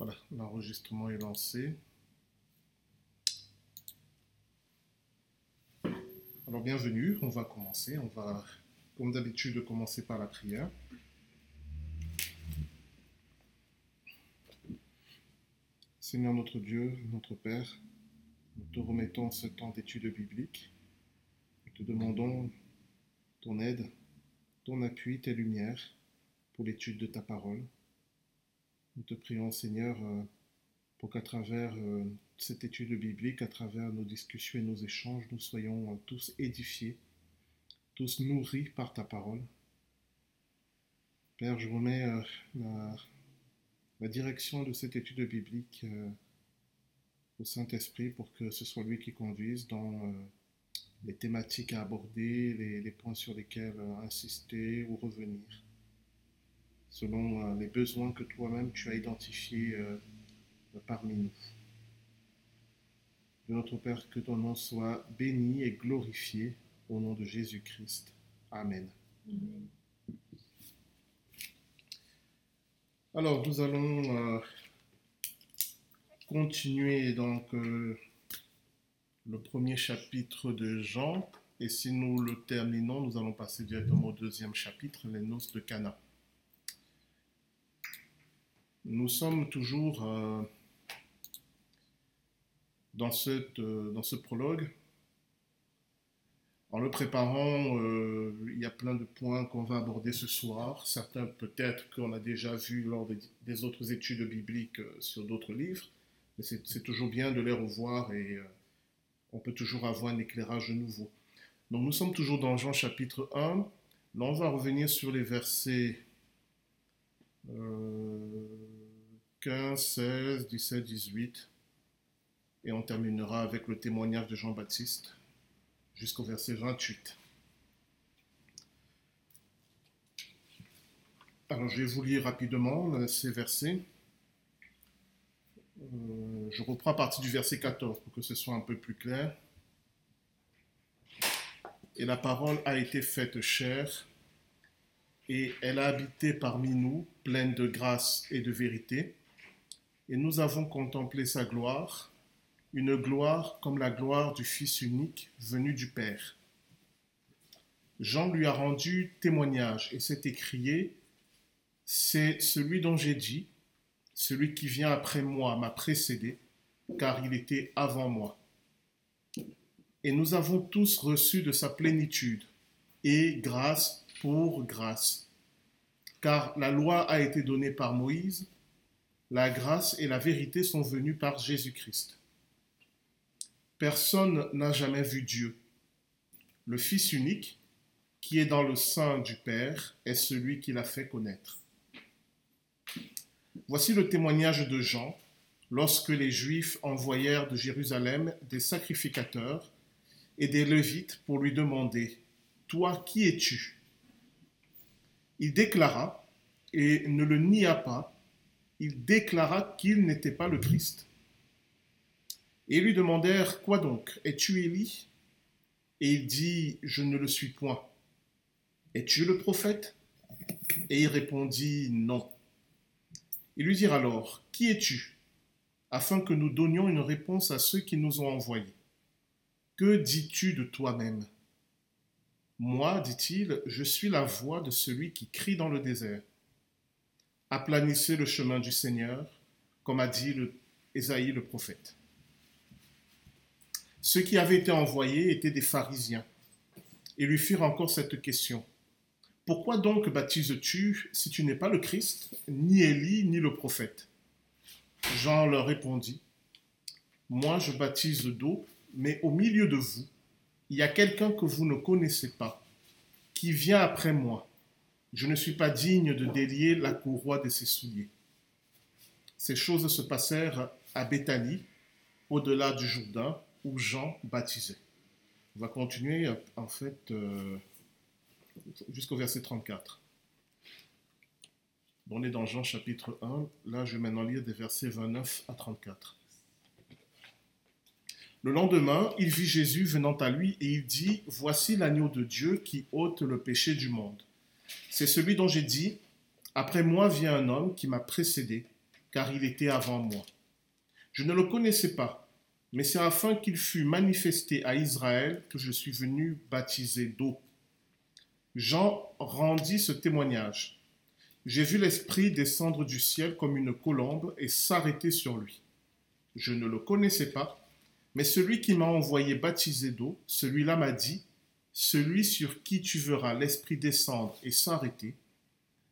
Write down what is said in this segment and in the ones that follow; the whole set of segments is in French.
Voilà, l'enregistrement est lancé. Alors bienvenue, on va commencer. On va, comme d'habitude, commencer par la prière. Seigneur notre Dieu, notre Père, nous te remettons ce temps d'étude biblique. Nous te demandons ton aide, ton appui, tes lumières pour l'étude de ta parole. Nous te prions, Seigneur, euh, pour qu'à travers euh, cette étude biblique, à travers nos discussions et nos échanges, nous soyons euh, tous édifiés, tous nourris par ta parole. Père, je remets la, direction de cette étude biblique au Saint-Esprit pour que ce soit lui qui conduise dans les thématiques à aborder, les points sur lesquels insister ou revenir selon euh, les besoins que toi-même tu as identifiés euh, parmi nous. De notre Père, que ton nom soit béni et glorifié au nom de Jésus-Christ. Amen. Alors, nous allons euh, continuer donc le premier chapitre de Jean. Et si nous le terminons, nous allons passer directement au deuxième chapitre, les noces de Cana. Nous sommes toujours euh, dans, cette, euh, dans ce prologue. En le préparant, euh, il y a plein de points qu'on va aborder ce soir. Certains peut-être qu'on a déjà vus lors des, autres études bibliques sur d'autres livres. Mais c'est toujours bien de les revoir et on peut toujours avoir un éclairage nouveau. Donc nous sommes toujours dans Jean chapitre 1. Là, on va revenir sur les versets 15, 16, 17, 18. Et on terminera avec le témoignage de Jean-Baptiste jusqu'au verset 28. Alors je vais vous lire rapidement euh, ces versets. Euh, je reprends à partir du verset 14 pour que ce soit un peu plus clair. Et la parole a été faite chair, et elle a habité parmi nous, pleine de grâce et de vérité et nous avons contemplé sa gloire, une gloire comme la gloire du Fils unique venu du Père. Jean lui a rendu témoignage et s'est écrié, c'est celui dont j'ai dit, celui qui vient après moi m'a précédé, car il était avant moi. Et nous avons tous reçu de sa plénitude, et grâce pour grâce. Car la loi a été donnée par Moïse, la grâce et la vérité sont venues par Jésus-Christ. Personne n'a jamais vu Dieu. Le Fils unique, qui est dans le sein du Père, est celui qui l'a fait connaître. Voici le témoignage de Jean lorsque les Juifs envoyèrent de Jérusalem des sacrificateurs et des Lévites pour lui demander, Toi, qui es-tu? Il déclara, et ne le nia pas, il déclara qu'il n'était pas le Christ. Et ils lui demandèrent, Quoi donc? Es-tu Élie? Et il dit, Je ne le suis point. Es-tu le prophète? Et il répondit, Non. Ils lui dirent alors, Qui es-tu afin que nous donnions une réponse à ceux qui nous ont envoyés? Que dis-tu de toi-même? Moi, dit-il, je suis la voix de celui qui crie dans le désert aplanissez le chemin du Seigneur, comme a dit le, Ésaïe le prophète. Ceux qui avaient été envoyés étaient des pharisiens et lui firent encore cette question. Pourquoi donc baptises-tu si tu n'es pas le Christ, ni Élie, ni le prophète? Jean leur répondit, Moi je baptise d'eau, mais au milieu de vous, il y a quelqu'un que vous ne connaissez pas, qui vient après moi je ne suis pas digne de délier la courroie de ses souliers. Ces choses se passèrent à Béthanie, au-delà du Jourdain, où Jean baptisait. On va continuer en fait euh, jusqu'au verset 34. On est dans Jean chapitre 1. Là, je vais maintenant lire des versets 29 à 34. Le lendemain, il vit Jésus venant à lui et il dit, Voici l'agneau de Dieu qui ôte le péché du monde. C'est celui dont j'ai dit, Après moi vient un homme qui m'a précédé, car il était avant moi. Je ne le connaissais pas, mais c'est afin qu'il fût manifesté à Israël que je suis venu baptiser d'eau. Jean rendit ce témoignage. J'ai vu l'Esprit descendre du ciel comme une colombe et s'arrêter sur lui. Je ne le connaissais pas, mais celui qui m'a envoyé baptiser d'eau, celui-là m'a dit, Celui sur qui tu verras l'Esprit descendre et s'arrêter,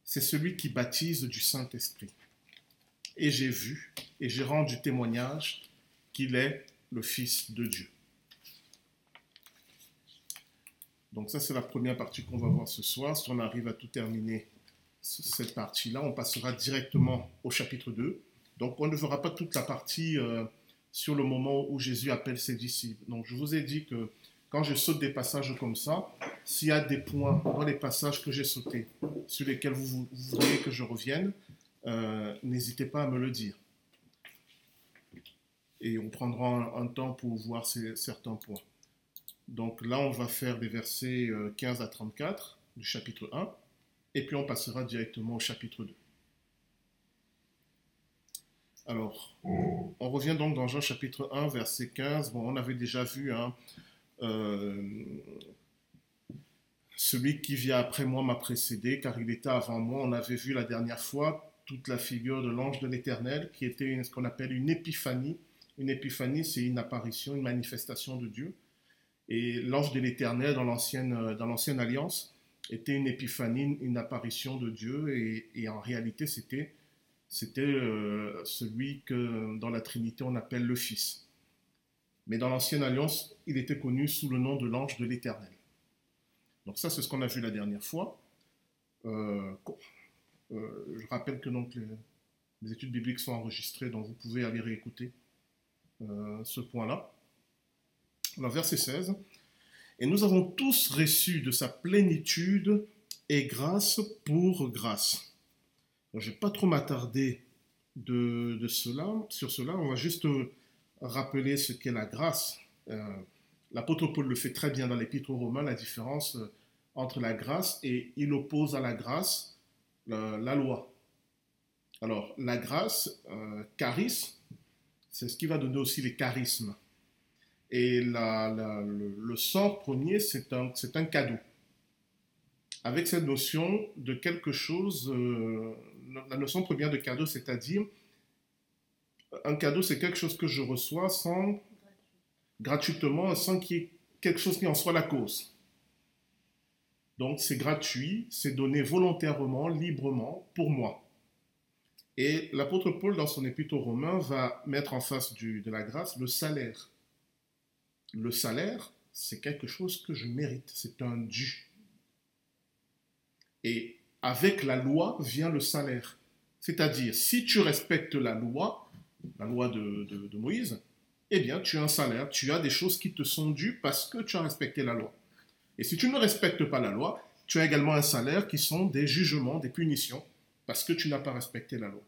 c'est celui qui baptise du Saint-Esprit. Et j'ai vu et j'ai rendu témoignage qu'il est le Fils de Dieu. Donc ça, c'est la première partie qu'on va voir ce soir. Si on arrive à tout terminer cette partie-là, on passera directement au chapitre 2. Donc on ne verra pas toute la partie euh, sur le moment où Jésus appelle ses disciples. Donc je vous ai dit que quand je saute des passages comme ça, s'il y a des points dans les passages que j'ai sautés sur lesquels vous, voudriez que je revienne, euh, n'hésitez pas à me le dire. Et on prendra un, temps pour voir certains points. Donc là, on va faire des versets 15 euh, à 34 du chapitre 1, et puis on passera directement au chapitre 2. Alors, on revient donc dans Jean chapitre 1, verset 15. Bon, on avait déjà vu hein, euh, celui qui vient après moi m'a précédé, car il était avant moi. On avait vu la dernière fois toute la figure de l'ange de l'Éternel, qui était ce qu'on appelle une épiphanie. Une épiphanie, c'est une apparition, une manifestation de Dieu. Et l'ange de l'Éternel dans l'ancienne, dans l'ancienne alliance était une épiphanie, une apparition de Dieu. Et, en réalité, c'était, c'était euh, celui que dans la Trinité on appelle le Fils. Mais dans l'ancienne alliance, il était connu sous le nom de l'ange de l'Éternel. Donc ça, c'est ce qu'on a vu la dernière fois. Euh, euh, je rappelle que donc les, études bibliques sont enregistrées, donc vous pouvez aller réécouter ce point-là verset 16. Et nous avons tous reçu de sa plénitude et grâce pour grâce. Je ne vais pas trop m'attarder de, cela, sur cela. On va juste rappeler ce qu'est la grâce. Euh, l'apôtre Paul le fait très bien dans l'épître aux Romains, la différence euh, entre la grâce et il oppose à la grâce euh, la loi. Alors, la grâce, charisme, c'est ce qui va donner aussi les charismes. Et le, sort premier, c'est un, un, cadeau. Avec cette notion de quelque chose, euh, la notion première de cadeau, c'est-à-dire, un cadeau, c'est quelque chose que je reçois sans, gratuitement, sans qu'il y ait quelque chose qui en soit la cause. Donc c'est gratuit, c'est donné volontairement, librement, pour moi. Et l'apôtre Paul, dans son épître aux Romains, va mettre en face de la grâce le salaire le salaire, c'est quelque chose que je mérite, c'est un dû. Et avec la loi vient le salaire. C'est-à-dire, si tu respectes la loi, la loi de, Moïse, eh bien, tu as un salaire, tu as des choses qui te sont dues parce que tu as respecté la loi. Et si tu ne respectes pas la loi, tu as également un salaire qui sont des jugements, des punitions, parce que tu n'as pas respecté la loi.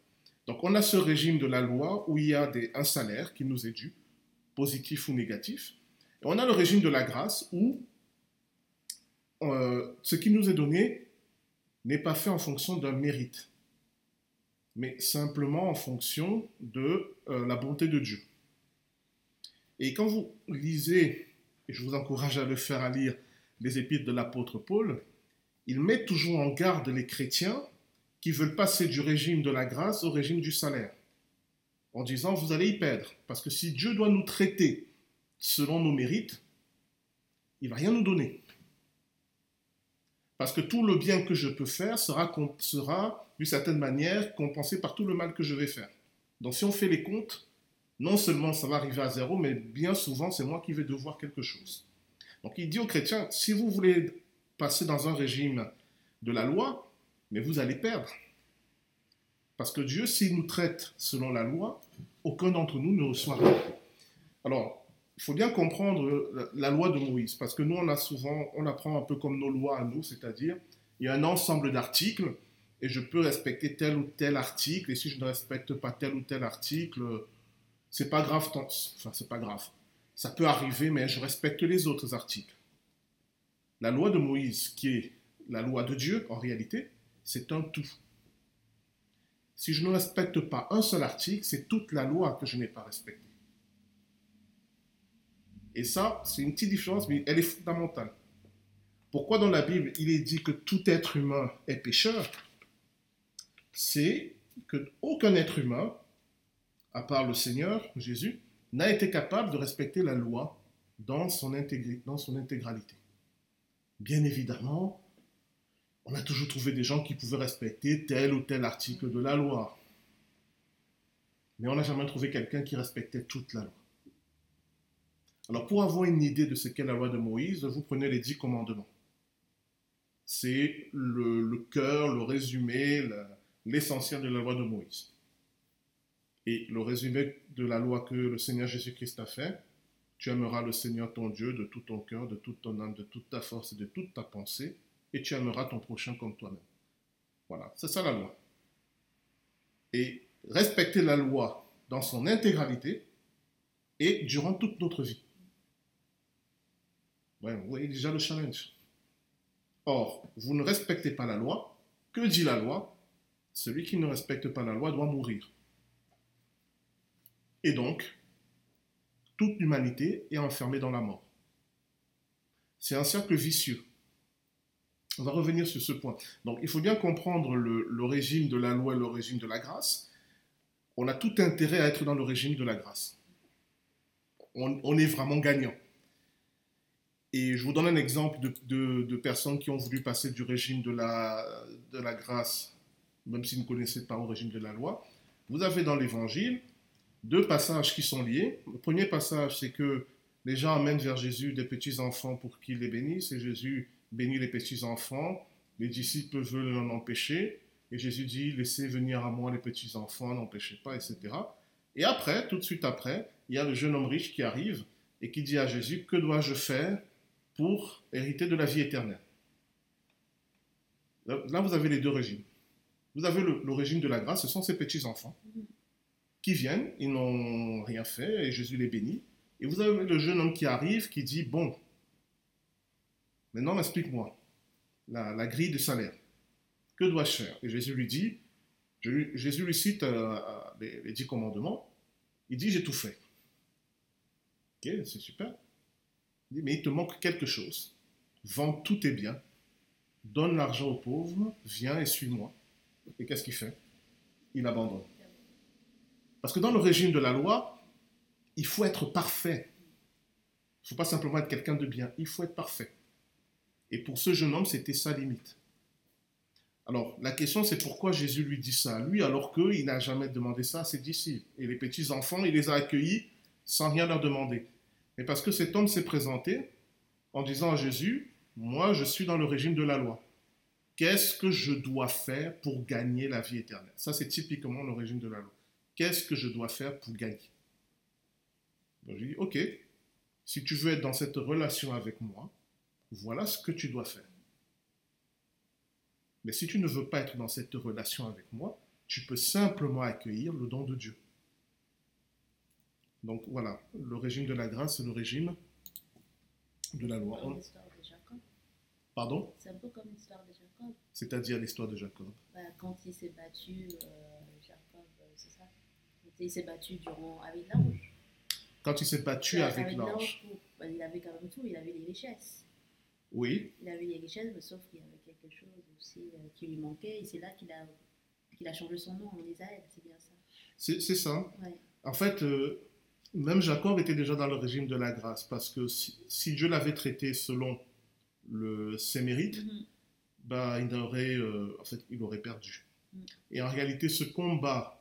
Donc on a ce régime de la loi où il y a des, un salaire qui nous est dû, positif ou négatif, on a le régime de la grâce où euh, ce qui nous est donné n'est pas fait en fonction d'un mérite, mais simplement en fonction de euh, la bonté de Dieu. Et quand vous lisez, et je vous encourage à le faire à lire, les épîtres de l'apôtre Paul, il met toujours en garde les chrétiens qui veulent passer du régime de la grâce au régime du salaire, en disant vous allez y perdre, parce que si Dieu doit nous traiter selon nos mérites, il va rien nous donner. Parce que tout le bien que je peux faire sera, sera d'une certaine manière compensé par tout le mal que je vais faire. Donc si on fait les comptes, non seulement ça va arriver à zéro, mais bien souvent c'est moi qui vais devoir quelque chose. Donc il dit aux chrétiens, si vous voulez passer dans un régime de la loi, mais vous allez perdre. Parce que Dieu, s'il nous traite selon la loi, aucun d'entre nous ne reçoit rien. Alors, faut bien comprendre la loi de Moïse, parce que nous, on a souvent, on apprend un peu comme nos lois à nous, c'est-à-dire, il y a un ensemble d'articles, et je peux respecter tel ou tel article, et si je ne respecte pas tel ou tel article, c'est pas grave, enfin, c'est pas grave. Ça peut arriver, mais je respecte les autres articles. La loi de Moïse, qui est la loi de Dieu, en réalité, c'est un tout. Si je ne respecte pas un seul article, c'est toute la loi que je n'ai pas respectée. Et ça, c'est une petite différence, mais elle est fondamentale. Pourquoi dans la Bible, il est dit que tout être humain est pécheur? C'est que aucun être humain, à part le Seigneur Jésus, n'a été capable de respecter la loi dans son, dans son intégralité. Bien évidemment, on a toujours trouvé des gens qui pouvaient respecter tel ou tel article de la loi. Mais on n'a jamais trouvé quelqu'un qui respectait toute la loi. Alors pour avoir une idée de ce qu'est la loi de Moïse, vous prenez les dix commandements. C'est le, cœur, le résumé, l'essentiel de la loi de Moïse. Et le résumé de la loi que le Seigneur Jésus-Christ a fait, tu aimeras le Seigneur ton Dieu de tout ton cœur, de toute ton âme, de toute ta force et de toute ta pensée, et tu aimeras ton prochain comme toi-même. Voilà, c'est ça la loi. Et respecter la loi dans son intégralité et durant toute notre vie. Vous voyez déjà le challenge. Or, vous ne respectez pas la loi. Que dit la loi? Celui qui ne respecte pas la loi doit mourir. Et donc, toute l'humanité est enfermée dans la mort. C'est un cercle vicieux. On va revenir sur ce point. Donc, il faut bien comprendre le, régime de la loi et le régime de la grâce. On a tout intérêt à être dans le régime de la grâce. On, est vraiment gagnant. Et je vous donne un exemple de, personnes qui ont voulu passer du régime de la, de la grâce, même s'ils ne connaissaient pas au régime de la loi. Vous avez dans l'Évangile deux passages qui sont liés. Le premier passage, c'est que les gens amènent vers Jésus des petits-enfants pour qu'il les bénisse, et Jésus bénit les petits-enfants, les disciples veulent l'en empêcher, et Jésus dit, laissez venir à moi les petits-enfants, n'empêchez pas, etc. Et après, tout de suite après, il y a le jeune homme riche qui arrive et qui dit à Jésus, que dois-je faire pour hériter de la vie éternelle Là, vous avez les deux régimes. Vous avez le, régime de la grâce, ce sont ces petits-enfants qui viennent, ils n'ont rien fait, et Jésus les bénit. Et vous avez le jeune homme qui arrive, qui dit, bon, Maintenant, explique-moi la, grille de salaire. Que dois-je faire? Et Jésus lui dit, Jésus lui cite euh, euh, les, dix commandements. Il dit, j'ai tout fait. Ok, c'est super. Il dit, mais il te manque quelque chose. Vends tous tes biens, donne l'argent aux pauvres, viens et suis-moi. Et qu'est-ce qu'il fait? Il abandonne. Parce que dans le régime de la loi, il faut être parfait. Il ne faut pas simplement être quelqu'un de bien, il faut être parfait. Et pour ce jeune homme, c'était sa limite. Alors, la question, c'est pourquoi Jésus lui dit ça, lui, alors qu'il n'a jamais demandé ça à ses disciples. Et les petits-enfants, il les a accueillis sans rien leur demander. Mais parce que cet homme s'est présenté en disant à Jésus, moi, je suis dans le régime de la loi. Qu'est-ce que je dois faire pour gagner la vie éternelle? Ça, c'est typiquement le régime de la loi. Qu'est-ce que je dois faire pour gagner? Je lui dis, ok, si tu veux être dans cette relation avec moi, voilà ce que tu dois faire. Mais si tu ne veux pas être dans cette relation avec moi, tu peux simplement accueillir le don de Dieu. Donc voilà, le régime de la grâce, c'est le régime de la loi. Comme l'histoire de Jacob. Pardon? C'est un peu comme l'histoire de Jacob. C'est-à-dire l'histoire de Jacob. Bah, quand il s'est battu, euh, Jacob, euh, c'est ça? Il s'est battu durant, avec l'ange. Quand il s'est battu avec, l'ange. Bah, il avait quand même tout, il avait les richesses. Oui. Il avait les richesses, mais sauf qu'il y avait quelque chose aussi euh, qui lui manquait, et c'est là qu'il a, qu'il a changé son nom en Isaël, c'est bien ça. C'est, ça. En fait, euh, même Jacob était déjà dans le régime de la grâce, parce que si, Dieu l'avait traité selon le, ses mérites, mhm. bah, il, aurait, euh, en fait, il aurait perdu. Mhm. Et en réalité, ce combat,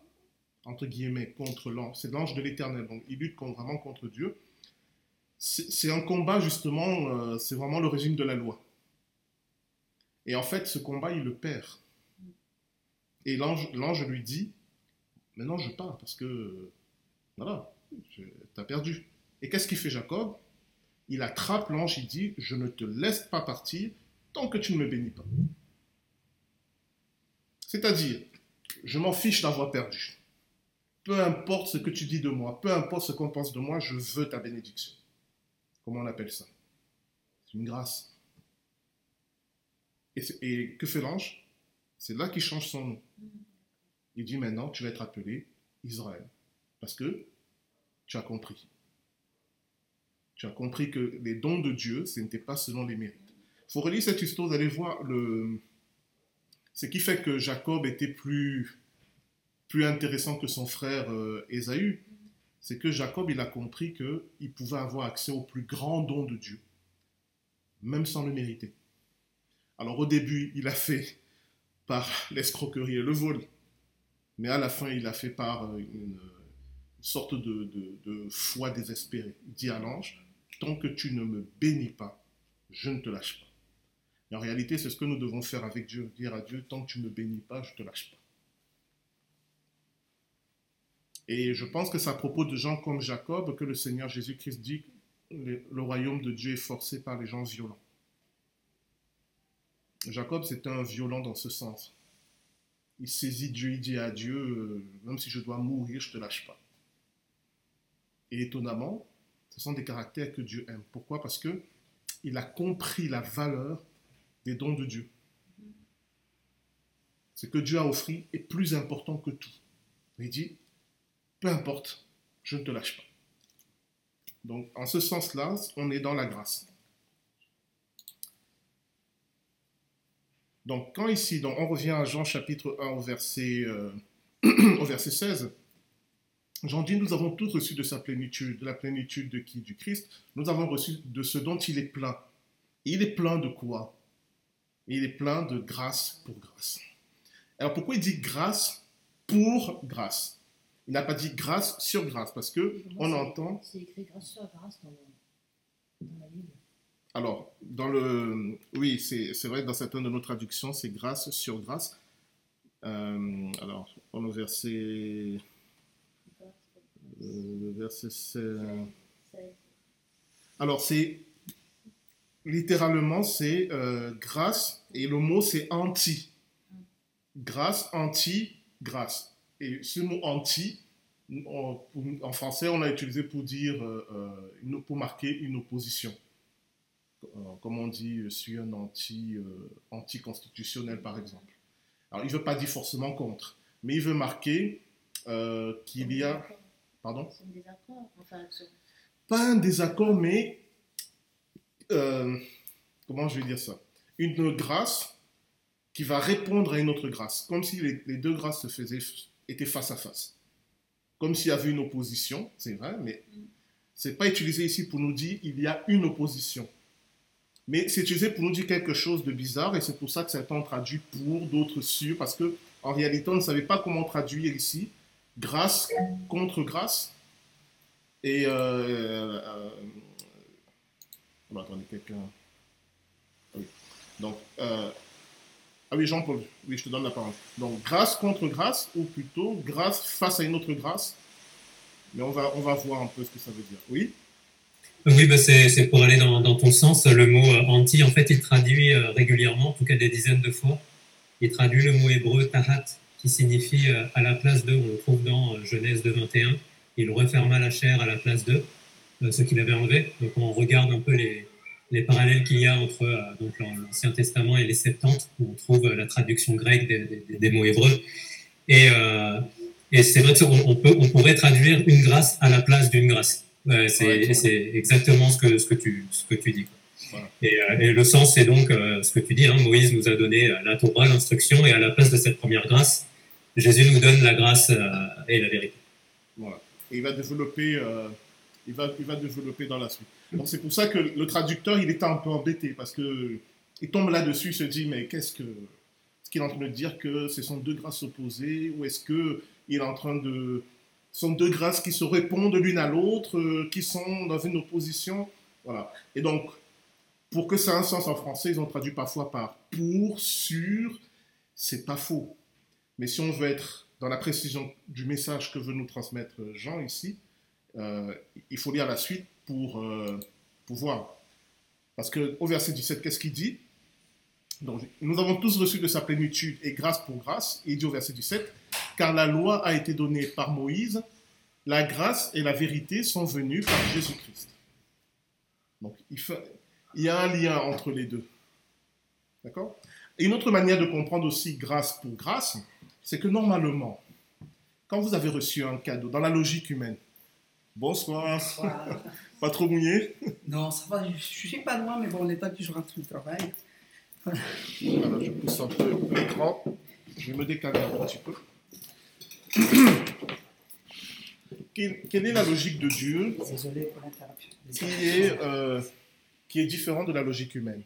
entre guillemets, contre l'ange, c'est l'ange de l'éternel, donc il lutte vraiment contre Dieu c'est un combat justement, euh, c'est vraiment le régime de la loi. Et en fait, ce combat, il le perd. Et l'ange lui dit, maintenant je pars parce que, voilà, tu as perdu. Et qu'est-ce qu'il fait Jacob? Il attrape l'ange, il dit, je ne te laisse pas partir tant que tu ne me bénis pas. C'est-à-dire, je m'en fiche d'avoir perdu. Peu importe ce que tu dis de moi, peu importe ce qu'on pense de moi, je veux ta bénédiction. Comment on appelle ça? C'est une grâce. Et, que fait l'ange? C'est là qu'il change son nom. Il dit maintenant, tu vas être appelé Israël. Parce que tu as compris. Tu as compris que les dons de Dieu, ce n'était pas selon les mérites. Il faut relire cette histoire, vous allez voir ce qui fait que Jacob était plus, intéressant que son frère euh, Ésaü. C'est que Jacob, il a compris qu'il pouvait avoir accès au plus grand don de Dieu, même sans le mériter. Alors au début, il a fait par l'escroquerie et le vol, mais à la fin, il a fait par euh, une, sorte de, foi désespérée. Il dit à l'ange, tant que tu ne me bénis pas, je ne te lâche pas. En réalité, c'est ce que nous devons faire avec Dieu, dire à Dieu, tant que tu ne me bénis pas, je ne te lâche pas. Et je pense que c'est à propos de gens comme Jacob que le Seigneur Jésus-Christ dit le, royaume de Dieu est forcé par les gens violents. Jacob, c'est un violent dans ce sens. Il saisit Dieu, il dit à Dieu, euh, même si je dois mourir, je ne te lâche pas. Et étonnamment, ce sont des caractères que Dieu aime. Pourquoi? Parce que il a compris la valeur des dons de Dieu. Ce que Dieu a offert est plus important que tout. Il dit, peu importe, je ne te lâche pas. Donc, en ce sens-là, on est dans la grâce. Donc, quand ici, donc, on revient à Jean chapitre 1 au verset, euh, au verset 16, Jean dit, nous avons tous reçu de sa plénitude, de la plénitude de qui? Du Christ. Nous avons reçu de ce dont il est plein. il est plein de quoi? Il est plein de grâce pour grâce. Alors pourquoi il dit grâce pour grâce? Il n'a pas dit grâce sur grâce, parce que on entend... C'est écrit grâce sur grâce dans, la Bible? Alors, dans le... Oui, c'est vrai, dans certaines de nos traductions, c'est grâce sur grâce. Euh, alors, on au verset... Euh, le verset 16. Alors, c'est littéralement, c'est euh, grâce et le mot c'est anti. Grâce, anti, grâce. Et ce mot anti, en, français, on l'a utilisé pour dire, euh, pour marquer une opposition. comme on dit, je suis un anti, anticonstitutionnel, par exemple. Alors, il ne veut pas dire forcément contre, mais il veut marquer qu'il y a Pardon? C'est un désaccord. Enfin, Pas un désaccord, mais euh, comment je vais dire ça? Une grâce qui va répondre à une autre grâce, comme si les, deux grâces se faisaient, étaient face à face. Comme s'il y avait une opposition, c'est vrai, mais mm. c'est pas utilisé ici pour nous dire il y a une opposition. Mais c'est utilisé pour nous dire quelque chose de bizarre et c'est pour ça que certains traduit pour, d'autres sur, parce que en réalité on ne savait pas comment traduire ici grâce contre grâce. Et. Euh, euh, oh, attendez, quelqu'un. Oui. Donc. Euh, ah oui, Jean-Paul, oui, je te donne la parole. Donc, grâce contre grâce, ou plutôt grâce face à une autre grâce. Mais on va, on va voir un peu ce que ça veut dire. Oui? Oui, bah c'est pour aller dans, dans, ton sens. Le mot anti, en fait, il traduit régulièrement, en tout cas des dizaines de fois. Il traduit le mot hébreu tahat, qui signifie euh, à la place de, on le trouve dans euh, Genèse 2, 21, il referma la chair à la place de, euh, ce qu'il avait enlevé. Donc on regarde un peu les, les parallèles qu'il y a entre l'Ancien Testament et les Septante, où on trouve la traduction grecque des, des, mots hébreux. Et, et c'est vrai qu'on peut, on pourrait traduire une grâce à la place d'une grâce. c'est exactement ce que, ce que, tu, ce que tu dis. Et, et, le sens, c'est donc ce que tu dis. Hein, Moïse nous a donné la Torah, l'instruction, et à la place de cette première grâce, Jésus nous donne la grâce euh, et la vérité. Voilà. Et il va développer, euh, il va, il va développer dans la suite. C'est pour ça que le traducteur, il était un peu embêté parce que il tombe là-dessus, il se dit mais qu'est-ce que, est-ce qu'il est en train de dire que ce sont deux grâces opposées ou est-ce que il est en train de, ce sont deux grâces qui se répondent l'une à l'autre, euh, qui sont dans une opposition, voilà. Et donc pour que ça ait un sens en français, ils ont traduit parfois par pour, sur, c'est pas faux. Mais si on veut être dans la précision du message que veut nous transmettre Jean ici, euh, il faut lire la suite pour, euh, voir. Parce qu'au verset 17, qu'est-ce qu'il dit? Donc, Nous avons tous reçu de sa plénitude et grâce pour grâce. Il dit au verset 17, car la loi a été donnée par Moïse, la grâce et la vérité sont venues par Jésus-Christ. Donc il, il y a un lien entre les deux. D'accord? Une autre manière de comprendre aussi grâce pour grâce, c'est que normalement, quand vous avez reçu un cadeau, dans la logique humaine, bonsoir, Bonsoir. pas trop mouillé? Non, ça va, je, suis pas loin, mais bon, on est pas je rentre du travail. Alors, je pousse un peu l'écran. Je vais me décaler un petit peu. Quelle, est la logique de Dieu Désolé pour l'interruption. qui est, euh, qui est différente de la logique humaine?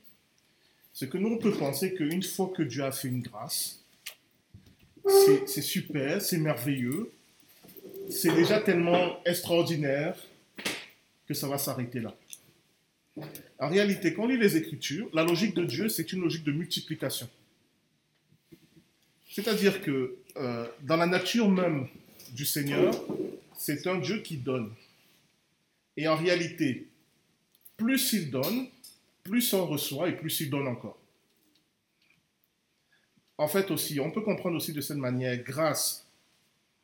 C'est que nous, on peut penser qu'une fois que Dieu a fait une grâce, c'est super, c'est merveilleux, c'est déjà tellement extraordinaire que ça va s'arrêter là. En réalité, quand on lit les Écritures, la logique de Dieu, c'est une logique de multiplication. C'est-à-dire que euh, dans la nature même du Seigneur, c'est un Dieu qui donne. Et en réalité, plus il donne, plus on reçoit et plus il donne encore. En fait aussi, on peut comprendre aussi de cette manière, grâce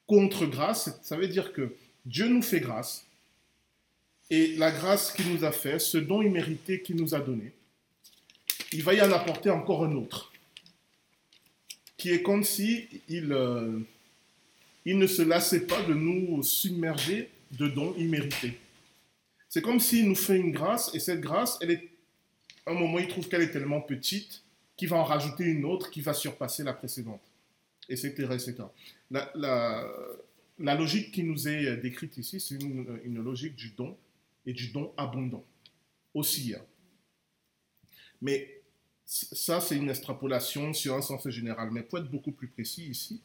contre grâce, ça veut dire que Dieu nous fait grâce, et la grâce qu'il nous a fait, ce don immérité qu'il nous a donné, il va y en apporter encore un autre, qui est comme si il, euh, ne se lassait pas de nous submerger de dons immérités. C'est comme s'il nous fait une grâce, et cette grâce, elle est, à un moment, il trouve qu'elle est tellement petite qu'il va en rajouter une autre qui va surpasser la précédente, etc. etc. La, la, la logique qui nous est décrite ici, c'est une, une logique du don et du don abondant aussi. hein. Mais ça, c'est une extrapolation sur un sens général. Mais pour être beaucoup plus précis ici,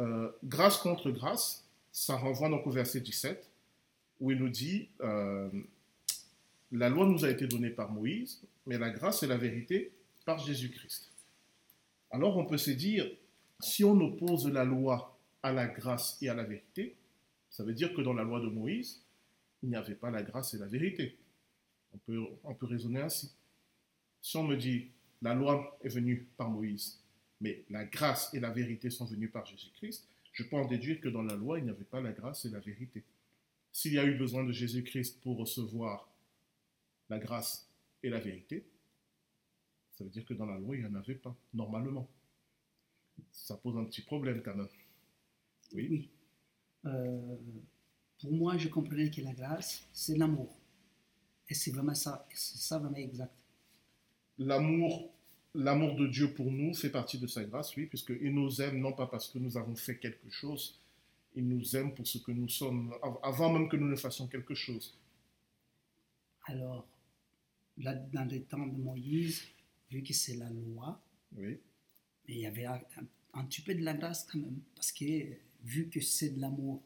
euh, grâce contre grâce, ça renvoie donc au verset 17, où il nous dit, euh, la loi nous a été donnée par Moïse, mais la grâce et la vérité par Jésus-Christ. Alors on peut se dire, si on oppose la loi à la grâce et à la vérité, ça veut dire que dans la loi de Moïse, il n'y avait pas la grâce et la vérité. On peut, on peut raisonner ainsi. Si on me dit, la loi est venue par Moïse, mais la grâce et la vérité sont venues par Jésus-Christ, je peux en déduire que dans la loi, il n'y avait pas la grâce et la vérité. S'il y a eu besoin de Jésus-Christ pour recevoir la grâce et la vérité, ça veut dire que dans la loi, il n'y en avait pas, normalement. Ça pose un petit problème quand même. Oui. Oui. Euh, pour moi, je comprenais que la grâce, c'est l'amour. Et c'est vraiment ça, c'est ça vraiment exact. L'amour, l'amour de Dieu pour nous fait partie de sa grâce, oui, puisqu'il nous aime non pas parce que nous avons fait quelque chose, il nous aime pour ce que nous sommes, av- avant même que nous ne fassions quelque chose. Alors, là, dans les temps de Moïse, vu que c'est la loi, Oui. mais il y avait un, un petit peu de la grâce quand même. Parce que vu que c'est de l'amour,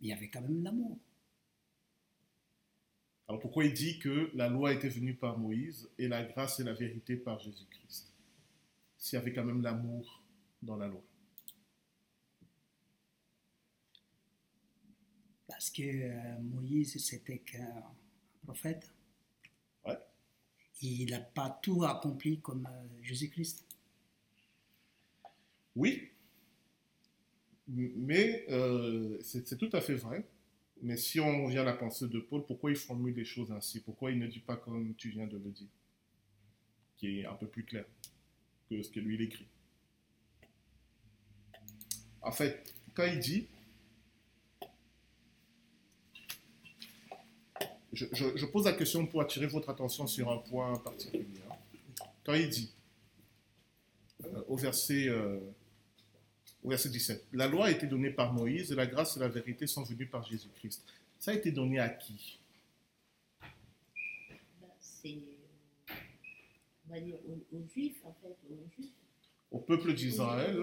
il y avait quand même l'amour. Alors pourquoi il dit que la loi était venue par Moïse et la grâce et la vérité par Jésus-Christ? S'il y avait quand même l'amour dans la loi. Parce que euh, Moïse, c'était qu'un prophète. Il n'a pas tout accompli comme euh, Jésus-Christ. Oui, mais euh, c'est c'est tout à fait vrai. Mais si on revient à la pensée de Paul, pourquoi il formule les choses ainsi? Pourquoi il ne dit pas comme tu viens de le dire? Qui est un peu plus clair que ce que lui il écrit. En fait, quand il dit, je, je- je pose la question pour attirer votre attention sur un point particulier. Quand il dit, euh, au verset, euh, au verset 17, la loi a été donnée par Moïse et la grâce et la vérité sont venues par Jésus-Christ. Ça a été donné à qui? Bah, c'est, on va dire, aux, aux Juifs, en fait, aux Juifs. Au peuple d'Israël.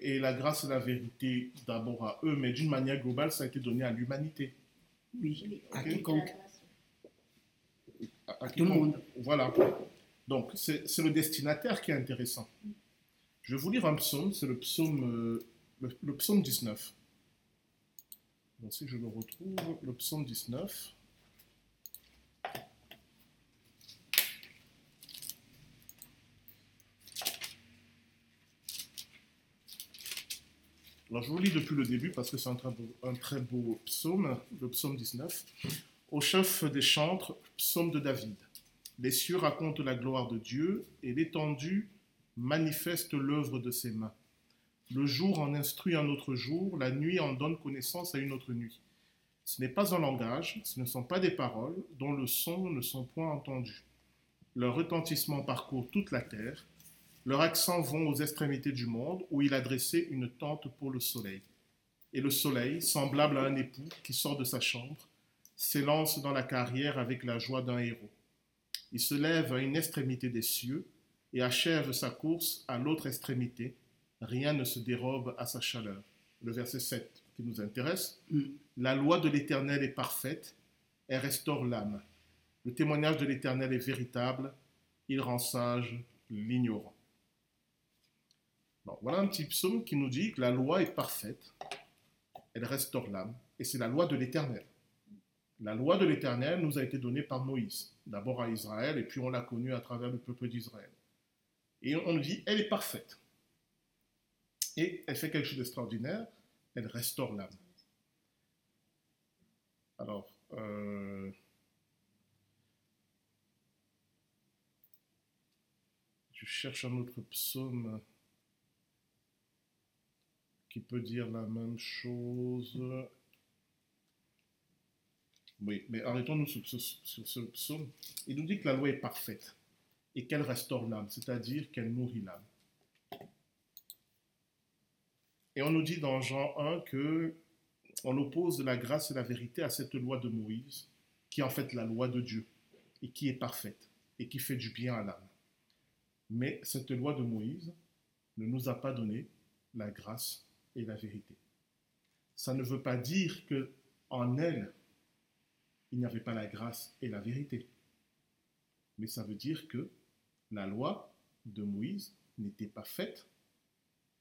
et la grâce et la vérité d'abord à eux, mais d'une manière globale, ça a été donné à l'humanité. Oui, Oui, à quiconque. À- à Tout le monde. Voilà. Donc, c'est c'est le destinataire qui est intéressant. Je vais vous lire un psaume, c'est le psaume, euh, le, le psaume 19. Donc, si je le retrouve, le psaume 19. Alors, je vous lis depuis le début parce que c'est un très beau, psaume, le psaume 19. Au chef des chantres, psaume de David. Les cieux racontent la gloire de Dieu et l'étendue manifeste l'œuvre de ses mains. Le jour en instruit un autre jour, la nuit en donne connaissance à une autre nuit. Ce n'est pas un langage, ce ne sont pas des paroles dont le son ne sont point entendus. Leur retentissement parcourt toute la terre, leur accent vont aux extrémités du monde où il a dressé une tente pour le soleil. Et le soleil, semblable à un époux qui sort de sa chambre, s'élance dans la carrière avec la joie d'un héros. Il se lève à une extrémité des cieux et achève sa course à l'autre extrémité. Rien ne se dérobe à sa chaleur. Le verset 7 qui nous intéresse. Mm. La loi de l'Éternel est parfaite, elle restaure l'âme. Le témoignage de l'Éternel est véritable, il rend sage l'ignorant. Voilà un petit psaume qui nous dit que la loi est parfaite, elle restaure l'âme, et c'est la loi de l'Éternel. La loi de l'Éternel nous a été donnée par Moïse, d'abord à Israël, et puis on l'a connue à travers le peuple d'Israël. Et on nous dit, elle est parfaite. Et elle fait quelque chose d'extraordinaire, elle restaure l'âme. Alors, euh, je cherche un autre psaume qui peut dire la même chose. Oui, mais arrêtons-nous sur, ce- psaume. Il nous dit que la loi est parfaite et qu'elle restaure l'âme, c'est-à-dire qu'elle nourrit l'âme. Et on nous dit dans Jean 1 que on oppose la grâce et la vérité à cette loi de Moïse, qui est en fait la loi de Dieu et qui est parfaite et qui fait du bien à l'âme. Mais cette loi de Moïse ne nous a pas donné la grâce et la vérité. Ça ne veut pas dire que en elle il n'y avait pas la grâce et la vérité. Mais ça veut dire que la loi de Moïse n'était pas faite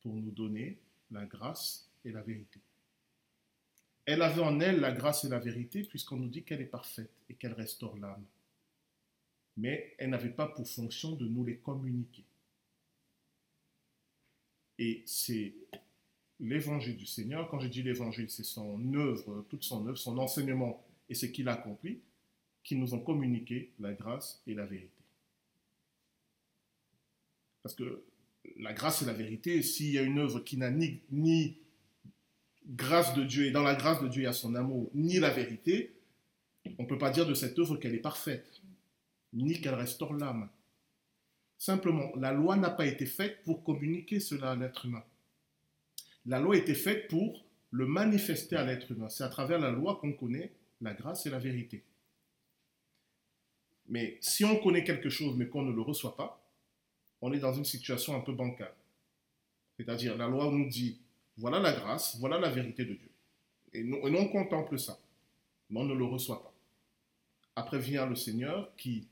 pour nous donner la grâce et la vérité. Elle avait en elle la grâce et la vérité puisqu'on nous dit qu'elle est parfaite et qu'elle restaure l'âme. Mais elle n'avait pas pour fonction de nous les communiquer. Et c'est l'évangile du Seigneur, quand je dis l'évangile, c'est son œuvre, toute son œuvre, son enseignement et ce qu'il a accompli, qui nous ont communiqué la grâce et la vérité. Parce que la grâce et la vérité, s'il y a une œuvre qui n'a ni, grâce de Dieu, et dans la grâce de Dieu il y a son amour, ni la vérité, on ne peut pas dire de cette œuvre qu'elle est parfaite, ni qu'elle restaure l'âme. Simplement, la loi n'a pas été faite pour communiquer cela à l'être humain. La loi été faite pour le manifester à l'être humain. C'est à travers la loi qu'on connaît la grâce et la vérité. Mais si on connaît quelque chose mais qu'on ne le reçoit pas, on est dans une situation un peu bancale. C'est-à-dire, la loi nous dit, voilà la grâce, voilà la vérité de Dieu. Et nous, et on contemple ça, mais on ne le reçoit pas. Après vient le Seigneur qui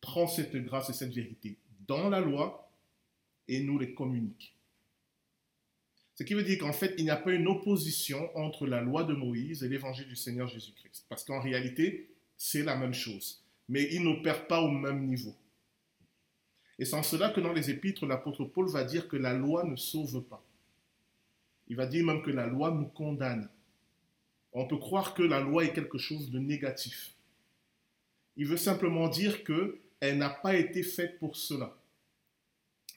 prend cette grâce et cette vérité dans la loi et nous les communique. Ce qui veut dire qu'en fait, il n'y a pas une opposition entre la loi de Moïse et l'évangile du Seigneur Jésus-Christ. Parce qu'en réalité, c'est la même chose. Mais ils n'opèrent pas au même niveau. Et c'est en cela que dans les épîtres, l'apôtre Paul va dire que la loi ne sauve pas. Il va dire même que la loi nous condamne. On peut croire que la loi est quelque chose de négatif. Il veut simplement dire qu'elle n'a pas été faite pour cela.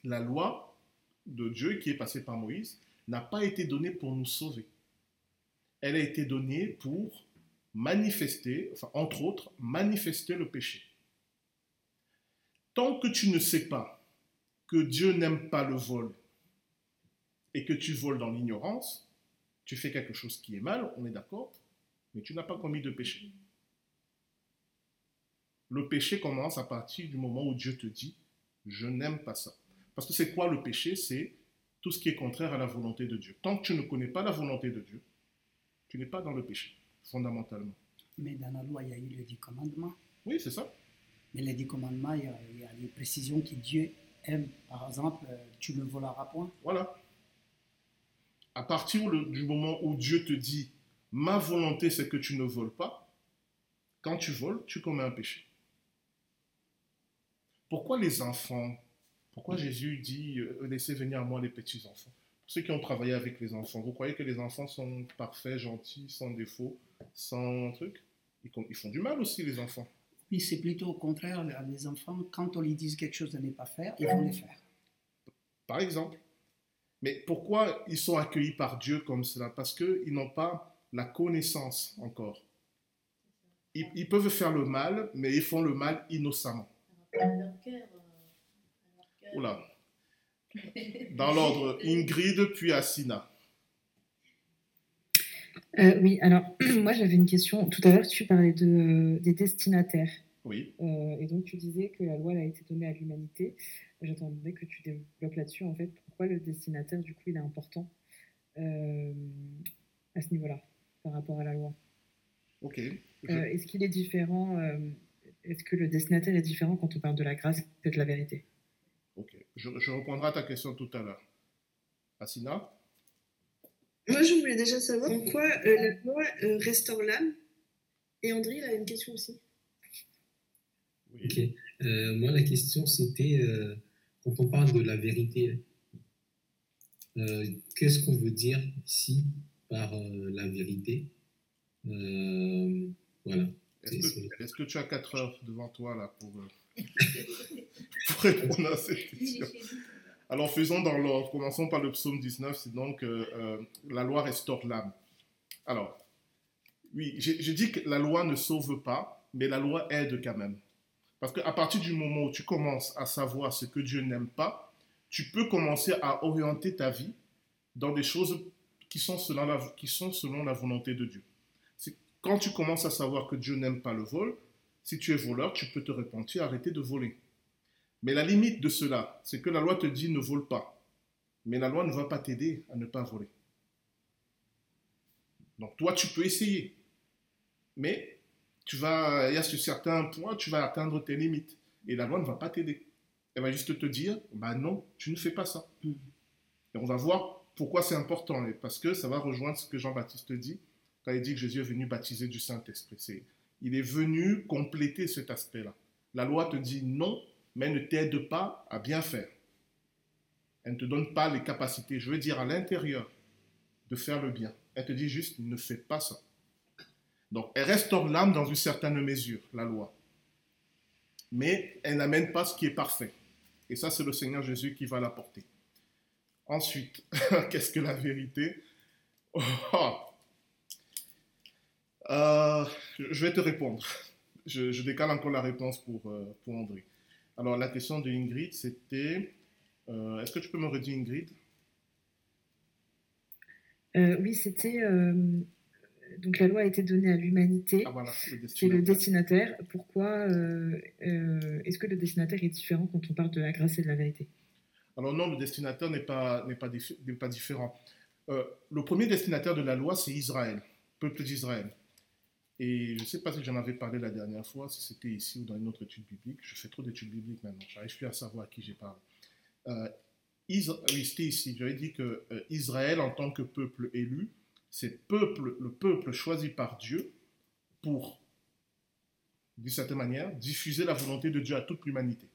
La loi de Dieu qui est passée par Moïse n'a pas été donnée pour nous sauver. Elle a été donnée pour manifester, entre autres, manifester le péché. Tant que tu ne sais pas que Dieu n'aime pas le vol et que tu voles dans l'ignorance, tu fais quelque chose qui est mal, on est d'accord, mais tu n'as pas commis de péché. Le péché commence à partir du moment où Dieu te dit, je n'aime pas ça. Parce que c'est quoi le péché? C'est tout ce qui est contraire à la volonté de Dieu. Tant que tu ne connais pas la volonté de Dieu, tu n'es pas dans le péché, fondamentalement. Mais dans la loi, il y a eu les dix commandements. Oui, c'est ça. Mais les dix commandements, il y a, il y a les précisions que Dieu aime. Par exemple, euh, tu ne voleras point. Voilà. À partir du moment où Dieu te dit, ma volonté c'est que tu ne voles pas, quand tu voles, tu commets un péché. Pourquoi les enfants Pourquoi Jésus dit, euh, laissez venir à moi les petits-enfants? Pour ceux qui ont travaillé avec les enfants, vous croyez que les enfants sont parfaits, gentils, sans défaut, sans truc? Ils, font du mal aussi, les enfants. Oui, c'est plutôt au contraire. Les enfants, quand on leur dit quelque chose de ne pas faire, ils vont le faire. par exemple. Mais pourquoi ils sont accueillis par Dieu comme cela? Parce qu'ils n'ont pas la connaissance encore. Ils, ils peuvent faire le mal, mais ils font le mal innocemment. Oula. Dans l'ordre, Ingrid puis Asina. Euh, oui, alors moi j'avais une question. Tout à l'heure, tu parlais de, des destinataires. Oui. Euh, et donc tu disais que la loi elle a été donnée à l'humanité. J'attendais que tu développes là-dessus. En fait, pourquoi le destinataire, du coup, il est important euh, à ce niveau-là par rapport à la loi Ok. Je- Euh, Est-ce qu'il est différent euh, Est-ce que le destinataire est différent quand on parle de la grâce et de la vérité? Je, je reprendrai ta question tout à l'heure. Asina? Moi, je voulais déjà savoir pourquoi euh, la loi euh, restaure l'âme. Et André, il a une question aussi. Oui. Euh, moi, la question, c'était euh, quand on parle de la vérité, euh, qu'est-ce qu'on veut dire ici par euh, la vérité? Euh, Voilà. Est-ce que, tu as 4 heures devant toi là pour, euh, pour répondre à cette question. Alors faisons dans l'ordre. Commençons par le psaume 19. C'est donc euh, euh, la loi restaure l'âme. Alors, oui, j'ai dit que la loi ne sauve pas, mais la loi aide quand même. Parce qu'à partir du moment où tu commences à savoir ce que Dieu n'aime pas, tu peux commencer à orienter ta vie dans des choses qui sont selon la, qui sont selon la volonté de Dieu. Quand tu commences à savoir que Dieu n'aime pas le vol, si tu es voleur, tu peux te repentir, arrêter de voler. Mais la limite de cela, c'est que la loi te dit ne vole pas. Mais la loi ne va pas t'aider à ne pas voler. Donc toi, tu peux essayer. Mais tu vas, il y a sur certains points, tu vas atteindre tes limites. Et la loi ne va pas t'aider. Elle va juste te dire, bah non, tu ne fais pas ça. Mhm. Et on va voir pourquoi c'est important. Parce que ça va rejoindre ce que Jean-Baptiste dit quand il dit que Jésus est venu baptiser du Saint-Esprit. Il est venu compléter cet aspect-là. La loi te dit non, mais ne t'aide pas à bien faire. Elle ne te donne pas les capacités, je veux dire à l'intérieur, de faire le bien. Elle te dit juste ne fais pas ça. Donc elle restaure l'âme dans une certaine mesure, la loi. Mais elle n'amène pas ce qui est parfait. Et ça, c'est le Seigneur Jésus qui va l'apporter. Ensuite, qu'est-ce que la vérité? Oh. Euh, Je vais te répondre. Je, décale encore la réponse pour, euh, pour André. Alors, la question de Ingrid, c'était... euh, Est-ce que tu peux me redire, Ingrid? Euh, Oui, c'était. euh, donc la loi a été donnée à l'humanité. Ah voilà, qui est le destinataire. Pourquoi est-ce que le destinataire est différent quand on parle de la grâce et de la vérité? Alors non, le destinataire n'est pas, n'est pas, diffé- n'est pas différent. Le premier destinataire de la loi, c'est Israël, peuple d'Israël. Et je ne sais pas si j'en avais parlé la dernière fois, si c'était ici ou dans une autre étude biblique. Je fais trop d'études bibliques maintenant, j'arrive plus à savoir à qui j'ai parlé. Euh, oui, c'était ici. J'avais dit que euh, Israël, en tant que peuple élu, c'est le peuple choisi par Dieu pour, d'une certaine manière, diffuser la volonté de Dieu à toute l'humanité.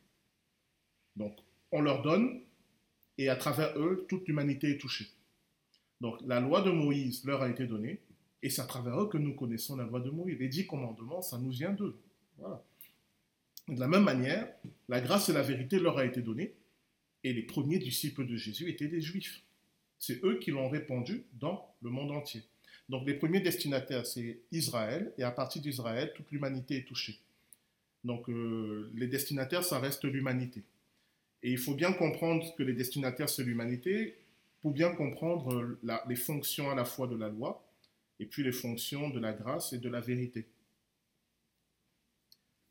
Donc, on leur donne, et à travers eux, toute l'humanité est touchée. Donc, la loi de Moïse leur a été donnée, et c'est à travers eux que nous connaissons la loi de Moïse. Les dix commandements, ça nous vient d'eux. De la même manière, la grâce et la vérité leur a été donnée, et les premiers disciples de Jésus étaient des juifs. C'est eux qui l'ont répandu dans le monde entier. Donc les premiers destinataires, c'est Israël, et à partir d'Israël, toute l'humanité est touchée. Donc euh, les destinataires, ça reste l'humanité. Et il faut bien comprendre que les destinataires, c'est l'humanité, pour bien comprendre les fonctions à la fois de la loi, et puis les fonctions de la grâce et de la vérité.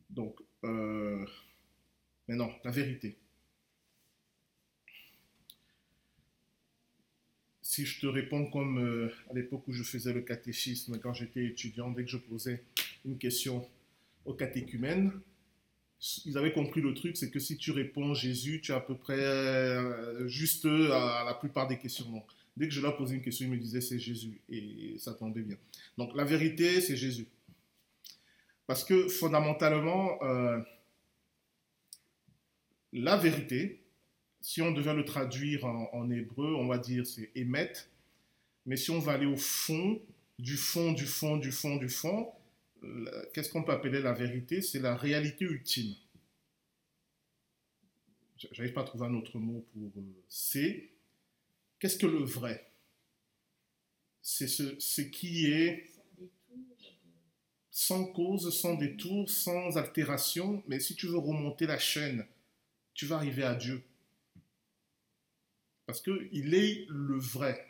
Donc, euh, mais non, la vérité. Si je te réponds comme euh, à l'époque où je faisais le catéchisme, quand j'étais étudiant, dès que je posais une question au catéchumène, ils avaient compris le truc, c'est que si tu réponds Jésus, tu es à peu près euh, juste à la plupart des questions. Dès que je leur posais une question, ils me disaient c'est Jésus. Et ça tombait bien. Donc la vérité, c'est Jésus. Parce que fondamentalement, euh, la vérité, si on devait le traduire en, hébreu, on va dire c'est émet. Mais si on va aller au fond, du fond, du fond, du fond, du fond, qu'est-ce qu'on peut appeler la vérité? C'est la réalité ultime. J'arrive pas à trouver un autre mot pour euh, c'est qu'est-ce que le vrai? C'est ce, qui est sans cause, sans détour, sans altération. Mais si tu veux remonter la chaîne, tu vas arriver à Dieu. Parce qu'il est le vrai.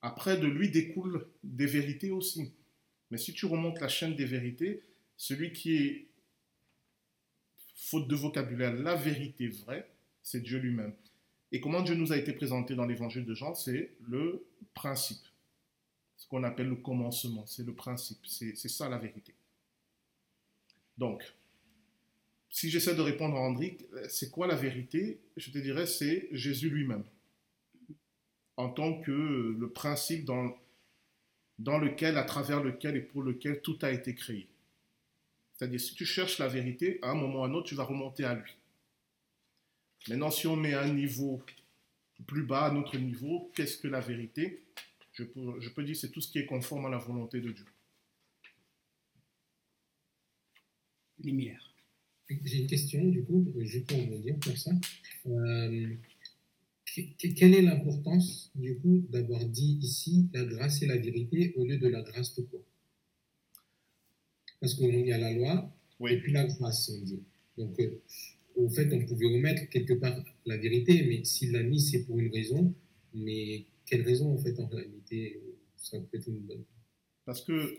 Après, de lui découlent des vérités aussi. Mais si tu remontes la chaîne des vérités, celui qui est, faute de vocabulaire, la vérité vraie, c'est Dieu lui-même. Et comment Dieu nous a été présenté dans l'évangile de Jean, c'est le principe. Ce qu'on appelle le commencement, c'est le principe. C'est ça la vérité. Donc, si j'essaie de répondre à André, c'est quoi la vérité? Je te dirais, c'est Jésus lui-même. En tant que le principe dans, dans lequel, à travers lequel et pour lequel tout a été créé. C'est-à-dire, si tu cherches la vérité, à un moment ou à un autre, tu vas remonter à lui. Maintenant, si on met un niveau plus bas, à notre niveau, qu'est-ce que la vérité? Je peux, je peux dire c'est tout ce qui est conforme à la volonté de Dieu. Lumière. J'ai une question, du coup, je peux rebondir pour ça. Euh, que- que- quelle est l'importance, du coup, d'avoir dit ici la grâce et la vérité au lieu de la grâce tout court? Parce qu'il y a la loi et puis la grâce, on dit. Donc, au fait, on pouvait remettre quelque part la vérité, mais s'il l'a mis, c'est pour une raison. Mais quelle raison, en fait, en réalité, euh, ça peut être une bonne parce que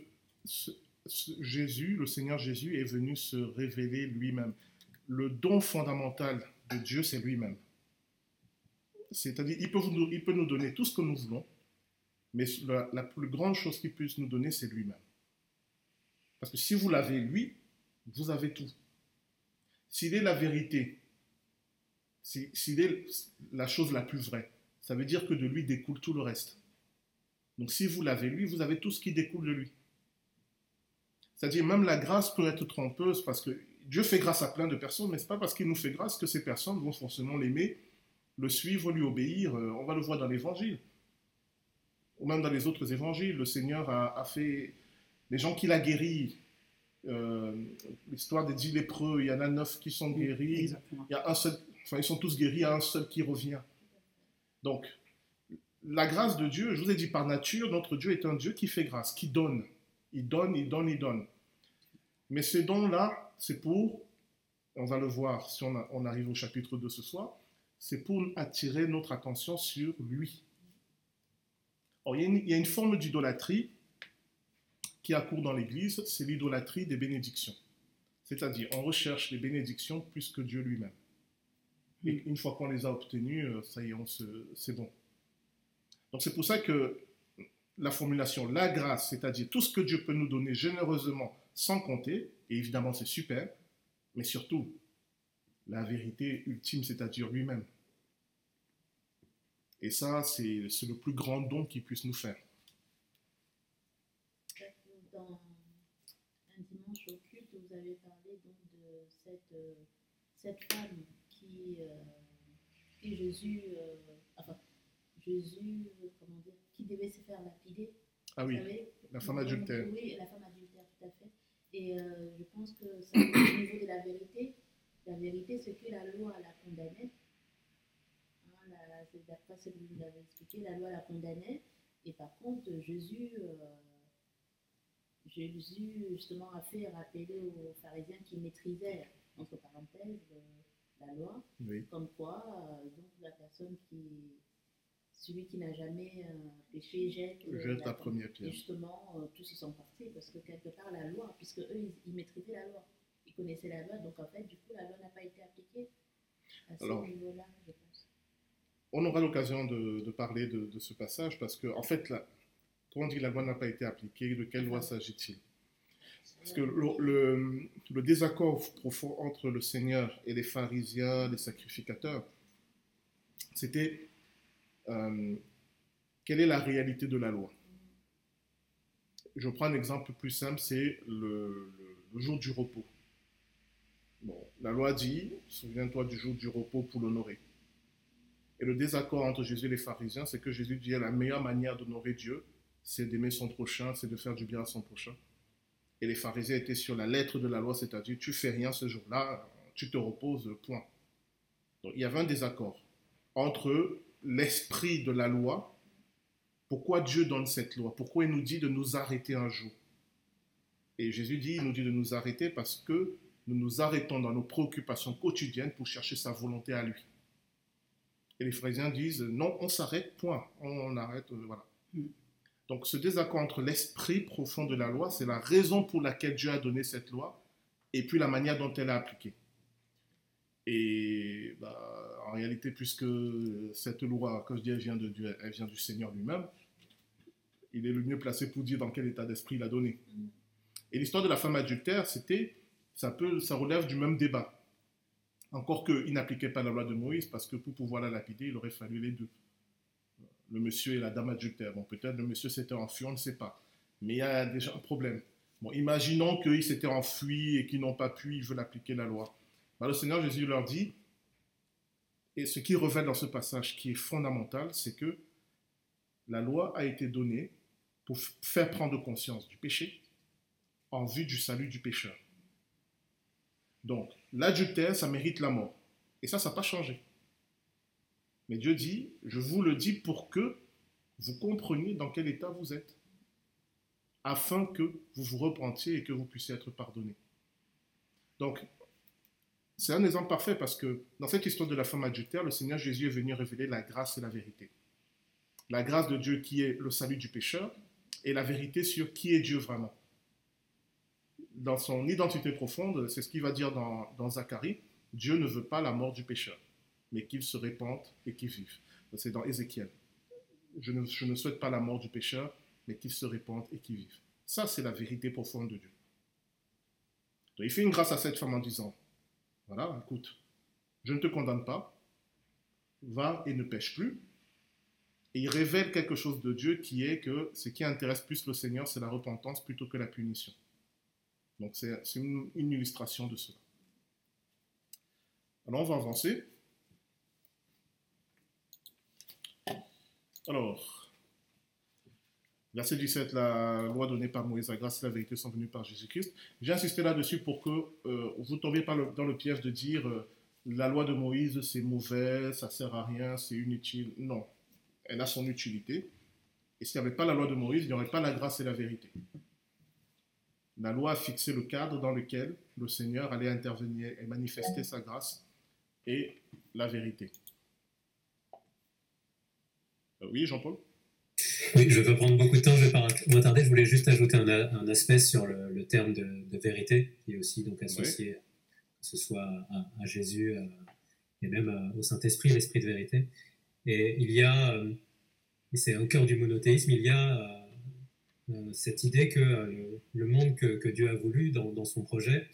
Jésus, le Seigneur Jésus, est venu se révéler lui-même. Le don fondamental de Dieu, c'est lui-même. C'est-à-dire, il peut, nous, il peut nous donner tout ce que nous voulons, mais la, la plus grande chose qu'il puisse nous donner, c'est lui-même. Parce que si vous l'avez lui, vous avez tout. S'il est la vérité, si- s'il est la chose la plus vraie, ça veut dire que de lui découle tout le reste. Donc si vous l'avez lui, vous avez tout ce qui découle de lui. C'est-à-dire même la grâce peut être trompeuse parce que Dieu fait grâce à plein de personnes, mais ce n'est pas parce qu'il nous fait grâce que ces personnes vont forcément l'aimer, le suivre, lui obéir. Euh, On va le voir dans l'évangile. Ou même dans les autres évangiles, le Seigneur a, a fait les gens qu'il a guéris. Euh, L'histoire des dix lépreux, il y en a neuf qui sont guéris. Exactement. Il y a un seul, enfin ils sont tous guéris, il y a un seul qui revient. Donc, la grâce de Dieu, je vous ai dit par nature, notre Dieu est un Dieu qui fait grâce, qui donne. Il donne, il donne, il donne. Mais ce don-là, c'est pour, on va le voir si on, a- on arrive au chapitre 2 ce soir, c'est pour attirer notre attention sur lui. Or, il y a une, il y a une forme d'idolâtrie qui accourt dans l'Église, c'est l'idolâtrie des bénédictions. C'est-à-dire, on recherche les bénédictions plus que Dieu lui-même. Et une fois qu'on les a obtenues, euh, ça y est, on se- c'est bon. Donc c'est pour ça que la formulation la grâce, c'est-à-dire tout ce que Dieu peut nous donner généreusement sans compter, et évidemment c'est super, mais surtout la vérité ultime, c'est-à-dire lui-même. Et ça, c'est c'est le plus grand don qu'il puisse nous faire. Dans un dimanche au culte, vous avez parlé donc de cette, euh, cette femme qui, euh, qui Jésus, euh, enfin, Jésus, comment dire, qui devait se faire lapider. Ah oui, savez la femme adultère. Oui, la femme adultère, tout à fait. Et euh, je pense que ça, au niveau de la vérité, la vérité, c'est que la loi la condamnait. Hein, la- D'après ce que vous avez expliqué, la loi la condamnait. Et par contre, Jésus, euh, Jésus justement a fait rappeler aux pharisiens qui maîtrisaient, entre parenthèses, euh, la loi, Oui. comme quoi, euh, donc la personne qui, celui qui n'a jamais euh, péché jette, Jette la première et pierre. justement, euh, tous y sont partis parce que quelque part, la loi, puisque eux, ils, ils maîtrisaient la loi, ils connaissaient la loi, donc en fait, du coup, la loi n'a pas été appliquée à ce niveau-là, je pense. On aura l'occasion de, de parler de, de ce passage parce que, en fait, la, quand on dit la loi n'a pas été appliquée, de quelle loi s'agit-il? Parce que le, le- le désaccord profond entre le Seigneur et les pharisiens, les sacrificateurs, c'était euh, quelle est la réalité de la loi? Je prends un exemple plus simple, c'est le, le- le jour du repos. Bon, la loi dit, souviens-toi du jour du repos pour l'honorer. Et le désaccord entre Jésus et les pharisiens, c'est que Jésus dit la meilleure manière d'honorer Dieu, c'est d'aimer son prochain, c'est de faire du bien à son prochain. Et les pharisiens étaient sur la lettre de la loi, c'est-à-dire tu fais rien ce jour-là, tu te reposes, point. Donc il y avait un désaccord entre l'esprit de la loi, pourquoi Dieu donne cette loi Pourquoi il nous dit de nous arrêter un jour Et Jésus dit, il nous dit de nous arrêter parce que nous nous arrêtons dans nos préoccupations quotidiennes pour chercher sa volonté à lui. Et les pharisiens disent, non, on s'arrête, point, on arrête, euh, voilà. Donc ce désaccord entre l'esprit profond de la loi, c'est la raison pour laquelle Dieu a donné cette loi, et puis la manière dont elle est appliquée. Et bah, en réalité, puisque cette loi, comme je dis, elle vient de Dieu, elle vient du Seigneur lui-même, il est le mieux placé pour dire dans quel état d'esprit il a donné. Et l'histoire de la femme adultère, c'était, ça, ça relève du même débat. Encore qu'il n'appliquait pas la loi de Moïse, parce que pour pouvoir la lapider, il aurait fallu les deux. Le monsieur et la dame adultère. Bon, peut-être le monsieur s'était enfui, on ne sait pas. Mais il y a déjà un problème. Bon, imaginons qu'ils s'étaient enfuis et qu'ils n'ont pas pu, ils veulent appliquer la loi. Ben, le Seigneur Jésus leur dit, et ce qui revêt dans ce passage qui est fondamental, c'est que la loi a été donnée pour faire prendre conscience du péché en vue du salut du pécheur. Donc, l'adultère, ça mérite la mort. Et ça, ça n'a pas changé. Mais Dieu dit, je vous le dis pour que vous compreniez dans quel état vous êtes, afin que vous vous repentiez et que vous puissiez être pardonné. Donc, c'est un exemple parfait parce que dans cette histoire de la femme adultère, le Seigneur Jésus est venu révéler la grâce et la vérité. La grâce de Dieu qui est le salut du pécheur et la vérité sur qui est Dieu vraiment. Dans son identité profonde, c'est ce qu'il va dire dans, dans Zacharie, Dieu ne veut pas la mort du pécheur, mais qu'il se répande et qu'il vive. C'est dans Ézéchiel. Je ne, souhaite pas la mort du pécheur, mais qu'il se répande et qu'il vive. Ça, c'est la vérité profonde de Dieu. Il fait une grâce à cette femme en disant, voilà, écoute, je ne te condamne pas, va et ne pêche plus. Et il révèle quelque chose de Dieu qui est que ce qui intéresse plus le Seigneur, c'est la repentance plutôt que la punition. Donc c'est une illustration de cela. Alors on va avancer. Alors, verset 17, la loi donnée par Moïse, la grâce et la vérité sont venues par Jésus-Christ. J'ai insisté là-dessus pour que euh, vous ne tombiez pas dans le piège de dire euh, la loi de Moïse c'est mauvais, ça sert à rien, c'est inutile. Non, elle a son utilité. Et s'il n'y avait pas la loi de Moïse, il n'y aurait pas la grâce et la vérité. La loi a fixé le cadre dans lequel le Seigneur allait intervenir et manifester sa grâce et la vérité. Euh, oui, Jean-Paul? Oui, je ne vais pas prendre beaucoup de temps, je ne vais pas m'attarder. Je voulais juste ajouter un, un aspect sur le, le terme de, de vérité, qui est aussi donc associé, que ce soit à, à Jésus à- et même à- au Saint-Esprit, l'Esprit de vérité. Et il y a, euh, et c'est au cœur du monothéisme, il y a euh, euh, cette idée que euh, le, le monde que, que Dieu a voulu dans, dans son projet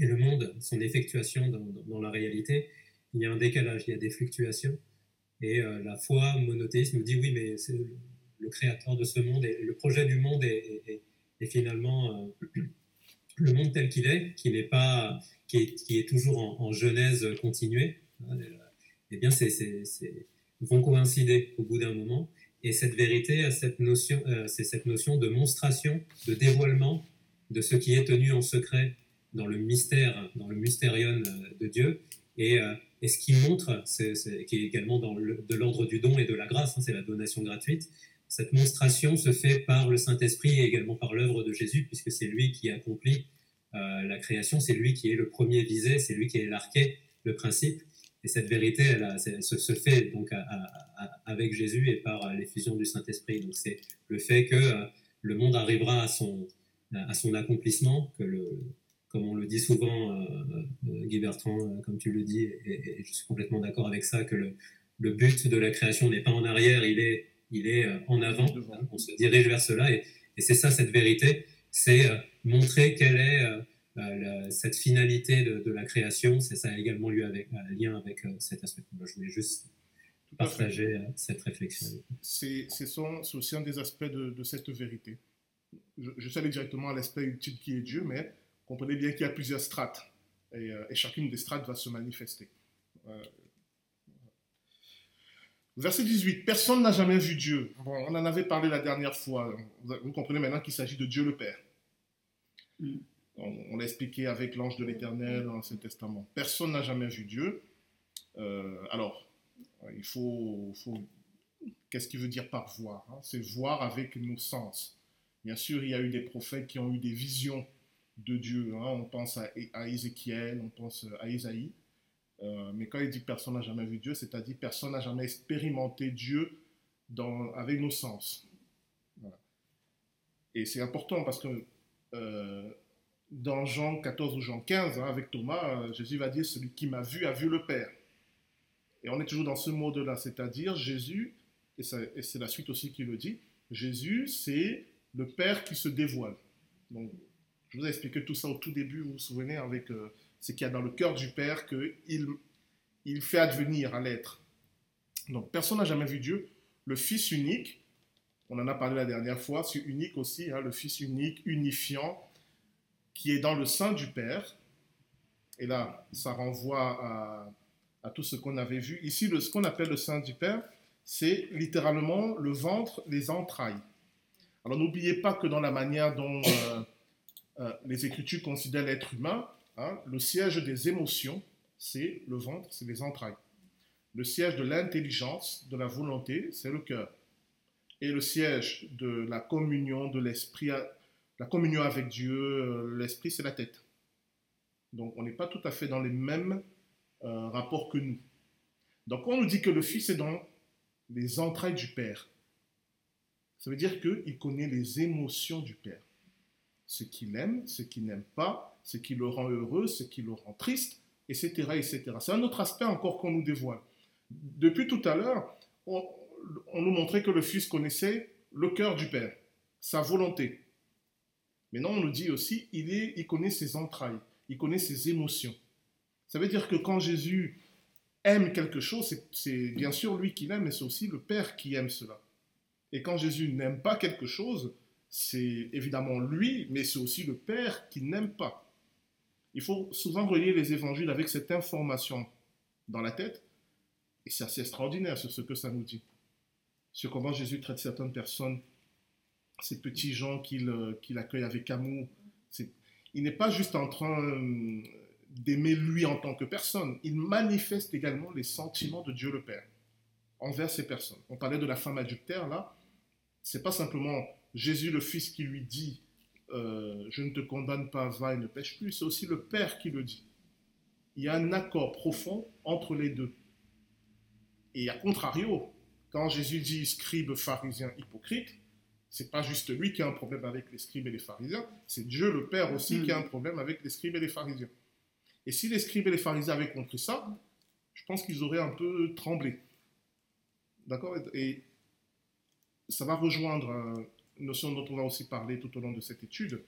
et le monde, son effectuation dans, dans- dans la réalité, il y a un décalage, il y a des fluctuations. Et euh, la foi monothéiste nous dit oui, mais c'est le, créateur de ce monde le projet du monde est, finalement euh, le monde tel qu'il est, qui n'est pas, qui est, toujours en, en genèse continuée. hein, Eh bien, c'est, vont coïncider au bout d'un moment. Et cette vérité cette notion, euh, c'est cette notion de monstration, de dévoilement de ce qui est tenu en secret dans le mystère, dans le mystérion euh, de Dieu. Et, euh, et ce qui montre, qui est également dans le- de l'ordre du don et de la grâce, hein, c'est la donation gratuite. Cette monstration se fait par le Saint-Esprit et également par l'œuvre de Jésus, puisque c'est lui qui accomplit euh, la création, c'est lui qui est le premier visé, c'est lui qui est l'arché, le principe. Et cette vérité, elle, se, fait donc avec Jésus et par l'effusion du Saint-Esprit. Donc c'est le fait que euh, le monde arrivera à son, à son accomplissement, que le, comme on le dit souvent, euh, euh, Guy Bertrand, euh, comme tu le dis, et, et je suis complètement d'accord avec ça, que le, le but de la création n'est pas en arrière, il est, il est en avant. On se dirige vers cela, et, et c'est ça cette vérité, c'est euh, montrer quelle est euh, la- cette finalité de, de la création. C'est ça également lieu avec, un lien avec euh, cet aspect. Moi, je voulais juste partager cette réflexion. c'est aussi un des aspects de, de cette vérité. Je, je suis allé directement à l'aspect ultime qui est Dieu, mais comprenez bien qu'il y a plusieurs strates. Et, euh, et chacune des strates va se manifester. Euh, verset 18. Personne n'a jamais vu Dieu. Bon, on en avait parlé la dernière fois. Vous, vous comprenez maintenant qu'il s'agit de Dieu le Père. Mm. On, on l'a expliqué avec l'ange de l'Éternel dans l'Ancien Testament. Personne n'a jamais vu Dieu. Euh, alors, Il faut, faut- qu'est-ce qu'il veut dire par voir hein? C'est voir avec nos sens. Bien sûr, il y a eu des prophètes qui ont eu des visions de Dieu. hein. On pense à, Ézéchiel, on pense à Isaïe. Euh, mais quand il dit personne n'a jamais vu Dieu, c'est-à-dire personne n'a jamais expérimenté Dieu dans, avec nos sens. Et c'est important parce que euh, dans Jean 14 ou Jean 15, hein, avec Thomas, euh, Jésus va dire Celui qui m'a vu a vu le Père. Et on est toujours dans ce mode-là, c'est-à-dire Jésus, et, et c'est la suite aussi qui le dit, Jésus, c'est le Père qui se dévoile. Donc, je vous ai expliqué tout ça au tout début, vous vous souvenez, avec euh, ce qu'il y a dans le cœur du Père qu'il il fait advenir à l'être. Donc, personne n'a jamais vu Dieu. Le Fils unique, on en a parlé la dernière fois, c'est unique aussi, hein, le Fils unique, unifiant, qui est dans le sein du Père. Et là, ça renvoie à, tout ce qu'on avait vu. Ici, le, ce qu'on appelle le sein du Père, c'est littéralement le ventre, les entrailles. Alors n'oubliez pas que dans la manière dont euh, euh, les Écritures considèrent l'être humain, hein, le siège des émotions, c'est le ventre, c'est les entrailles. Le siège de l'intelligence, de la volonté, c'est le cœur. Et le siège de la communion, de l'esprit, la communion avec Dieu, euh, l'esprit, c'est la tête. Donc on n'est pas tout à fait dans les mêmes euh, rapports que nous. Donc on nous dit que le Fils est dans les entrailles du Père. Ça veut dire qu'il connaît les émotions du Père. Ce qu'il aime, ce qu'il n'aime pas, ce qui le rend heureux, ce qui le rend triste, etc. etc. C'est un autre aspect encore qu'on nous dévoile. Depuis tout à l'heure, on, nous montrait que le Fils connaissait le cœur du Père, sa volonté. Maintenant, on nous dit aussi, il, est, il connaît ses entrailles, il connaît ses émotions. Ça veut dire que quand Jésus aime quelque chose, c'est bien sûr lui qui l'aime, mais c'est aussi le Père qui aime cela. Et quand Jésus n'aime pas quelque chose, c'est évidemment lui, mais c'est aussi le Père qui n'aime pas. Il faut souvent relier les évangiles avec cette information dans la tête, et c'est assez extraordinaire sur ce que ça nous dit. Sur comment Jésus traite certaines personnes, ces petits gens qu'il euh, accueille avec amour. Il n'est pas juste en train euh, d'aimer lui en tant que personne, il manifeste également les sentiments de Dieu le Père envers ces personnes. On parlait de la femme adultère là, c'est pas simplement Jésus le Fils qui lui dit euh, je ne te condamne pas, va et ne pêche plus, c'est aussi le Père qui le dit. Il y a un accord profond entre les deux. Et à contrario, quand Jésus dit scribe, pharisien, hypocrite, c'est pas juste lui qui a un problème avec les scribes et les pharisiens, c'est Dieu le Père aussi qui a un problème avec les scribes et les pharisiens. Et si les scribes et les pharisiens avaient compris ça, je pense qu'ils auraient un peu tremblé. D'accord? Et ça va rejoindre euh, notion dont on va aussi parler tout au long de cette étude,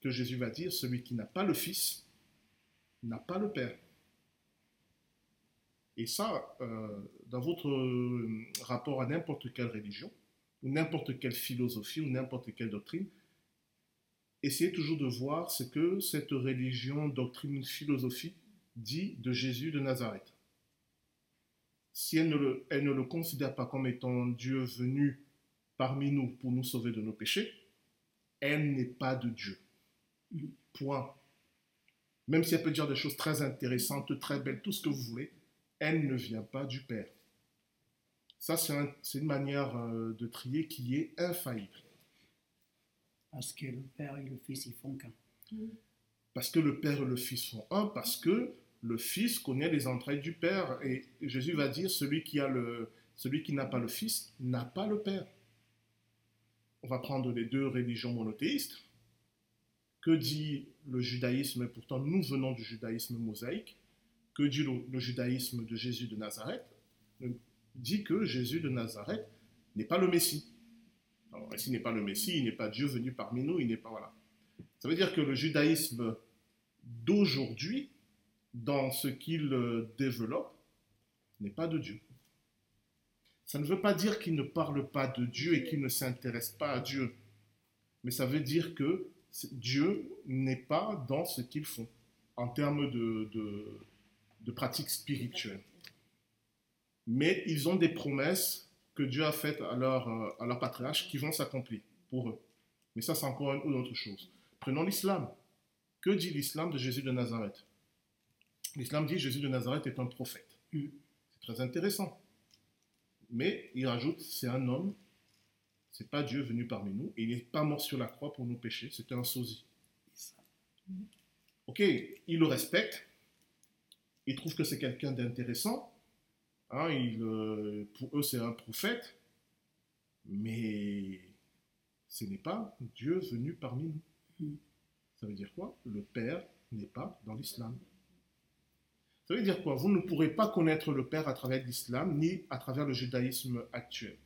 que Jésus va dire, celui qui n'a pas le Fils n'a pas le Père. Et ça, euh, dans votre euh, rapport à n'importe quelle religion, ou n'importe quelle philosophie, ou n'importe quelle doctrine, essayez toujours de voir ce que cette religion, doctrine, philosophie dit de Jésus de Nazareth. Si elle ne le considère pas comme étant Dieu venu parmi nous pour nous sauver de nos péchés, elle n'est pas de Dieu. Point. Même si elle peut dire des choses très intéressantes, très belles, tout ce que vous voulez, elle ne vient pas du Père. Ça, c'est un- c'est une manière euh, de trier qui est infaillible. Parce que le Père et le Fils, ils font qu'un. Parce que le Père et le Fils sont un, parce que le Fils connaît les entrailles du Père. Et Jésus va dire, celui qui, a le, celui qui n'a pas le Fils n'a pas le Père. On va prendre les deux religions monothéistes. Que dit le judaïsme Pourtant, nous venons du judaïsme mosaïque? Que dit le, le judaïsme de Jésus de Nazareth? Il dit que Jésus de Nazareth n'est pas le Messie. Alors, s'il n'est pas le Messie, il n'est pas Dieu venu parmi nous, il n'est pas... Voilà. Ça veut dire que le judaïsme d'aujourd'hui, dans ce qu'il euh, développe, n'est pas de Dieu. Ça ne veut pas dire qu'il ne parle pas de Dieu et qu'il ne s'intéresse pas à Dieu. Mais ça veut dire que Dieu n'est pas dans ce qu'ils font en termes de, de, de pratiques spirituelles. Mais ils ont des promesses que Dieu a faites à leur, euh, à leur patriarche qui vont s'accomplir pour eux. Mais ça, c'est encore une, autre chose. Prenons l'islam. Que dit l'islam de Jésus de Nazareth? L'islam dit Jésus de Nazareth est un prophète. Mm. C'est très intéressant. Mais il rajoute, c'est un homme, c'est pas Dieu venu parmi nous, et il n'est pas mort sur la croix pour nous pécher, c'était un sosie. Ok, il le respecte, il trouve que c'est quelqu'un d'intéressant, hein, il, euh, pour eux c'est un prophète, mais ce n'est pas Dieu venu parmi nous. Mm. Ça veut dire quoi? Le Père n'est pas dans l'islam. Ça veut dire quoi? Vous ne pourrez pas connaître le Père à travers l'islam ni à travers le judaïsme actuel.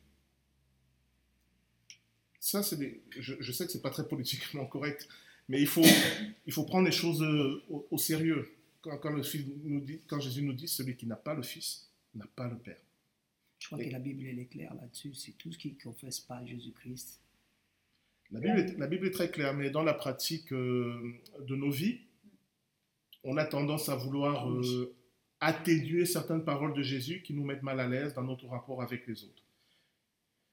Ça, c'est des- je, je sais que c'est pas très politiquement correct, mais il faut, il faut prendre les choses euh, au, au sérieux. Quand, quand le Fils nous dit, quand Jésus nous dit, celui qui n'a pas le Fils n'a pas le Père. Je crois que la Bible elle est claire là-dessus. C'est tout ce qui ne confesse pas Jésus-Christ. La Bible, est, la Bible est très claire, mais dans la pratique euh, de nos vies, on a tendance à vouloir euh, atténuer certaines paroles de Jésus qui nous mettent mal à l'aise dans notre rapport avec les autres.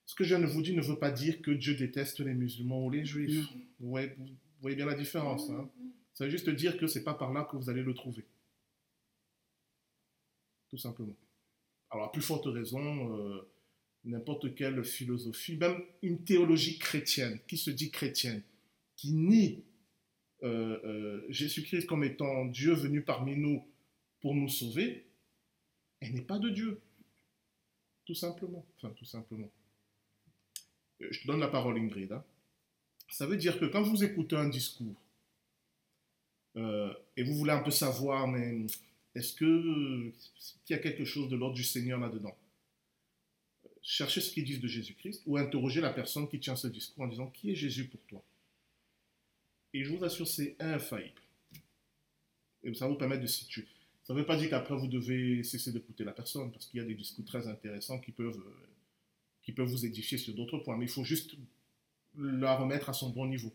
Ce que je viens de vous dire ne veut pas dire que Dieu déteste les musulmans ou les juifs. Vous voyez bien la différence. hein. Ça veut juste dire que c'est pas par là que vous allez le trouver. Tout simplement. Alors, à plus forte raison, euh, n'importe quelle philosophie, même une théologie chrétienne, qui se dit chrétienne, qui nie Jésus-Christ comme étant Dieu venu parmi nous pour nous sauver, elle n'est pas de Dieu. Tout simplement. Enfin, tout simplement. Euh, Je te donne la parole, Ingrid. hein. Ça veut dire que quand vous écoutez un discours, euh, et vous voulez un peu savoir, mais est-ce euh, qu'il y a quelque chose de l'ordre du Seigneur là-dedans? Cherchez ce qu'ils disent de Jésus-Christ ou interrogez la personne qui tient ce discours en disant qui est Jésus pour toi? Et je vous assure, c'est infaillible. Et ça va vous permettre de situer. Ça ne veut pas dire qu'après vous devez cesser d'écouter la personne parce qu'il y a des discours très intéressants qui peuvent, euh, qui peuvent vous édifier sur d'autres points. Mais il faut juste la remettre à son bon niveau.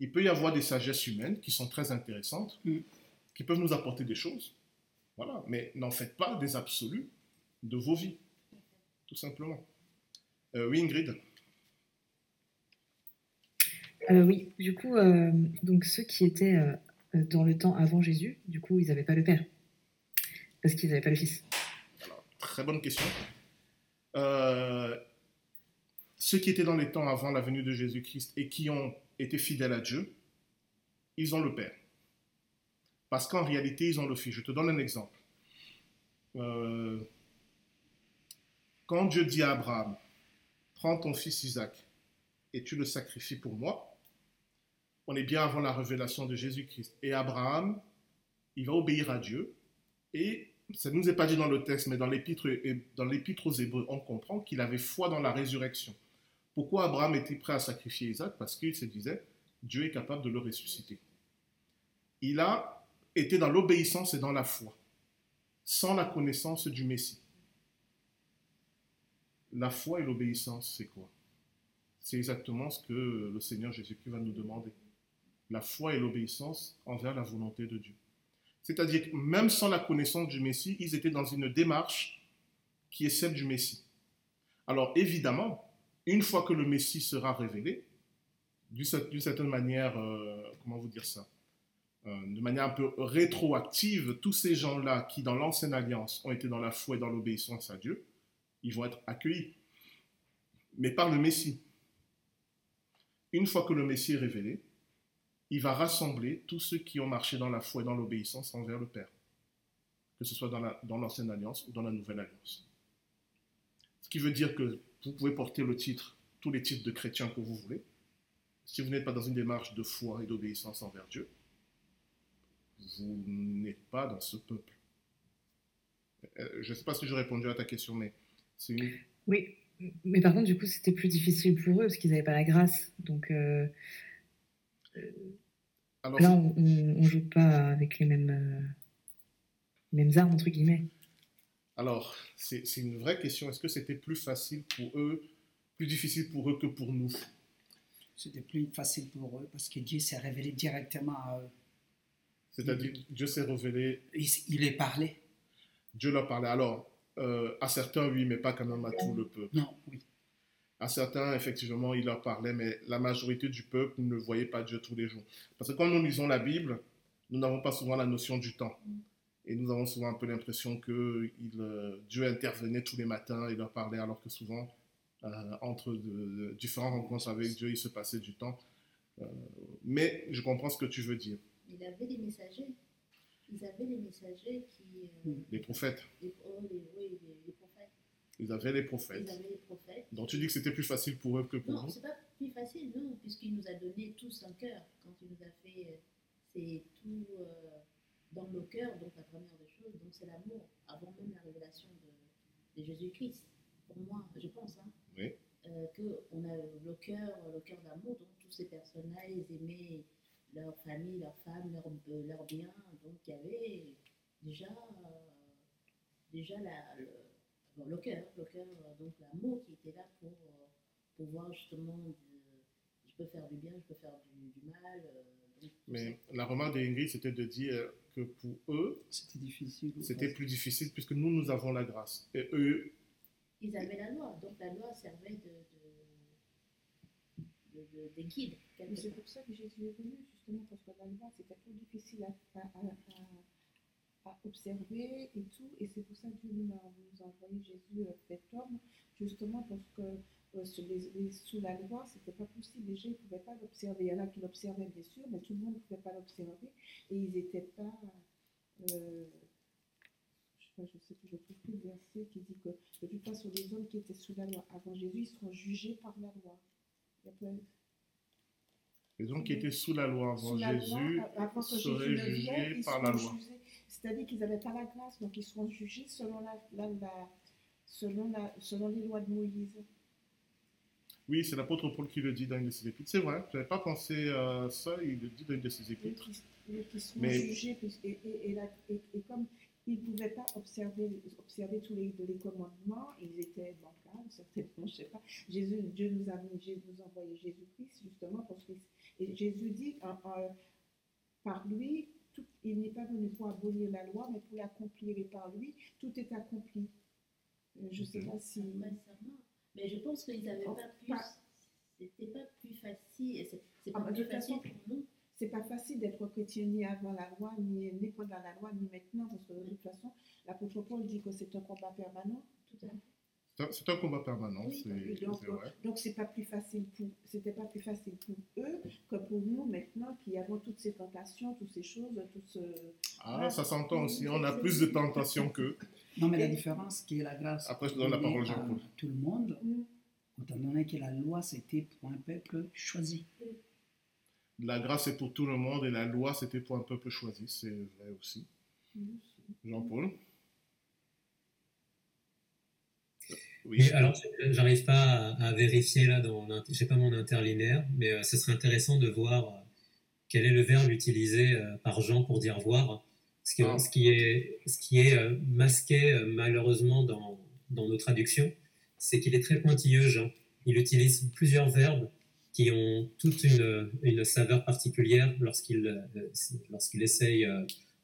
Il peut y avoir des sagesses humaines qui sont très intéressantes, Mm. qui peuvent nous apporter des choses. Voilà. Mais n'en faites pas des absolus de vos vies. Tout simplement. Euh, oui, Ingrid? Euh, oui, du coup, euh, donc ceux qui étaient euh, dans le temps avant Jésus, du coup, ils n'avaient pas le Père. Parce qu'ils n'avaient pas le Fils. Très bonne question. Ceux qui étaient dans les temps avant la venue de Jésus-Christ et qui ont été fidèles à Dieu, ils ont le Père. Parce qu'en réalité, ils ont le Fils. Je te donne un exemple. Quand Dieu dit à Abraham, prends ton fils Isaac et tu le sacrifies pour moi, on est bien avant la révélation de Jésus-Christ. Et Abraham, il va obéir à Dieu et ça ne nous est pas dit dans le texte, mais dans l'épître, dans l'épître aux Hébreux, on comprend qu'il avait foi dans la résurrection. Pourquoi Abraham était prêt à sacrifier Isaac? Parce qu'il se disait, Dieu est capable de le ressusciter. Il a été dans l'obéissance et dans la foi, sans la connaissance du Messie. La foi et l'obéissance, c'est quoi? C'est exactement ce que le Seigneur Jésus-Christ va nous demander. La foi et l'obéissance envers la volonté de Dieu. C'est-à-dire que même sans la connaissance du Messie, ils étaient dans une démarche qui est celle du Messie. Alors évidemment, une fois que le Messie sera révélé, d'une cer- d'une certaine manière, euh, comment vous dire ça Euh, De manière un peu rétroactive, tous ces gens-là qui, dans l'ancienne alliance, ont été dans la foi et dans l'obéissance à Dieu, ils vont être accueillis. Mais par le Messie. Une fois que le Messie est révélé, il va rassembler tous ceux qui ont marché dans la foi et dans l'obéissance envers le Père, que ce soit dans la- dans l'ancienne alliance ou dans la nouvelle alliance. Ce qui veut dire que vous pouvez porter le titre, tous les titres de chrétien que vous voulez. Si vous n'êtes pas dans une démarche de foi et d'obéissance envers Dieu, vous n'êtes pas dans ce peuple. Euh, Je ne sais pas si j'ai répondu à ta question, mais c'est une... Oui, mais par contre, du coup, c'était plus difficile pour eux parce qu'ils n'avaient pas la grâce. Donc euh, Alors, là, on ne joue pas avec les mêmes, euh, mêmes armes, entre guillemets. Alors, c'est c'est une vraie question. Est-ce que c'était plus facile pour eux, plus difficile pour eux que pour nous? C'était plus facile pour eux parce que Dieu s'est révélé directement à eux. C'est-à-dire, Dieu s'est révélé, Il, il est parlé. Dieu leur parlait. Alors, euh, à certains, oui, mais pas quand même à tout le peuple. Non, oui. À certains, effectivement, il leur parlait, mais la majorité du peuple ne voyait pas Dieu tous les jours. Parce que quand nous lisons la Bible, nous n'avons pas souvent la notion du temps. Et nous avons souvent un peu l'impression que il, euh, Dieu intervenait tous les matins et leur parlait, alors que souvent, euh, entre de, de différentes rencontres avec Dieu, il se passait du temps. Euh, mais je comprends ce que tu veux dire. Il avait des messagers. Ils avaient des messagers qui. Les prophètes. les, oh, les- oui, les, les prophètes. Ils avaient les Ils prophètes. avaient les prophètes. Donc tu dis que c'était plus facile pour eux que pour Non, nous? c'est pas plus facile, non, puisqu'il nous a donné tous un cœur. Quand il nous a fait, euh, c'est tout euh, dans nos cœurs, donc la première des choses, donc c'est l'amour, avant même la révélation de, de Jésus-Christ. Pour moi, je pense, hein, Oui. euh, que on a le cœur, le cœur d'amour, donc tous ces personnes-là, ils aimaient leur famille, leur femme, leur, euh, leur bien, donc il y avait déjà, déjà la, le, bon, le cœur, le cœur, euh, donc l'amour qui était là pour euh, pouvoir justement, de- je peux faire du bien, je peux faire du, du mal. euh, donc, Mais la remarque d'Ingrid, c'était de dire que pour eux, C'était difficile. c'était plus difficile puisque nous, nous avons la grâce. Et eux. Ils avaient la loi, donc la loi servait de, de, de, de- des guides. c'est pour ça que Jésus est venu, justement, parce que la loi, c'était trop difficile à, à, à- à observer et tout. Et c'est pour ça que Dieu nous a, nous a envoyé Jésus euh, fait homme, justement parce que euh, sur les- les- sous la loi, c'était pas possible. Les gens ne pouvaient pas l'observer. Il y en a qui l'observaient, bien sûr, mais tout le monde ne pouvait pas l'observer. Et ils n'étaient pas. euh, je sais pas, je sais plus, je trouve plus le verset qui dit que de toute façon, les hommes qui étaient sous la loi avant Jésus, ils seront jugés par la loi. Il y a plein- les gens qui étaient sous la loi avant sous la Jésus loi, avant que seraient Jésus ne jugés vienne, par la loi. jugés. C'est-à-dire qu'ils n'avaient pas la grâce, donc ils seront jugés selon, la, la- la- selon, la, selon les lois de Moïse. Oui, c'est l'apôtre Paul qui le dit dans une de ses épîtres. C'est vrai, je n'avais pas pensé à ça, il le dit dans une de ses épîtres. ils, donc, ils seront Mais- jugés, et, et, et, la- et- et comme ils ne pouvaient pas observer, observer tous les, les commandements, ils étaient bancables, certainement, je ne sais pas. Jésus, Dieu nous a, Jésus nous a envoyé Jésus-Christ, justement, parce que et Jésus dit, en- en- par lui, tout- il n'est pas venu pour abolir la loi, mais pour l'accomplir, et par lui, tout est accompli. Euh, Je ne sais pas si... Pas. Mais je pense qu'ils n'avaient pas plus. pas- C'était pas plus facile. C'est c'est Ah, pas bah, de plus toute facile façon- pour nous. c'est pas facile d'être chrétien ni avant la loi, ni, ni pendant la loi, ni maintenant, parce que de toute façon, l'apôtre Paul dit que c'est un combat permanent. Tout à fait. C'est un- combat permanent, Oui, c'est et donc, c'est vrai. donc c'est pas plus facile pour, c'était pas plus facile pour eux que pour nous maintenant qui avons toutes ces tentations, toutes ces choses, tout ce. Ah, ça s'entend aussi, on a plus de tentations qu'eux. Non, mais la différence qui est la grâce. Après, je donne la parole à à Jean-Paul. Tout le monde, Mm. étant donné que la loi, c'était pour un peuple choisi. La grâce est pour tout le monde et la loi, c'était pour un peuple choisi, c'est vrai aussi. Jean-Paul Oui, alors je- j'arrive pas à, à vérifier là dans l'int- j'ai pas mon interlinéaire, mais euh, ce serait intéressant de voir euh, quel est le verbe utilisé euh, par Jean pour dire voir. Ce qui, Ah. ce qui est, ce qui est euh, masqué malheureusement dans, dans nos traductions, c'est qu'il est très pointilleux, Jean. Il utilise plusieurs verbes qui ont toute une, une saveur particulière lorsqu'il lorsqu'il essaye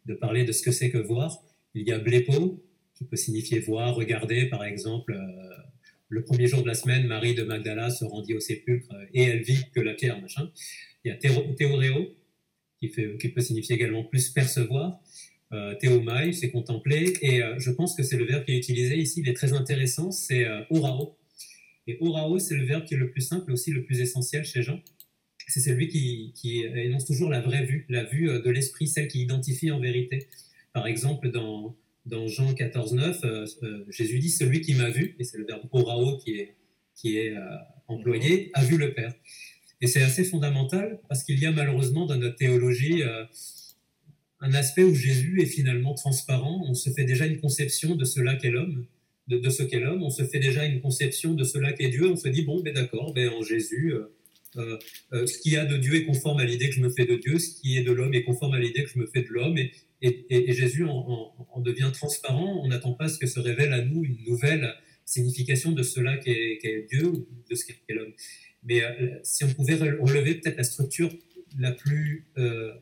de parler de ce que c'est que voir. Il y a blepo, qui peut signifier voir, regarder, par exemple. euh, le premier jour de la semaine, Marie de Magdala se rendit au sépulcre euh, et elle vit que la pierre, machin. Il y a théo- théoréo, qui, peut signifier également plus percevoir. Euh, théomai, c'est contempler. Et euh, je pense que c'est le verbe qui est utilisé ici, il est très intéressant, c'est orao. Et orao, c'est le verbe qui est le plus simple et aussi le plus essentiel chez Jean. C'est celui qui, qui énonce toujours la vraie vue, la vue de l'esprit, celle qui identifie en vérité. Par exemple, dans, dans Jean 14, 9, euh, Jésus dit Celui qui m'a vu, et c'est le verbe orao qui est, qui est euh, employé, a vu le Père. Et c'est assez fondamental parce qu'il y a malheureusement dans notre théologie euh, un aspect où Jésus est finalement transparent. On se fait déjà une conception de cela qu'est l'homme, de, de ce qu'est l'homme. On se fait déjà une conception de cela qu'est Dieu. On se dit bon, ben d'accord, ben en Jésus, euh, euh, ce qu'il y a de Dieu est conforme à l'idée que je me fais de Dieu, ce qui est de l'homme est conforme à l'idée que je me fais de l'homme. Et, Jésus en, en- en devient transparent. On n'attend pas à ce que se révèle à nous une nouvelle signification de cela qu'est qu'est Dieu ou de ce qu'est l'homme. Mais euh, si on pouvait re- relever peut-être la structure la plus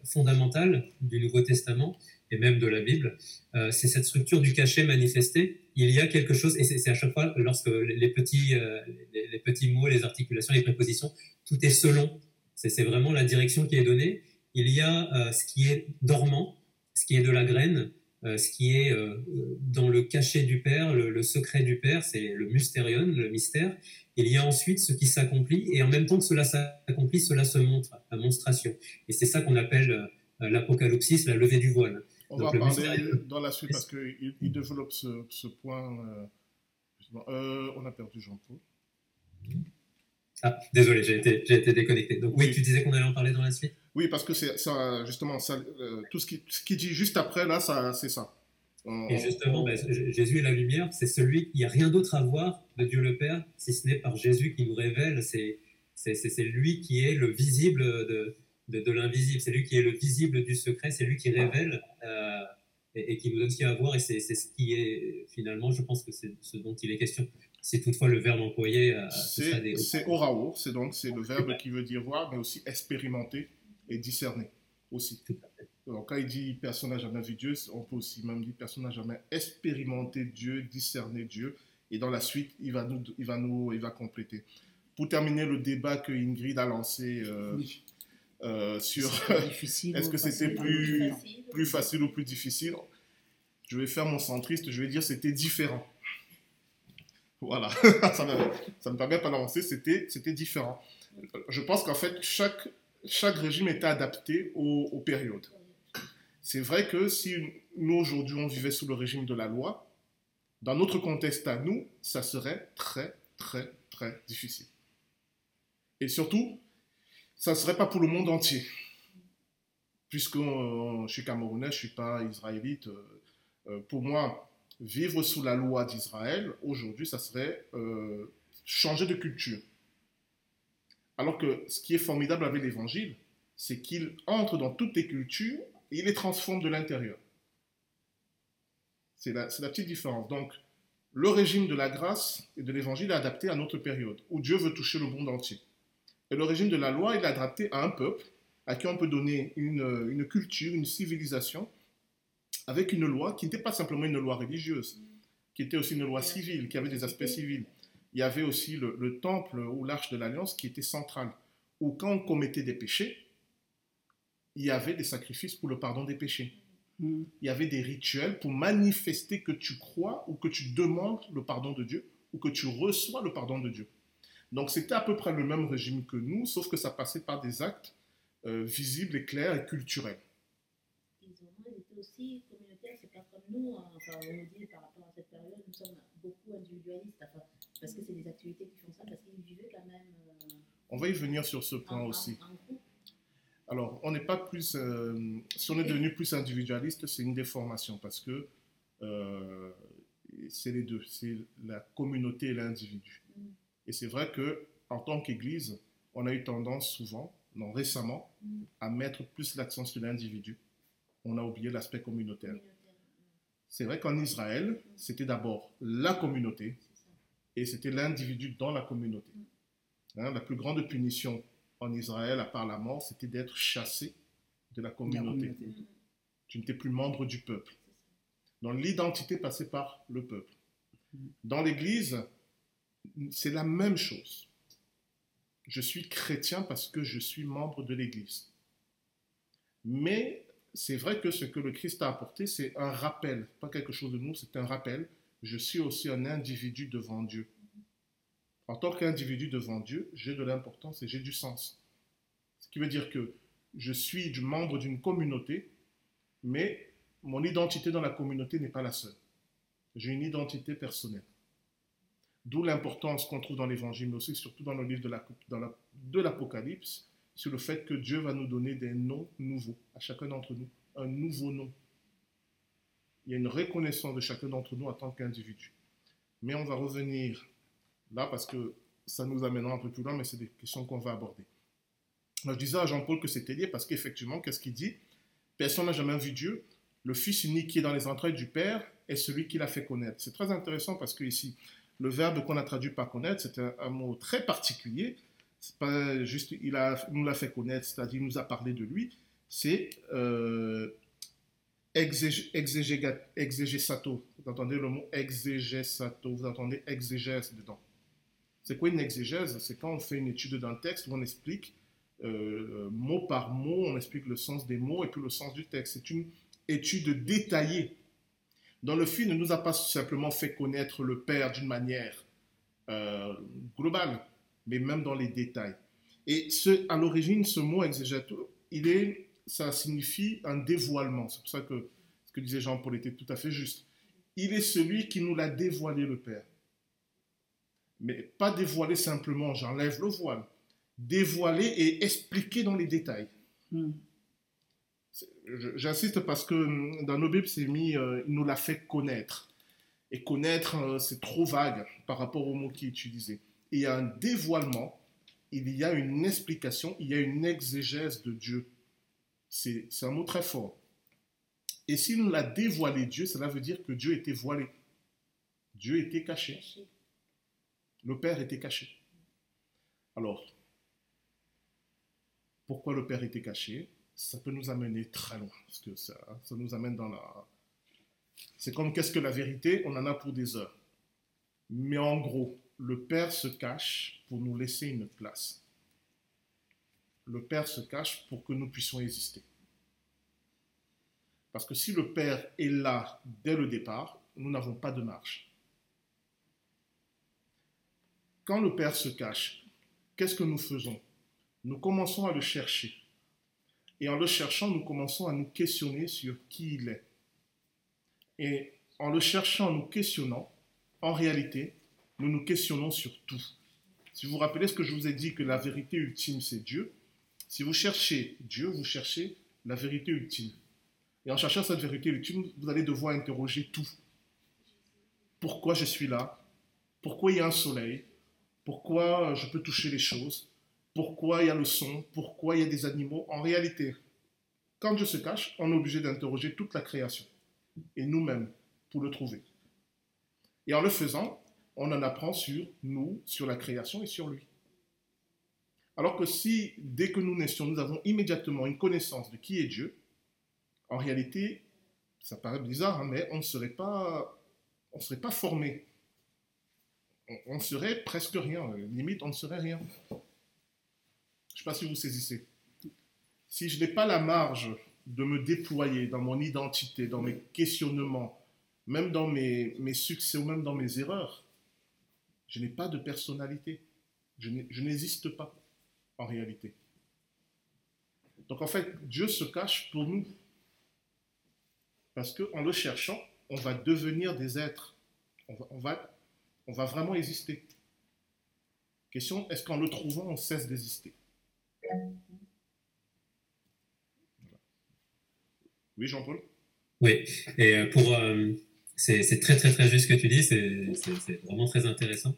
fondamentale du Nouveau Testament et même de la Bible, c'est cette structure du cachet manifesté. Il y a quelque chose, et c'est à chaque fois lorsque les petits mots, les articulations, les prépositions, tout est selon. C'est vraiment la direction qui est donnée. Il y a euh, ce qui est dormant, ce qui est de la graine, euh, ce qui est euh, dans le cachet du Père, le, le secret du Père, c'est le mysterion, le mystère. Il y a ensuite ce qui s'accomplit, et en même temps que cela s'accomplit, cela se montre, la monstration. Et c'est ça qu'on appelle l'apocalypsis, la levée du voile. On Donc, va le parler dans la suite parce qu'il il développe ce, ce point. on a perdu Jean-Paul. Ah, désolé, j'ai été, j'ai été déconnecté. Donc oui, Oui. tu disais qu'on allait en parler dans la suite? Oui, parce que c'est ça, justement, ça, euh, tout ce qui, ce qui dit juste après, là, ça, c'est ça. On- Et justement, ben, Jésus est la lumière, c'est celui, il n'y a rien d'autre à voir de Dieu le Père, si ce n'est par Jésus qui nous révèle, c'est, c'est, c'est, c'est lui qui est le visible de, de, de l'invisible, c'est lui qui est le visible du secret, c'est lui qui révèle euh, et, et qui nous donne ce qu'il y a à voir, et c'est ce qui est, finalement, je pense que c'est ce dont il est question. Si toutefois le verbe employé stade c'est est- c'est c'est donc c'est le verbe qui veut dire voir, mais aussi expérimenter et discerner aussi. Donc, quand il dit personne n'a jamais vu Dieu, on peut aussi même dire personne n'a jamais expérimenté Dieu, discerné Dieu. Et dans la suite, il va nous, il va nous, il va compléter. Pour terminer le débat que Ingrid a lancé euh, Oui. euh, sur est-ce que c'était plus- Facile. plus facile ou plus difficile, je vais faire mon centriste, je vais dire c'était différent. Voilà, ça, me, ça me permet pas d'avancer, c'était c'était différent. Je pense qu'en fait, chaque, chaque régime était adapté aux, aux périodes. C'est vrai que si nous, aujourd'hui, on vivait sous le régime de la loi, dans notre contexte à nous, ça serait très, très, très difficile. Et surtout, ça ne serait pas pour le monde entier. Puisque euh, je suis camerounais, je ne suis pas israélite. euh, euh, pour moi, vivre sous la loi d'Israël, aujourd'hui, ça serait euh, changer de culture. Alors que ce qui est formidable avec l'évangile, c'est qu'il entre dans toutes les cultures et il les transforme de l'intérieur. C'est la, la petite différence. Donc, le régime de la grâce et de l'évangile est adapté à notre période, où Dieu veut toucher le monde entier. Et le régime de la loi, il est adapté à un peuple, à qui on peut donner une, une culture, une civilisation, avec une loi qui n'était pas simplement une loi religieuse, qui était aussi une loi civile, qui avait des aspects civils. Il y avait aussi le, le temple ou l'arche de l'alliance qui était centrale, où quand on commettait des péchés, il y avait des sacrifices pour le pardon des péchés. Mm. Il y avait des rituels pour manifester que tu crois ou que tu demandes le pardon de Dieu ou que tu reçois le pardon de Dieu. Donc c'était à peu près le même régime que nous, sauf que ça passait par des actes euh, visibles et clairs et culturels. Ils ont- aussi communautaires, c'est pas comme nous, enfin on nous dit par rapport à cette période, nous sommes beaucoup individualistes, enfin, parce que c'est des activités qui font ça, parce qu'ils vivaient quand même euh, On va y venir sur ce point aussi. Alors, on n'est pas plus. euh, si on est devenu plus individualiste, c'est une déformation parce que euh, c'est les deux, c'est la communauté et l'individu. Mm. Et c'est vrai que en tant qu'Église, on a eu tendance souvent, non récemment, Mm. à mettre plus l'accent sur l'individu. On a oublié l'aspect communautaire. C'est vrai qu'en Israël, c'était d'abord la communauté et c'était l'individu dans la communauté. Hein, la plus grande punition en Israël, à part la mort, c'était d'être chassé de la La communauté. communauté. Tu n'étais plus membre du peuple. Donc l'identité passait par le peuple. Dans l'Église, c'est la même chose. Je suis chrétien parce que je suis membre de l'Église. Mais c'est vrai que ce que le Christ a apporté, c'est un rappel, pas quelque chose de nous, c'est un rappel. Je suis aussi un individu devant Dieu. En tant qu'individu devant Dieu, j'ai de l'importance et j'ai du sens. Ce qui veut dire que je suis membre d'une communauté, mais mon identité dans la communauté n'est pas la seule. J'ai une identité personnelle. D'où l'importance qu'on trouve dans l'Évangile, mais aussi surtout dans le livre de l'Apocalypse, sur le fait que Dieu va nous donner des noms nouveaux à chacun d'entre nous, un nouveau nom. Il y a une reconnaissance de chacun d'entre nous en tant qu'individu. Mais on va revenir là parce que ça nous amènera un peu plus loin, mais c'est des questions qu'on va aborder. Je disais à Jean-Paul que c'était lié parce qu'effectivement, qu'est-ce qu'il dit? Personne n'a jamais vu Dieu. Le Fils unique qui est dans les entrailles du Père est celui qui l'a fait connaître. C'est très intéressant parce que ici, le verbe qu'on a traduit par connaître, c'est un mot très particulier. C'est pas juste il nous l'a fait connaître, c'est-à-dire il nous a parlé de lui. C'est euh, exégésato. Vous entendez le mot exégésato, vous entendez exégèse dedans. C'est quoi une exégèse? C'est quand on fait une étude d'un texte où on explique euh, mot par mot, on explique le sens des mots et puis le sens du texte. C'est une étude détaillée Dans le Fils ne nous a pas simplement fait connaître le Père d'une manière euh, globale, mais même dans les détails. Et ce, à l'origine, ce mot exégète, il est, ça signifie un dévoilement. C'est pour ça que ce que disait Jean-Paul était tout à fait juste. Il est celui qui nous l'a dévoilé, le Père. Mais pas dévoilé simplement, j'enlève le voile. Dévoilé et expliqué dans les détails. Hmm. J'insiste parce que hum, dans nos Bibles, c'est mis, euh, il nous l'a fait connaître. Et connaître, euh, c'est trop vague par rapport au mot qui est utilisé. Il y a un dévoilement, il y a une explication, il y a une exégèse de Dieu. C'est un mot très fort. Et s'il nous l'a dévoilé Dieu, cela veut dire que Dieu était voilé. Dieu était caché. Le Père était caché. Alors, pourquoi le Père était caché? Ça peut nous amener très loin, parce que ça, ça nous amène dans la... C'est comme qu'est-ce que la vérité? On en a pour des heures. Mais en gros, le Père se cache pour nous laisser une place. Le Père se cache pour que nous puissions exister. Parce que si le Père est là dès le départ, nous n'avons pas de marche. Quand le Père se cache, qu'est-ce que nous faisons? Nous commençons à le chercher. Et en le cherchant, nous commençons à nous questionner sur qui il est. Et en le cherchant, nous questionnant, en réalité, nous nous questionnons sur tout. Si vous vous rappelez ce que je vous ai dit, que la vérité ultime, c'est Dieu, si vous cherchez Dieu, vous cherchez la vérité ultime. Et en cherchant cette vérité ultime, vous allez devoir interroger tout. Pourquoi je suis là? Pourquoi il y a un soleil? Pourquoi je peux toucher les choses, pourquoi il y a le son, pourquoi il y a des animaux? En réalité, quand Dieu se cache, on est obligé d'interroger toute la création et nous-mêmes pour le trouver. Et en le faisant, on en apprend sur nous, sur la création et sur lui. Alors que si, dès que nous naissions, nous avons immédiatement une connaissance de qui est Dieu, en réalité, ça paraît bizarre, hein, mais on ne serait pas, on pas formé on, serait presque rien. Limite, on ne serait rien. Je ne sais pas si vous saisissez. Si je n'ai pas la marge de me déployer dans mon identité, dans mes questionnements, même dans mes succès ou même dans mes erreurs, je n'ai pas de personnalité. Je n'existe pas en réalité. Donc en fait, Dieu se cache pour nous. Parce qu'en le cherchant, on va devenir des êtres. on va vraiment exister. Question, est-ce qu'en le trouvant, on cesse d'exister? Oui, Jean-Paul? Oui, et euh, pour... Euh, c'est très très très juste ce que tu dis, c'est vraiment très intéressant.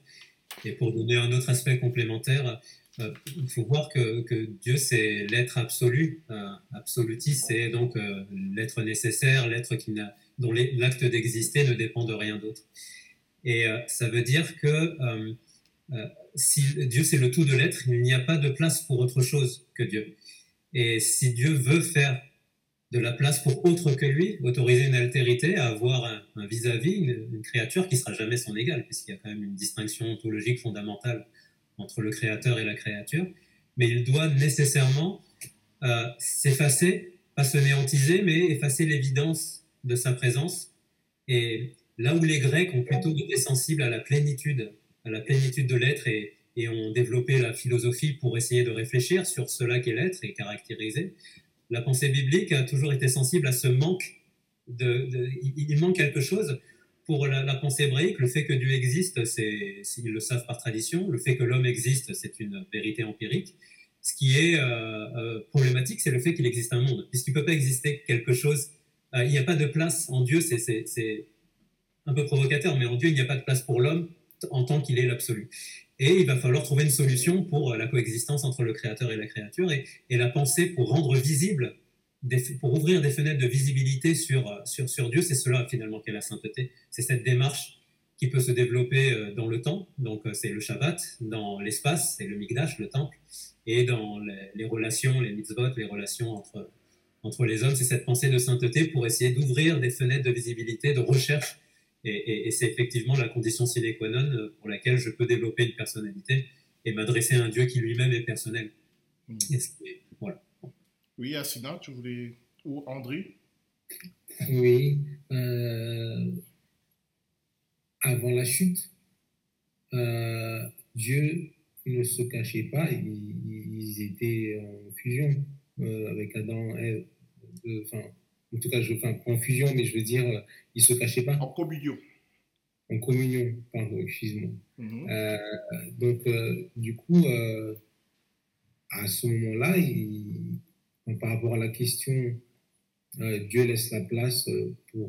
Et pour donner un autre aspect complémentaire, euh, il faut voir que, Dieu, c'est l'être absolu. absolutiste, c'est donc l'être nécessaire, l'être dont l'acte d'exister ne dépend de rien d'autre. Et euh, ça veut dire que euh, euh, si Dieu c'est le tout de l'être, il n'y a pas de place pour autre chose que Dieu. Et si Dieu veut faire de la place pour autre que lui, autoriser une altérité, à avoir un vis-à-vis, une, créature qui sera jamais son égale, puisqu'il y a quand même une distinction ontologique fondamentale entre le créateur et la créature, mais il doit nécessairement s'effacer, pas se néantiser, mais effacer l'évidence de sa présence. Et Là où les Grecs ont plutôt été sensibles à la plénitude, à la plénitude de l'être et, ont développé la philosophie pour essayer de réfléchir sur cela qu'est l'être et caractériser, la pensée biblique a toujours été sensible à ce manque de, il manque quelque chose pour la, pensée hébraïque. Le fait que Dieu existe, c'est, ils le savent par tradition. Le fait que l'homme existe, c'est une vérité empirique. Ce qui est euh, euh, problématique, c'est le fait qu'il existe un monde, puisqu'il ne peut pas exister quelque chose. Euh, il n'y a pas de place en Dieu. C'est, c'est un peu provocateur, mais en Dieu, il n'y a pas de place pour l'homme en tant qu'il est l'absolu. Et il va falloir trouver une solution pour la coexistence entre le créateur et la créature et, la pensée pour rendre visible, pour ouvrir des fenêtres de visibilité sur, sur, sur Dieu. C'est cela finalement qu'est la sainteté. C'est cette démarche qui peut se développer euh, dans le temps, donc euh, c'est le Shabbat, dans l'espace, c'est le Mikdash, le temple, et dans les, relations, les mitzvot, les relations entre, entre les hommes, c'est cette pensée de sainteté pour essayer d'ouvrir des fenêtres de visibilité, de recherche et, c'est effectivement la condition sine qua non euh, pour laquelle je peux développer une personnalité et m'adresser à un Dieu qui lui-même est personnel. Hmm. voilà. Oui, Assina, tu voulais. Ou André? Oui. euh, avant la chute, euh, Dieu ne se cachait pas, ils, ils étaient en fusion euh, avec Adam et Ève. Euh, Enfin, en tout cas, je, enfin, pas en fusion, mais je veux dire, euh, ils se cachaient pas. En communion. En communion, pardon, excuse-moi. Mhm. Euh, donc, euh, du coup, à ce moment-là, il- par rapport à la question, Dieu laisse la place pour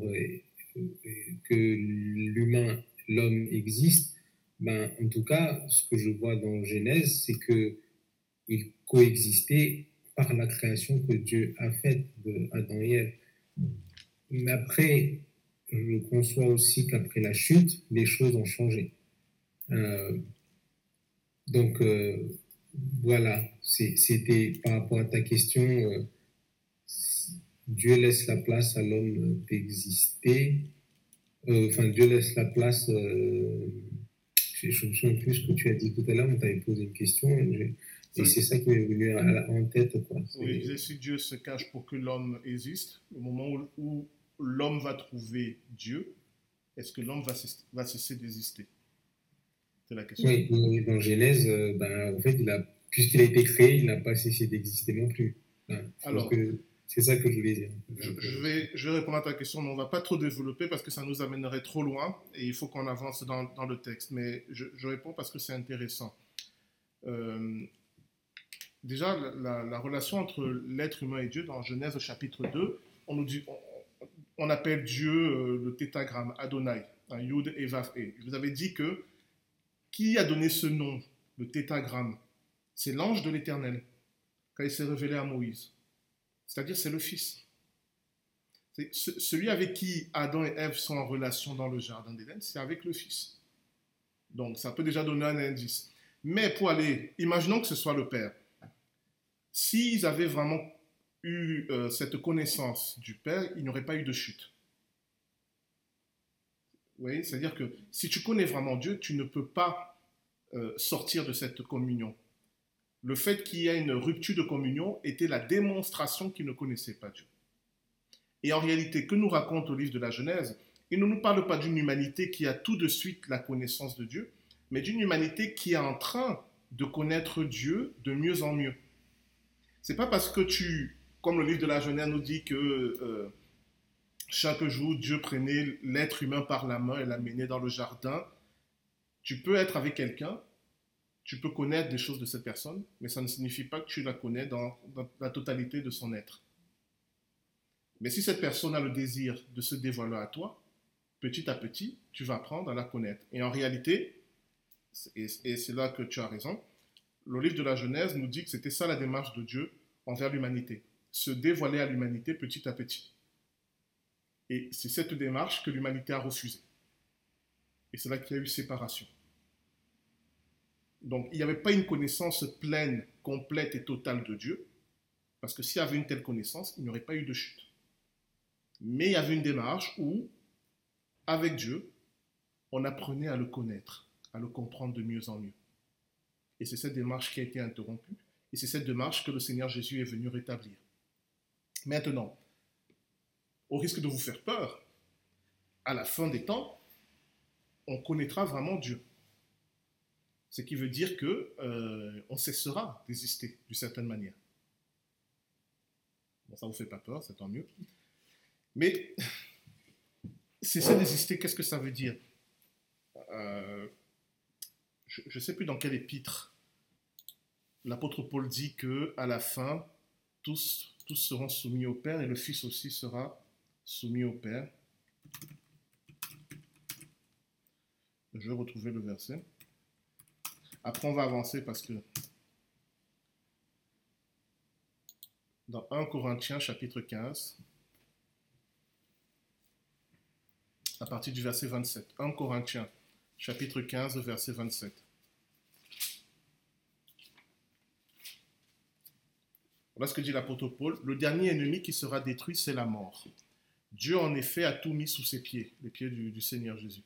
que l'humain, l'homme existe. Ben, en tout cas, ce que je vois dans Genèse, c'est que ils coexistaient par la création que Dieu a faite de Adam et Ève. Mais après, je conçois aussi qu'après la chute, les choses ont changé. Euh, donc, euh, voilà, c'était par rapport à ta question, euh, Dieu laisse la place à l'homme d'exister. Enfin, Dieu laisse la place. je je me souviens plus ce que tu as dit tout à l'heure, on t'avait posé une question et c'est ça qui m'est venu en tête. Quoi. Oui, il disait, si Dieu se cache pour que l'homme existe, au moment où, l'homme va trouver Dieu, est-ce que l'homme va, cess- va cesser d'exister? C'est la question. Oui, dans Genèse, euh, ben, en fait, puisqu'il a été créé, il n'a pas cessé d'exister non plus. Hein, Alors- c'est ça que je voulais dire. Je, je vais, je vais répondre à ta question, mais on ne va pas trop développer parce que ça nous amènerait trop loin et il faut qu'on avance dans, dans le texte. Mais je, je réponds parce que c'est intéressant. Euh, déjà, la, la- la relation entre l'être humain et Dieu dans Genèse chapitre 2, on, nous dit, on, appelle Dieu euh, le tétagramme, Adonai, un Yud et Vav. Je vous avais dit que qui a donné ce nom, le tétagramme? C'est l'ange de l'Éternel, quand il s'est révélé à Moïse. C'est-à-dire, c'est le Fils. C'est ce- celui avec qui Adam et Ève sont en relation dans le jardin d'Éden, c'est avec le Fils. Donc, ça peut déjà donner un indice. Mais pour aller, imaginons que ce soit le Père. S'ils avaient vraiment eu euh, cette connaissance du Père, il n'y aurait pas eu de chute. Vous C'est-à-dire que si tu connais vraiment Dieu, tu ne peux pas euh, sortir de cette communion. Le fait qu'il y ait une rupture de communion était la démonstration qu'il ne connaissait pas Dieu. Et en réalité, que nous raconte le livre de la Genèse Il ne nous parle pas d'une humanité qui a tout de suite la connaissance de Dieu, mais d'une humanité qui est en train de connaître Dieu de mieux en mieux. C'est pas parce que tu, comme le livre de la Genèse nous dit que euh, chaque jour Dieu prenait l'être humain par la main et l'amenait dans le jardin, tu peux être avec quelqu'un, tu peux connaître des choses de cette personne, mais ça ne signifie pas que tu la connais dans, dans la totalité de son être. Mais si cette personne a le désir de se dévoiler à toi, petit à petit, tu vas apprendre à la connaître. Et en réalité, et, et c'est là que tu as raison, le livre de la Genèse nous dit que c'était ça la démarche de Dieu envers l'humanité, se dévoiler à l'humanité petit à petit. Et c'est cette démarche que l'humanité a refusée. Et c'est là qu'il y a eu séparation. Donc il n'y avait pas une connaissance pleine, complète et totale de Dieu, parce que s'il y avait une telle connaissance, il n'y aurait pas eu de chute. Mais il y avait une démarche où, avec Dieu, on apprenait à le connaître, à le comprendre de mieux en mieux. Et c'est cette démarche qui a été interrompue, et c'est cette démarche que le Seigneur Jésus est venu rétablir. Maintenant, au risque de vous faire peur, à la fin des temps, on connaîtra vraiment Dieu. Ce qui veut dire que euh, on cessera d'exister d'une certaine manière. Bon, ça vous fait pas peur, c'est tant mieux. Mais cesser d'exister, qu'est-ce que ça veut dire? Euh, Je ne sais plus dans quel épître l'apôtre Paul dit que à la fin, tous, tous seront soumis au Père et le Fils aussi sera soumis au Père. Je vais retrouver le verset. Après, on va avancer parce que dans 1 Corinthiens chapitre 15, à partir du verset 27. 1 Corinthiens chapitre 15, verset 27. Voilà ce que dit l'apôtre Paul. Le dernier ennemi qui sera détruit, c'est la mort. Dieu, en effet, a tout mis sous ses pieds, les pieds du, Seigneur Jésus.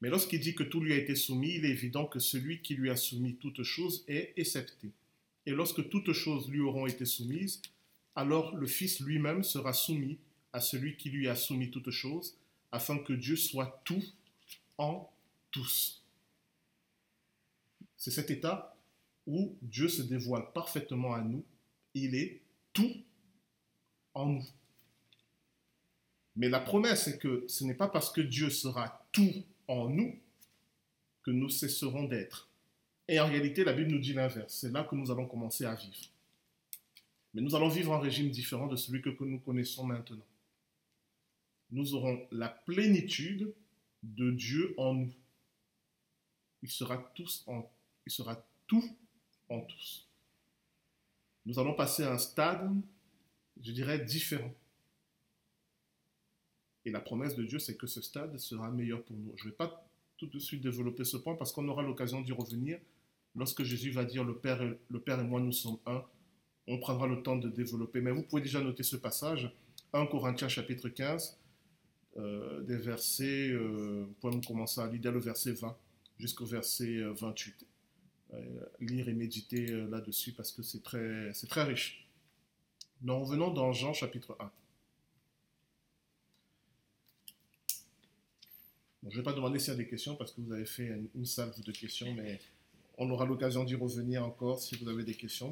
Mais lorsqu'il dit que tout lui a été soumis, il est évident que celui qui lui a soumis toutes choses est excepté. Et lorsque toutes choses lui auront été soumises, alors le Fils lui-même sera soumis à celui qui lui a soumis toutes choses, afin que Dieu soit tout en tous. C'est cet état où Dieu se dévoile parfaitement à nous. Il est tout en nous. Mais la promesse est que ce n'est pas parce que Dieu sera tout en nous que nous cesserons d'être. Et en réalité, la Bible nous dit l'inverse. C'est là que nous allons commencer à vivre. Mais nous allons vivre un régime différent de celui que nous connaissons maintenant. Nous aurons la plénitude de Dieu en nous. Il sera, tous en, il sera tout en tous. Nous allons passer à un stade, je dirais, différent. Et la promesse de Dieu, c'est que ce stade sera meilleur pour nous. Je ne vais pas tout de suite développer ce point parce qu'on aura l'occasion d'y revenir lorsque Jésus va dire le Père, et, moi, nous sommes un. On prendra le temps de développer. Mais vous pouvez déjà noter ce passage, 1 Corinthiens chapitre 15, euh, des versets, euh, vous commencer à lire le verset 20 jusqu'au verset 28. Euh, lire et méditer là-dessus parce que c'est très, c'est très riche. Nous revenons dans Jean chapitre 1. je ne vais pas demander s'il y a des questions parce que vous avez fait une, salve de questions, mais on aura l'occasion d'y revenir encore si vous avez des questions.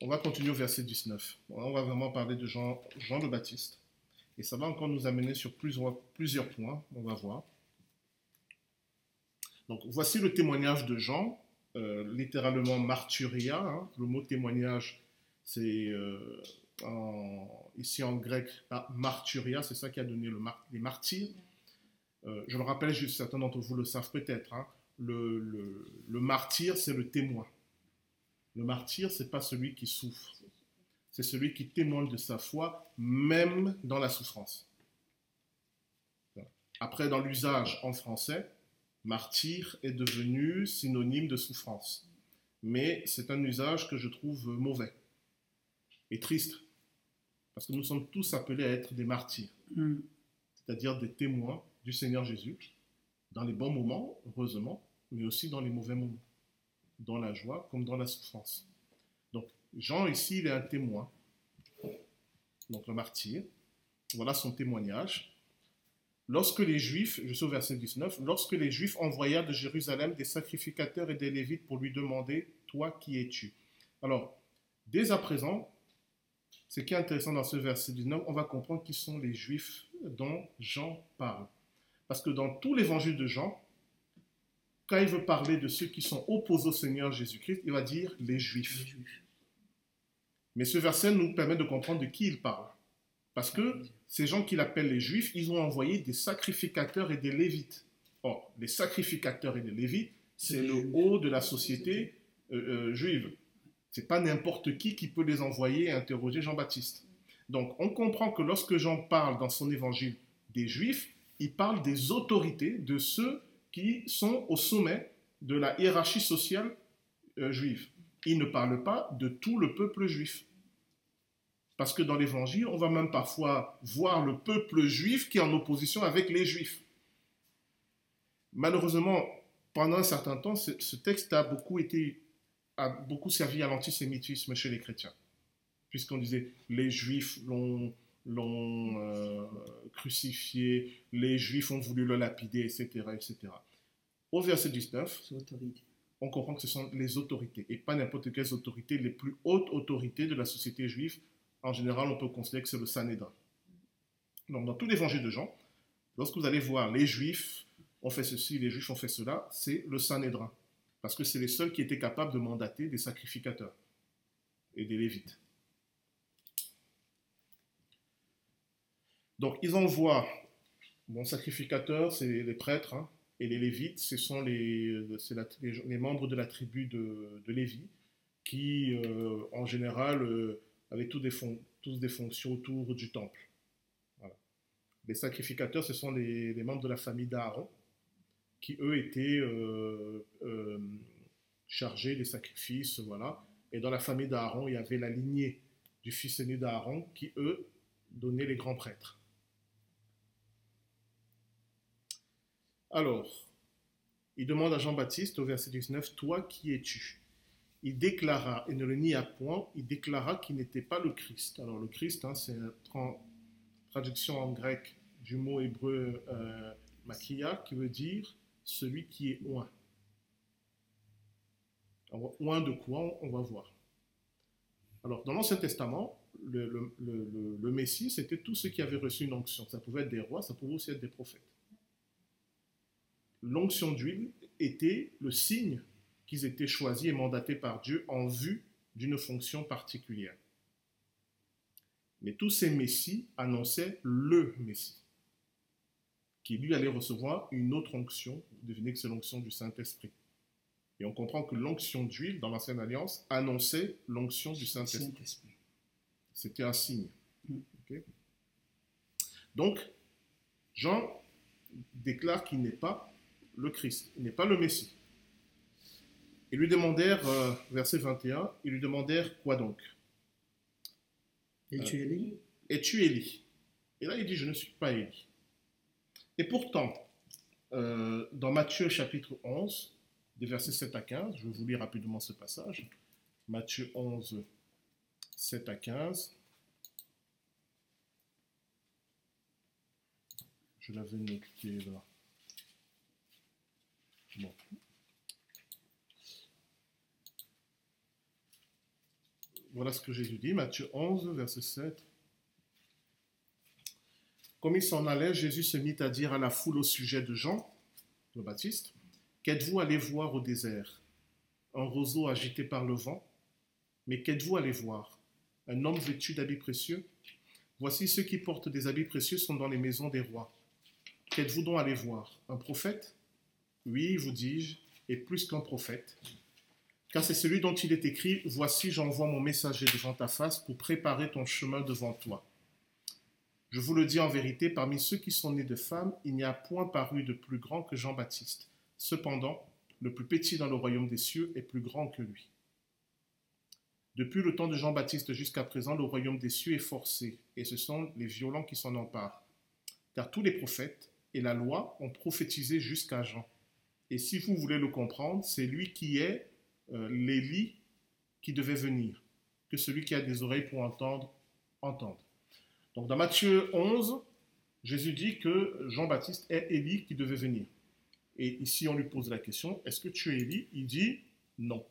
On va continuer au verset 19. on va vraiment parler de Jean, Jean le Baptiste. Et ça va encore nous amener sur plusieurs points, on va voir. Donc voici le témoignage de Jean, euh, littéralement martyria. Hein. Le mot témoignage, c'est euh, ici en grec ah, martyria, c'est ça qui a donné le les martyrs. Euh, je le rappelle, juste certains d'entre vous le savent peut-être, hein, le, martyr, c'est le témoin. Le martyr, c'est pas celui qui souffre, c'est celui qui témoigne de sa foi, même dans la souffrance. Après, dans l'usage en français, martyr est devenu synonyme de souffrance. Mais c'est un usage que je trouve mauvais et triste, parce que nous sommes tous appelés à être des martyrs, mm. c'est-à-dire des témoins du Seigneur Jésus, dans les bons moments, heureusement, mais aussi dans les mauvais moments, dans la joie comme dans la souffrance. Donc, Jean ici, il est un témoin, donc le martyr. Voilà son témoignage. Lorsque les Juifs, je suis au verset 19, lorsque les Juifs envoyèrent de Jérusalem des sacrificateurs et des Lévites pour lui demander, Toi qui es-tu? Alors, dès à présent, ce qui est intéressant dans ce verset 19, on va comprendre qui sont les Juifs dont Jean parle. Parce que dans tout l'évangile de Jean, quand il veut parler de ceux qui sont opposés au Seigneur Jésus-Christ, il va dire les Juifs. Mais ce verset nous permet de comprendre de qui il parle. Parce que ces gens qu'il appelle les Juifs, ils ont envoyé des sacrificateurs et des Lévites. Or, les sacrificateurs et les Lévites, c'est le haut de la société euh, euh, juive. C'est pas n'importe qui qui peut les envoyer et interroger Jean-Baptiste. Donc, on comprend que lorsque Jean parle dans son évangile des Juifs, il parle des autorités, de ceux qui sont au sommet de la hiérarchie sociale euh, juive. Il ne parle pas de tout le peuple juif. Parce que dans l'évangile, on va même parfois voir le peuple juif qui est en opposition avec les juifs. Malheureusement, pendant un certain temps, ce, texte a beaucoup, été, a beaucoup servi à l'antisémitisme chez les chrétiens. Puisqu'on disait les juifs l'ont l'ont euh, crucifié, les Juifs ont voulu le lapider, etc. etc. Au verset 19, on comprend que ce sont les autorités, et pas n'importe quelles autorités, les plus hautes autorités de la société juive. En général, on peut considérer que c'est le Sanhédrin. Donc, dans tout l'évangile de Jean, lorsque vous allez voir les Juifs ont fait ceci, les Juifs ont fait cela, c'est le Sanhédrin. Parce que c'est les seuls qui étaient capables de mandater des sacrificateurs et des Lévites. Donc ils envoient, bon, sacrificateurs, c'est les prêtres, hein, et les Lévites, ce sont les, membres de la tribu de, de Lévi, qui euh, en général euh, avaient tous des, fonctions autour du temple. Les sacrificateurs, ce sont les, membres de la famille d'Aaron, qui eux étaient euh, chargés des sacrifices, voilà. Et dans la famille d'Aaron, il y avait la lignée du fils aîné d'Aaron, qui eux donnaient les grands prêtres. Alors, il demande à Jean-Baptiste au verset 19, Toi qui es-tu? Il déclara, et ne le nia point, il déclara qu'il n'était pas le Christ. Alors le Christ, hein, c'est une tra- traduction en grec du mot hébreu euh, makia, qui veut dire celui qui est oint. Alors, oint de quoi On va voir. Alors, dans l'Ancien Testament, le- le Messie, c'était tous ceux qui avaient reçu une onction. Ça pouvait être des rois, ça pouvait aussi être des prophètes. L'onction d'huile était le signe qu'ils étaient choisis et mandatés par Dieu en vue d'une fonction particulière. Mais tous ces messies annonçaient le Messie, qui lui allait recevoir une autre onction, devinez que c'est l'onction du Saint-Esprit. Et on comprend que l'onction d'huile dans l'Ancienne Alliance annonçait l'onction du Saint-Esprit. C'était un signe. Mm. Donc, Jean déclare qu'il n'est pas le Christ, il n'est pas le Messie. Ils lui demandèrent, euh, verset 21, ils lui demandèrent quoi donc? Et tu es lié Es-tu Élie? Et là, il dit, je ne suis pas Élie. Et pourtant, euh, dans Matthieu chapitre 11, des versets 7 à 15, je vais vous lire rapidement ce passage. Matthieu 11, 7 à 15. Je l'avais noté là. Bon. Voilà ce que Jésus dit, Matthieu 11, verset 7. Comme il s'en allait, Jésus se mit à dire à la foule au sujet de Jean, le Baptiste, Qu'êtes-vous allé voir au désert? Un roseau agité par le vent Mais qu'êtes-vous allé voir? Un homme vêtu d'habits précieux? Voici ceux qui portent des habits précieux sont dans les maisons des rois. Qu'êtes-vous donc allé voir? Un prophète? Oui, vous dis-je, et plus qu'un prophète. Car c'est celui dont il est écrit, Voici j'envoie mon messager devant ta face pour préparer ton chemin devant toi. Je vous le dis en vérité, parmi ceux qui sont nés de femmes, il n'y a point paru de plus grand que Jean-Baptiste. Cependant, le plus petit dans le royaume des cieux est plus grand que lui. Depuis le temps de Jean-Baptiste jusqu'à présent, le royaume des cieux est forcé, et ce sont les violents qui s'en emparent. Car tous les prophètes et la loi ont prophétisé jusqu'à Jean. Et si vous voulez le comprendre, c'est lui qui est euh, l'Élie qui devait venir. Que celui qui a des oreilles pour entendre, entende. Donc dans Matthieu 11, Jésus dit que Jean-Baptiste est Élie qui devait venir. Et ici, on lui pose la question, est-ce que tu es Élie? Il dit, non,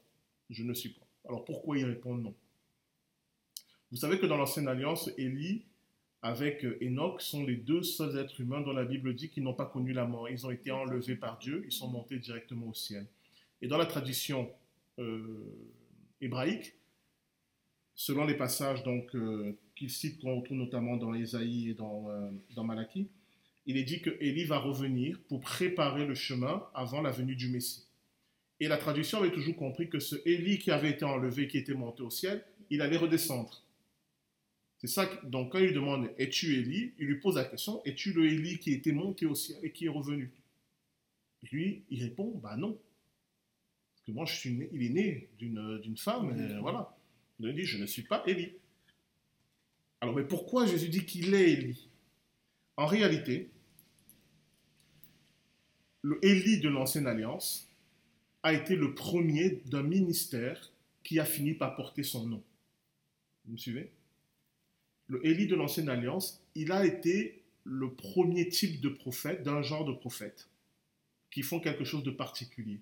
je ne suis pas. Alors pourquoi il répond non? Vous savez que dans l'Ancienne Alliance, Élie avec Enoch sont les deux seuls êtres humains dont la Bible dit qu'ils n'ont pas connu la mort. Ils ont été enlevés par Dieu, ils sont montés directement au ciel. Et dans la tradition hébraïque, selon les passages donc, euh, qu'il cite, qu'on retrouve notamment dans Ésaïe et dans, euh, dans Malachie, il est dit que Élie va revenir pour préparer le chemin avant la venue du Messie. Et la traduction avait toujours compris que ce Élie qui avait été enlevé, qui était monté au ciel, il allait redescendre. C'est ça, donc quand il lui demande Es-tu Élie? Il lui pose la question Es-tu le Élie qui était monté au ciel et qui est revenu? Et lui, il répond Bah non. Moi, je suis né, il est né d'une, d'une femme, et voilà. Il dit Je ne suis pas Élie. Alors, mais pourquoi Jésus dit qu'il est Élie? En réalité, le Élie de l'Ancienne Alliance a été le premier d'un ministère qui a fini par porter son nom. Vous me suivez? Le Élie de l'Ancienne Alliance, il a été le premier type de prophète, d'un genre de prophète, qui font quelque chose de particulier.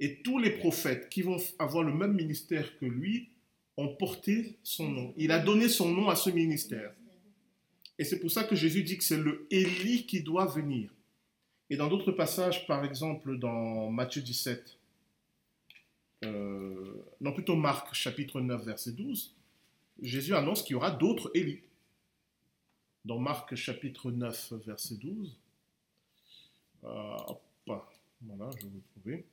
Et tous les prophètes qui vont avoir le même ministère que lui ont porté son nom. Il a donné son nom à ce ministère. Et c'est pour ça que Jésus dit que c'est le Élie qui doit venir. Et dans d'autres passages, par exemple dans Matthieu 17, euh, non plutôt Marc chapitre 9 verset 12, Jésus annonce qu'il y aura d'autres Élie. Dans Marc chapitre 9 verset 12, euh, hop, voilà, je vais vous trouver.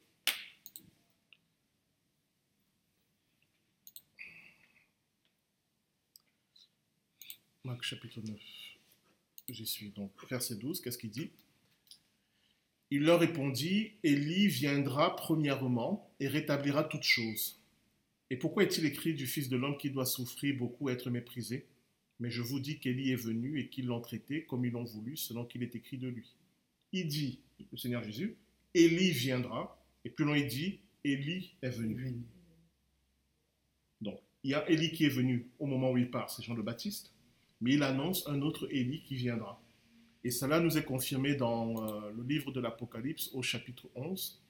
Marc chapitre 9, j'y suis. Donc, verset 12, qu'est-ce qu'il dit? Il leur répondit Élie viendra premièrement et rétablira toutes choses. Et pourquoi est-il écrit du Fils de l'homme qui doit souffrir beaucoup, être méprisé? Mais je vous dis qu'Élie est venu et qu'ils l'ont traité comme ils l'ont voulu, selon qu'il est écrit de lui. Il dit, le Seigneur Jésus, Élie viendra, et plus loin il dit, Élie est venu. il y a Élie qui est venu au moment où il part, c'est Jean le Baptiste, mais il annonce un autre Élie qui viendra. Et cela nous est confirmé dans euh, le livre de l'Apocalypse au chapitre 11,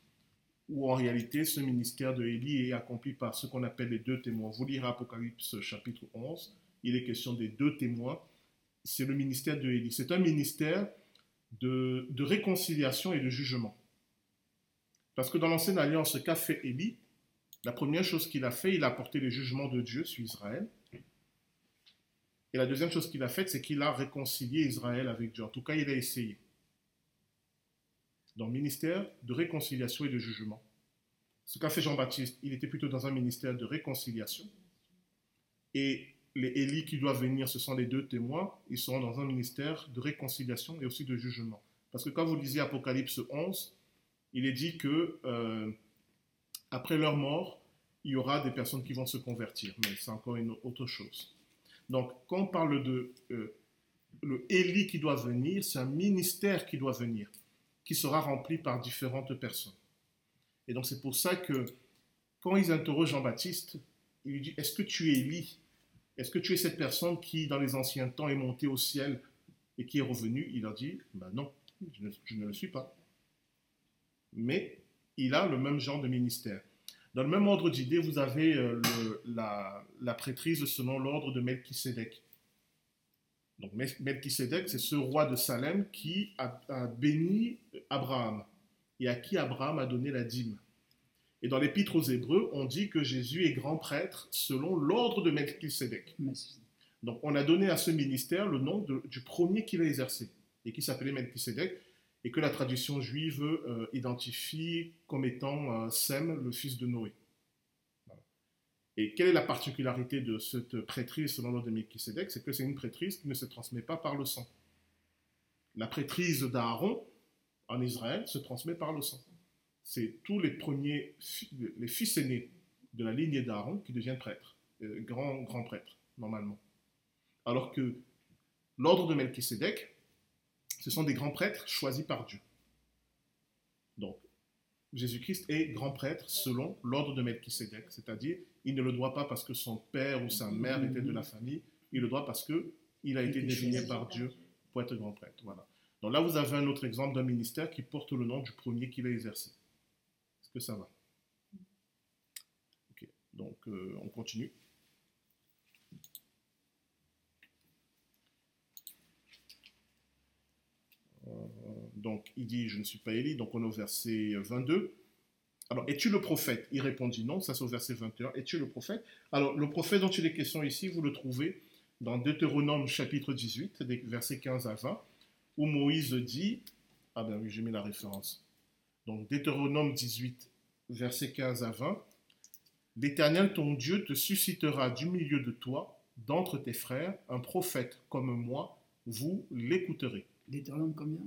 où en réalité ce ministère de Élie est accompli par ce qu'on appelle les deux témoins. Vous lirez Apocalypse chapitre 11, il est question des deux témoins. C'est le ministère de Élie. C'est un ministère de, réconciliation et de jugement. Parce que dans l'ancienne alliance, qu'a fait Élie La première chose qu'il a fait, il a apporté le jugement de Dieu sur Israël. Et la deuxième chose qu'il a faite, c'est qu'il a réconcilié Israël avec Dieu. En tout cas, il a essayé. Dans le ministère de réconciliation et de jugement. Ce qu'a fait Jean-Baptiste, il était plutôt dans un ministère de réconciliation. Et les Élis qui doivent venir, ce sont les deux témoins, ils seront dans un ministère de réconciliation et aussi de jugement. Parce que quand vous lisez Apocalypse 11, il est dit que euh, après leur mort, il y aura des personnes qui vont se convertir, mais c'est encore une autre chose. Donc, quand on parle de euh, le Élie qui doit venir, c'est un ministère qui doit venir, qui sera rempli par différentes personnes. Et donc, c'est pour ça que quand ils interrogent Jean-Baptiste, il lui dit Est-ce que tu es Élie Est-ce que tu es cette personne qui, dans les anciens temps, est montée au ciel et qui est revenue? Il leur dit ben Non, je ne, je ne le suis pas. Mais il a le même genre de ministère. Dans le même ordre d'idée, vous avez euh, le, la, la, prêtrise selon l'ordre de Melchisédek. Donc Melchisédek, c'est ce roi de Salem qui a, a, béni Abraham et à qui Abraham a donné la dîme. Et dans l'épître aux Hébreux, on dit que Jésus est grand prêtre selon l'ordre de Melchisédek. Donc on a donné à ce ministère le nom de, du premier qu'il a exercé et qui s'appelait Melchisédek et que la tradition juive euh, identifie comme étant euh, Sem, le fils de Noé. Et quelle est la particularité de cette prêtrise selon l'ordre de Melchisedec? C'est que c'est une prêtrise qui ne se transmet pas par le sang. La prêtrise d'Aaron en Israël se transmet par le sang. C'est tous les premiers, les fils aînés de la lignée d'Aaron qui deviennent prêtres, euh, grands grand prêtres, normalement. Alors que l'ordre de Melchisedec, ce sont des grands prêtres choisis par Dieu. Donc, Jésus-Christ est grand prêtre selon l'ordre de Melchisédek, c'est-à-dire il ne le doit pas parce que son père ou sa mère était de la famille, il le doit parce que il a été désigné par Dieu pour être grand prêtre. Voilà. Donc là, vous avez un autre exemple d'un ministère qui porte le nom du premier qu'il a exercé. Est-ce que ça va? Ok, donc euh, on continue. Donc il dit, je ne suis pas Élie, donc on est au verset 22. Alors, es-tu le prophète? Il répondit non, ça c'est au verset 21. Es-tu le prophète? Alors, le prophète dont il est question ici, vous le trouvez dans Deutéronome chapitre 18, des versets 15 à 20, où Moïse dit, ah ben oui, j'ai mis la référence. Donc, Deutéronome 18, versets 15 à 20, L'Éternel ton Dieu te suscitera du milieu de toi, d'entre tes frères, un prophète comme moi, vous l'écouterez. Deutéronome combien?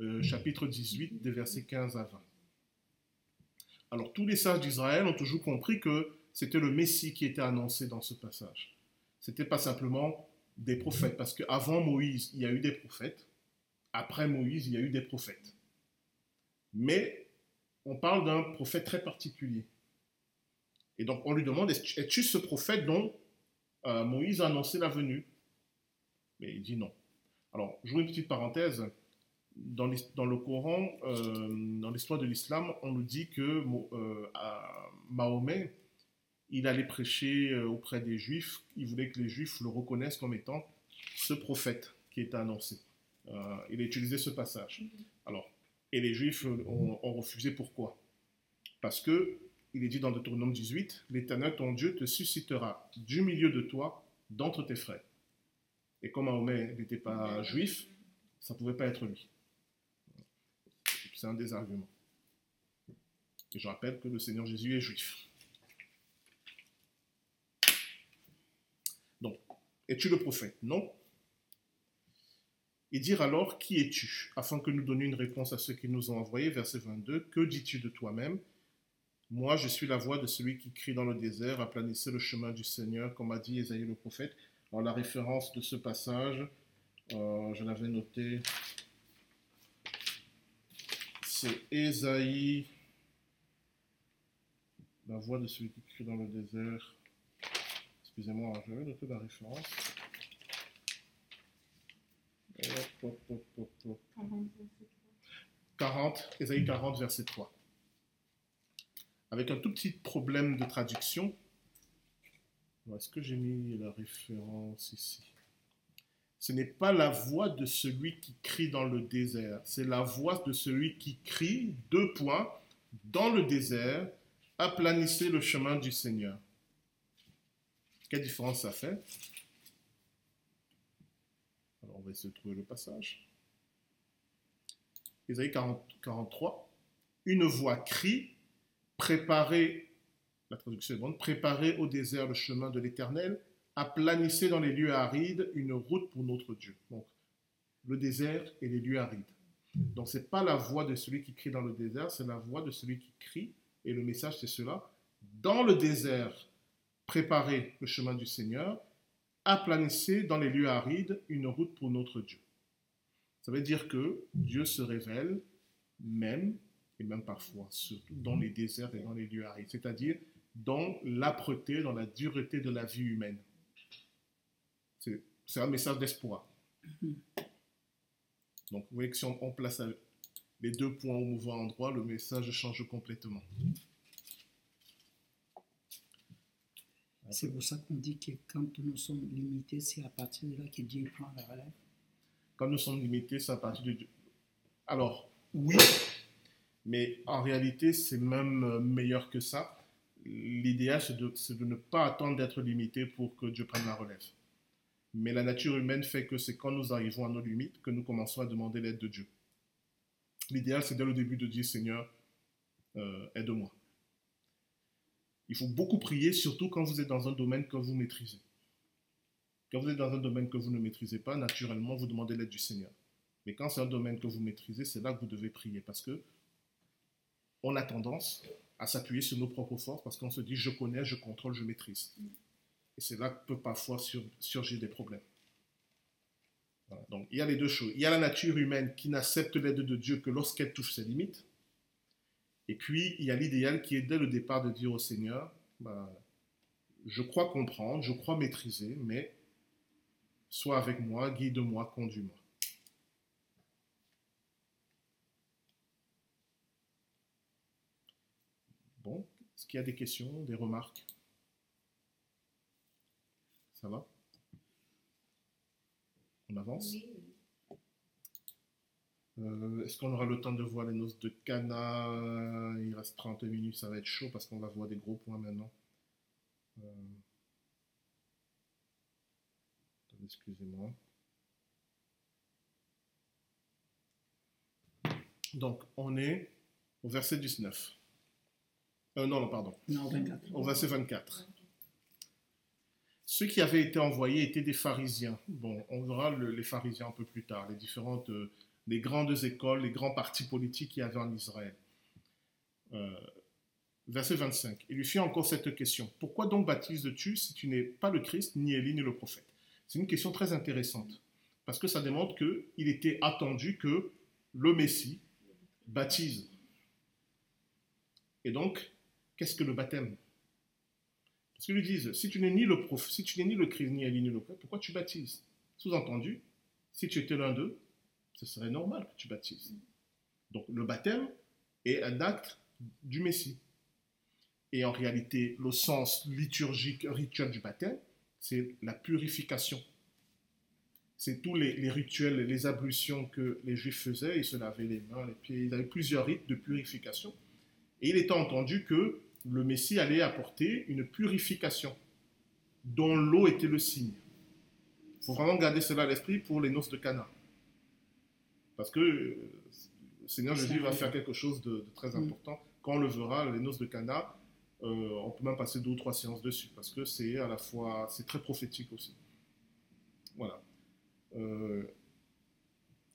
Euh, chapitre 18, des versets 15 à 20. Alors, tous les sages d'Israël ont toujours compris que c'était le Messie qui était annoncé dans ce passage. Ce n'était pas simplement des prophètes, parce qu'avant Moïse, il y a eu des prophètes, après Moïse, il y a eu des prophètes. Mais on parle d'un prophète très particulier. Et donc, on lui demande Es-tu ce prophète dont euh, Moïse a annoncé la venue? Mais il dit non. Alors, je vous une petite parenthèse. Dans, dans le Coran, euh, dans l'histoire de l'islam, on nous dit que euh, Mahomet, il allait prêcher euh, auprès des Juifs. Il voulait que les Juifs le reconnaissent comme étant ce prophète qui était annoncé. Euh, il a utilisé ce passage. Alors, et les Juifs ont, ont refusé. Pourquoi? Parce que il est dit dans Deutéronome 18, l'Éternel ton Dieu te suscitera du milieu de toi, d'entre tes frères. Et comme Mahomet n'était pas juif, ça ne pouvait pas être lui. C'est un des arguments. Et je rappelle que le Seigneur Jésus est juif. Donc, es-tu le prophète? Non. Et dire alors, qui es-tu? Afin que nous donnions une réponse à ceux qui nous ont envoyés, verset 22, que dis-tu de toi-même? Moi, je suis la voix de celui qui crie dans le désert, aplanissez le chemin du Seigneur, comme a dit Esaïe le prophète. La référence de ce passage, euh, je l'avais noté, c'est Ésaïe, la voix de celui qui crie dans le désert. Excusez-moi, je vais noter la référence. Hop, hop, hop, hop, hop. 40, Ésaïe 40, verset 3. Avec un tout petit problème de traduction. Est-ce que j'ai mis la référence ici? Ce n'est pas la voix de celui qui crie dans le désert, c'est la voix de celui qui crie, deux points, dans le désert, aplanissez le chemin du Seigneur. Quelle différence ça fait? Alors on va essayer de trouver le passage. Ésaïe 40 43. Une voix crie, préparez, la traduction est bonne, préparez au désert le chemin de l'éternel, aplanissez dans les lieux arides une route pour notre Dieu. Donc, le désert et les lieux arides. Donc, ce n'est pas la voix de celui qui crie dans le désert, c'est la voix de celui qui crie, et le message c'est cela. Dans le désert, préparez le chemin du Seigneur, aplanissez dans les lieux arides une route pour notre Dieu. Ça veut dire que Dieu se révèle même, et même parfois, surtout dans les déserts et dans les lieux arides, c'est-à-dire dans l'âpreté, dans la dureté de la vie humaine. C'est un message d'espoir. Donc, vous voyez que si on, on place les deux points au mauvais endroit, le message change complètement. C'est pour ça qu'on dit que quand nous sommes limités, c'est à partir de là que Dieu prend la relève. Quand nous sommes limités, c'est à partir de Dieu. Alors, oui, mais en réalité, c'est même euh, meilleur que ça. L'idéal, c'est de, ne pas attendre d'être limité pour que Dieu prenne la relève. Mais la nature humaine fait que c'est quand nous arrivons à nos limites que nous commençons à demander l'aide de Dieu. L'idéal, c'est dès le début de dire Seigneur, euh, aide-moi. Il faut beaucoup prier, surtout quand vous êtes dans un domaine que vous maîtrisez. Quand vous êtes dans un domaine que vous ne maîtrisez pas, naturellement, vous demandez l'aide du Seigneur. Mais quand c'est un domaine que vous maîtrisez, c'est là que vous devez prier parce que on a tendance à s'appuyer sur nos propres forces parce qu'on se dit je connais, je contrôle, je maîtrise. Et c'est là que peut parfois sur- surgir des problèmes. Voilà. Donc il y a les deux choses. Il y a la nature humaine qui n'accepte l'aide de Dieu que lorsqu'elle touche ses limites. Et puis il y a l'idéal qui est dès le départ de dire au Seigneur, bah, je crois comprendre, je crois maîtriser, mais sois avec moi, guide-moi, conduis-moi. A des questions, des remarques? Ça va? On avance? Oui, Euh, Est-ce qu'on aura le temps de voir les noces de Cana? Il reste 30 minutes, ça va être chaud parce qu'on va voir des gros points maintenant. Euh, Excusez-moi. Donc, on est au verset 19. Euh, non, non, pardon. Non, 24. Au verset 24. Ceux qui avaient été envoyés étaient des pharisiens. Bon, on verra le- les pharisiens un peu plus tard, les différentes, euh, les grandes écoles, les grands partis politiques qu'il y avait en Israël. Euh, verset 25. Il lui fit encore cette question. Pourquoi donc baptises-tu si tu n'es pas le Christ, ni Élie, ni le prophète? C'est une question très intéressante, parce que ça démontre qu'il était attendu que le Messie baptise. Et donc, qu'est-ce que le baptême? Parce qu'ils lui disent, si tu n'es ni le prophète, si tu n'es ni le Christ, ni Élie, ni le prophète, pourquoi tu baptises? Sous-entendu, si tu étais l'un d'eux, ce serait normal que tu baptises. Donc le baptême est un acte du Messie. Et en réalité, le sens liturgique, rituel du baptême, c'est la purification. C'est tous les, les rituels, les ablutions que les Juifs faisaient. Ils se lavaient les mains, les pieds. Ils avaient plusieurs rites de purification. Et il était entendu que le Messie allait apporter une purification dont l'eau était le signe. Il faut vraiment garder cela à l'esprit pour les noces de Cana. Parce que euh, le Seigneur Jésus va faire quelque chose de, de très Mm. important. Quand on le verra, les noces de Cana, euh, on peut même passer deux ou trois séances dessus parce que c'est à la fois, c'est très prophétique aussi. Voilà. Euh,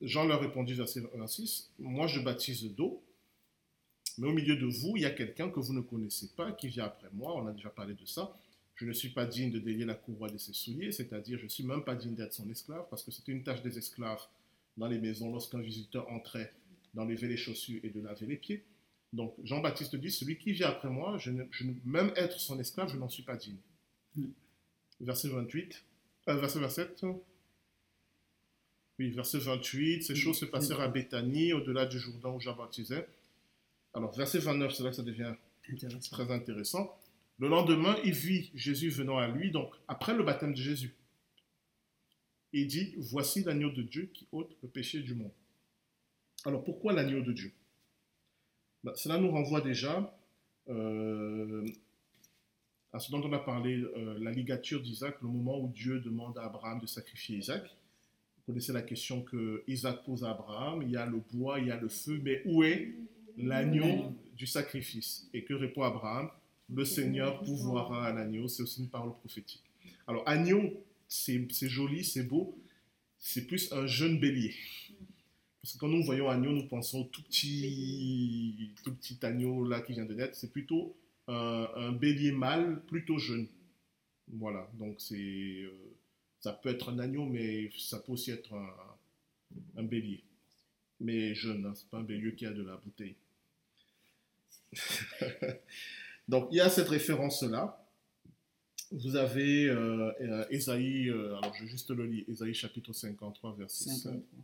Jean leur répondit, verset 26, Moi je baptise d'eau, mais au milieu de vous, il y a quelqu'un que vous ne connaissez pas qui vient après moi. On a déjà parlé de ça. Je ne suis pas digne de délier la courroie de ses souliers, c'est-à-dire je ne suis même pas digne d'être son esclave, parce que c'était une tâche des esclaves dans les maisons lorsqu'un visiteur entrait d'enlever les chaussures et de laver les pieds. Donc Jean-Baptiste dit, celui qui vient après moi, je ne, je même être son esclave, je n'en suis pas digne. Mm. verset 28, euh, verset 27. Oui, verset 28, ces choses se passèrent à Béthanie, au-delà du Jourdain où Jean baptisait. Alors, verset 29, c'est là que ça devient Intéressant. très intéressant. Le lendemain, il vit Jésus venant à lui, donc après le baptême de Jésus. Il dit, voici l'agneau de Dieu qui ôte le péché du monde. Alors pourquoi l'agneau de Dieu? Ben, Cela nous renvoie déjà euh, à ce dont on a parlé, euh, la ligature d'Isaac, le moment où Dieu demande à Abraham de sacrifier Isaac. Vous connaissez la question que Isaac pose à Abraham, il y a le bois, il y a le feu, mais où est l'agneau du sacrifice Et que répond Abraham Le Seigneur pourvoira à l'agneau, c'est aussi une parole prophétique. Alors agneau, c'est joli, c'est beau, c'est plus un jeune bélier. Parce que quand nous voyons agneau, nous pensons tout petit, tout petit agneau là qui vient de naître. C'est plutôt un, un bélier mâle, plutôt jeune. Voilà, donc c'est, euh, ça peut être un agneau, mais ça peut aussi être un, un bélier. Mais jeune, hein, c'est pas un bélier qui a de la bouteille. donc il y a cette référence-là. Vous avez euh, euh, Ésaïe, euh, alors je vais juste le lire, Ésaïe chapitre 53, verset 7. 53.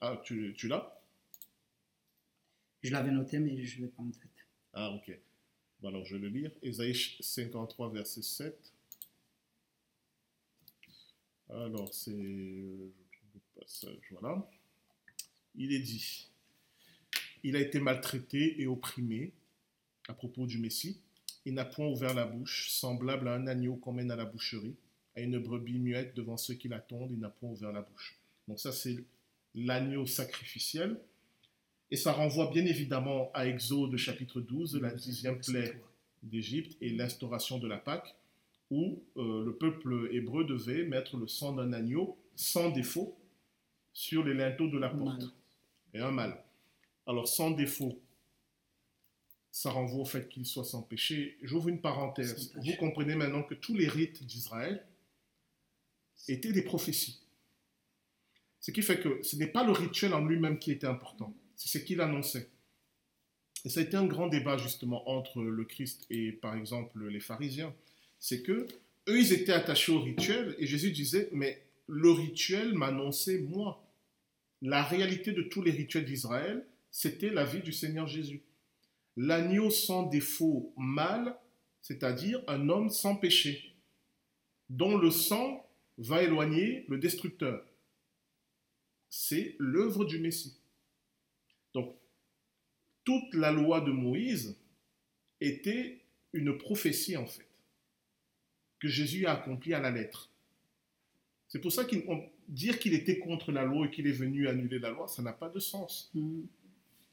Ah, tu, tu l'as? Je l'avais noté, mais je ne l'ai pas en tête. Ah, ok. Bon, alors, je vais le lire. Ésaïe 53, verset 7. Alors, c'est... euh, je trouve le passage, voilà. Il est dit, il a été maltraité et opprimé à propos du Messie. Il n'a point ouvert la bouche, semblable à un agneau qu'on mène à la boucherie, à une brebis muette devant ceux qui l'attendent, il n'a point ouvert la bouche. Donc ça, c'est l'agneau sacrificiel. Et ça renvoie bien évidemment à Exode chapitre 12, la dixième plaie d'Égypte et l'instauration de la Pâque, où euh, le peuple hébreu devait mettre le sang d'un agneau sans défaut sur les linteaux de la porte. Et un mâle. Alors sans défaut, ça renvoie au fait qu'il soit sans péché. J'ouvre une parenthèse. Vous comprenez maintenant que tous les rites d'Israël étaient des prophéties. Ce qui fait que ce n'est pas le rituel en lui-même qui était important, c'est ce qu'il annonçait. Et ça a été un grand débat justement entre le Christ et par exemple les pharisiens. C'est que eux, ils étaient attachés au rituel et Jésus disait, mais le rituel m'annonçait moi. La réalité de tous les rituels d'Israël, c'était la vie du Seigneur Jésus. L'agneau sans défaut mâle, c'est-à-dire un homme sans péché, dont le sang va éloigner le destructeur. C'est l'œuvre du Messie. Donc, toute la loi de Moïse était une prophétie en fait, que Jésus a accomplie à la lettre. C'est pour ça qu'il on- dire qu'il était contre la loi et qu'il est venu annuler la loi, ça n'a pas de sens. C'est-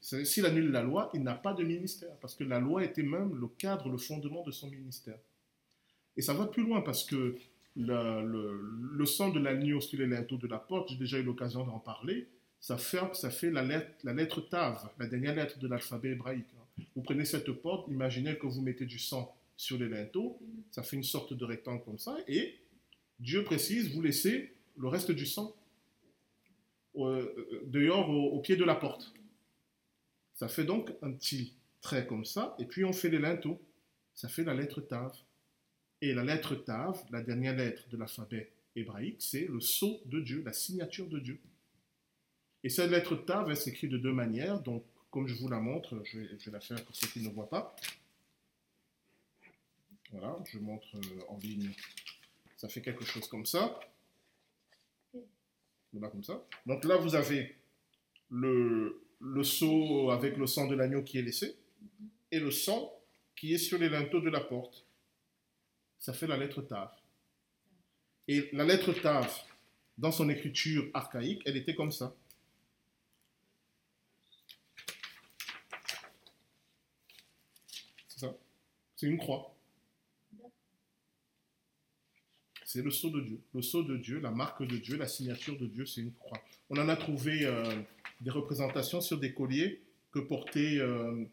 S'il annule la loi, il n'a pas de ministère, parce que la loi était même le cadre, le fondement de son ministère. Et ça va plus loin, parce que le, sang de l'agneau sur les linteaux de la porte, j'ai déjà eu l'occasion d'en parler, ça fait, la, lettre, Tav, la dernière lettre de l'alphabet hébraïque. hein. Vous prenez cette porte, imaginez que vous mettez du sang sur les linteaux, ça fait une sorte de rectangle comme ça, et Dieu précise, vous laissez le reste du sang euh, dehors au- au pied de la porte. Ça fait donc un petit trait comme ça, et puis on fait les linteaux. Ça fait la lettre Tav. Et la lettre Tav, la dernière lettre de l'alphabet hébraïque, c'est le sceau de Dieu, la signature de Dieu. Et cette lettre Tav, elle s'écrit de deux manières. Donc, comme je vous la montre, je vais, la faire pour ceux qui ne voient pas. Voilà, je montre euh, en ligne. Ça fait quelque chose comme ça. Voilà, comme ça. Donc là, vous avez le, le seau avec le sang de l'agneau qui est laissé et le sang qui est sur les linteaux de la porte. Ça fait la lettre Tav. Et la lettre Tav, dans son écriture archaïque, elle était comme ça. C'est ça. C'est une croix. C'est le sceau de Dieu. Le sceau de Dieu, la marque de Dieu, la signature de Dieu, c'est une croix. On en a trouvé euh, des représentations sur des colliers que portaient euh,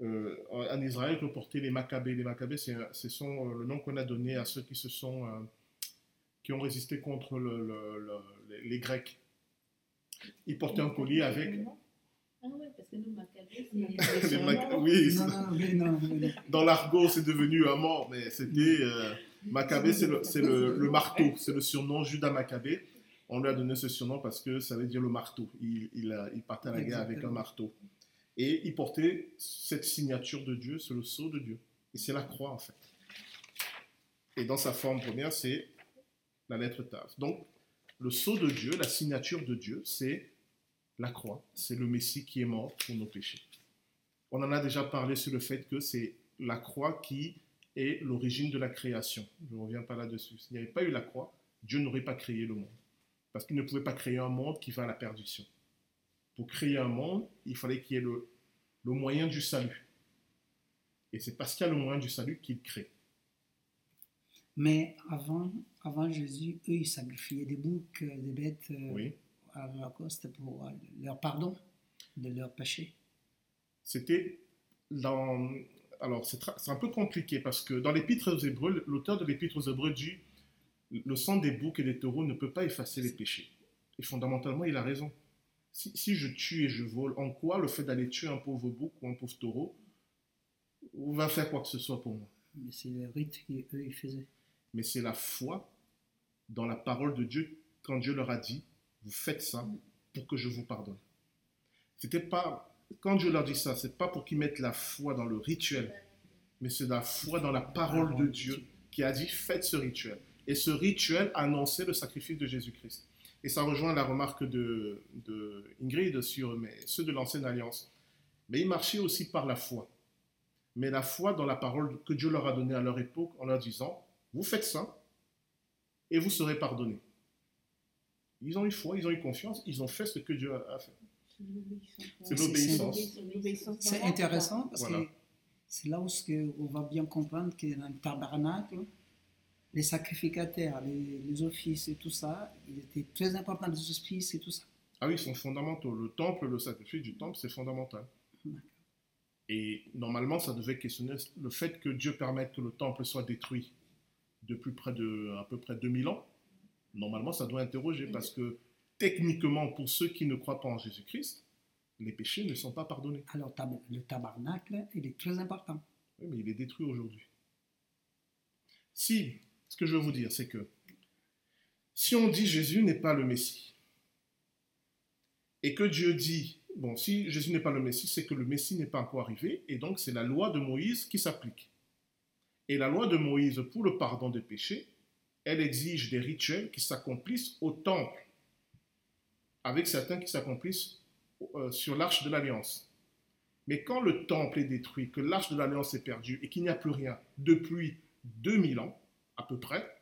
euh, en Israël, que portaient les Maccabées. Les Maccabées, c'est, ce sont euh, le nom qu'on a donné à ceux qui se sont, euh, qui ont résisté contre le- le- le- les, les Grecs. Ils portaient un collier avec. Ah ouais, parce que nous, Maccabée, Maccabée, c'est. Les oui, Non, non, mais non, mais non. dans l'argot, c'est devenu un mort, mais c'était, euh, Maccabée, c'est le, c'est le- le marteau, c'est le surnom Judas Maccabée. On lui a donné ce surnom parce que ça veut dire le marteau. Il, il, partait à la guerre avec un marteau. Et il portait cette signature de Dieu, c'est le sceau de Dieu. Et c'est la croix, en fait. Et dans sa forme première, c'est la lettre Tav. Donc, le sceau de Dieu, la signature de Dieu, c'est la croix. C'est le Messie qui est mort pour nos péchés. On en a déjà parlé sur le fait que c'est la croix qui est l'origine de la création. Je ne reviens pas là-dessus. S'il n'y avait pas eu la croix, Dieu n'aurait pas créé le monde. Parce qu'il ne pouvait pas créer un monde qui va à la perdition. Pour créer un monde, il fallait qu'il y ait le, le moyen du salut. Et c'est parce qu'il y a le moyen du salut qu'il crée. Mais avant, avant Jésus, eux, ils sacrifiaient des boucs, euh, des bêtes euh, Oui. à l'Holocauste pour euh, leur pardon de leurs péchés. C'était dans. Alors, c'est tra- c'est un peu compliqué parce que dans l'Épître aux Hébreux, l'auteur de l'Épître aux Hébreux dit le sang des boucs et des taureaux ne peut pas effacer les péchés. Et fondamentalement, il a raison. Si, si je tue et je vole, en quoi le fait d'aller tuer un pauvre bouc ou un pauvre taureau va faire quoi que ce soit pour moi? Mais c'est le rite qu'eux, ils faisaient. Mais c'est la foi dans la parole de Dieu quand Dieu leur a dit vous faites ça pour que je vous pardonne. C'était pas quand Dieu leur dit ça, c'est pas pour qu'ils mettent la foi dans le rituel, mais c'est la foi dans la parole de Dieu qui a dit faites ce rituel. Et ce rituel annonçait le sacrifice de Jésus-Christ. Et ça rejoint la remarque de, Ingrid sur ceux de l'ancienne alliance. Mais ils marchaient aussi par la foi. Mais la foi dans la parole que Dieu leur a donnée à leur époque en leur disant vous faites ça et vous serez pardonnés. Ils ont eu foi, ils ont eu confiance, ils ont fait ce que Dieu a fait. C'est l'obéissance. C'est intéressant parce Voilà. que c'est là où ce que on va bien comprendre que dans le tabernacle, les sacrificateurs, les, les offices et tout ça, il était très important, les offices et tout ça. Ah oui, ils sont fondamentaux. Le temple, le sacrifice du temple, c'est fondamental. Et normalement, ça devait questionner le fait que Dieu permette que le temple soit détruit depuis près de à peu près 2000 ans. Normalement, ça doit interroger parce que techniquement, pour ceux qui ne croient pas en Jésus-Christ, les péchés ne sont pas pardonnés. Alors le tabernacle, il est très important. Oui, mais il est détruit aujourd'hui. Si, ce que je veux vous dire, c'est que si on dit Jésus n'est pas le Messie, et que Dieu dit, bon, si Jésus n'est pas le Messie, c'est que le Messie n'est pas encore arrivé, et donc c'est la loi de Moïse qui s'applique. Et la loi de Moïse pour le pardon des péchés, elle exige des rituels qui s'accomplissent au temple, avec certains qui s'accomplissent euh, sur l'arche de l'alliance. Mais quand le temple est détruit, que l'arche de l'alliance est perdue et qu'il n'y a plus rien depuis 2000 ans, à peu près,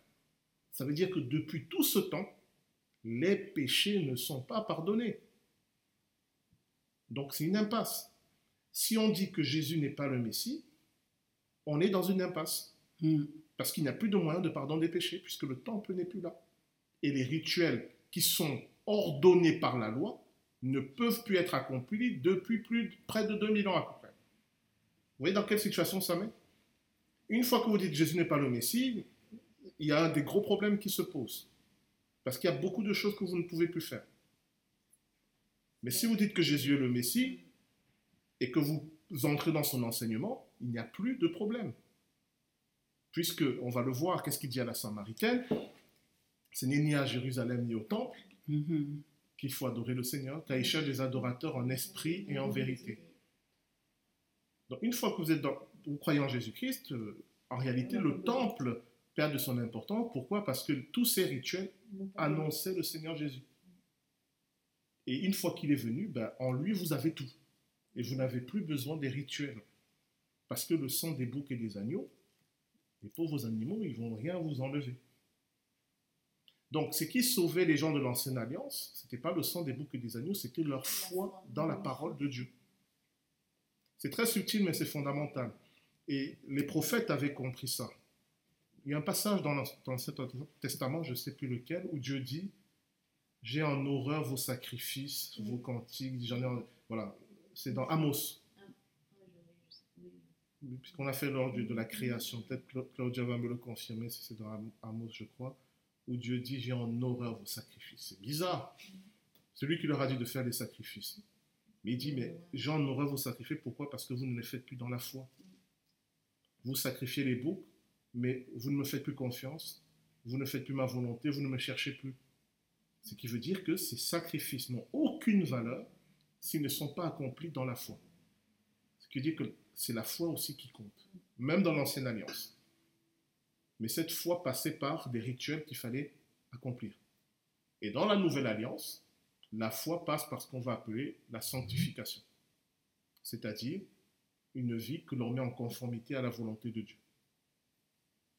ça veut dire que depuis tout ce temps, les péchés ne sont pas pardonnés. Donc c'est une impasse. Si on dit que Jésus n'est pas le Messie, on est dans une impasse. Hmm. Parce qu'il n'y a plus de moyen de pardon des péchés, puisque le temple n'est plus là. Et les rituels qui sont ordonnés par la loi ne peuvent plus être accomplis depuis plus de- près de 2000 ans à peu près. Vous voyez dans quelle situation ça met? Une fois que vous dites Jésus n'est pas le Messie, il y a des gros problèmes qui se posent. Parce qu'il y a beaucoup de choses que vous ne pouvez plus faire. Mais si vous dites que Jésus est le Messie et que vous entrez dans son enseignement, il n'y a plus de problème. Puisque, on va le voir, qu'est-ce qu'il dit à la Samaritaine? Ce n'est ni à Jérusalem ni au temple Mhm. qu'il faut adorer le Seigneur, car il cherche des adorateurs en esprit et en vérité. Donc, une fois que vous êtes dans, vous croyez en Jésus-Christ, euh, en réalité, le temple perd de son importance. Pourquoi? Parce que tous ces rituels annonçaient le Seigneur Jésus. Et une fois qu'il est venu, ben, en lui, vous avez tout. Et vous n'avez plus besoin des rituels. Parce que le sang des boucs et des agneaux, les pauvres animaux, ils vont rien vous enlever. Donc, ce qui sauvait les gens de l'ancienne alliance, ce n'était pas le sang des boucs et des agneaux, c'était leur foi dans la parole de Dieu. C'est très subtil, mais c'est fondamental. Et les prophètes avaient compris ça. Il y a un passage dans l'An- dans l'Ancien Testament, je ne sais plus lequel, où Dieu dit J'ai en horreur vos sacrifices, vos cantiques. J'en ai en- Voilà, c'est dans Amos, puisqu'on a fait l'ordre de la création. Peut-être Cla- Claudia va me le confirmer si c'est dans Am- Amos, je crois, où Dieu dit J'ai en horreur vos sacrifices. C'est bizarre. Celui qui leur a dit de faire des sacrifices. Mais il dit Mais j'ai en horreur vos sacrifices. Pourquoi? Parce que vous ne les faites plus dans la foi. Vous sacrifiez les boucs mais vous ne me faites plus confiance, vous ne faites plus ma volonté, vous ne me cherchez plus. Ce qui veut dire que ces sacrifices n'ont aucune valeur s'ils ne sont pas accomplis dans la foi. Ce qui veut dire que c'est la foi aussi qui compte, même dans l'ancienne alliance. Mais cette foi passait par des rituels qu'il fallait accomplir. Et dans la nouvelle alliance, la foi passe par ce qu'on va appeler la sanctification, c'est-à-dire une vie que l'on met en conformité à la volonté de Dieu.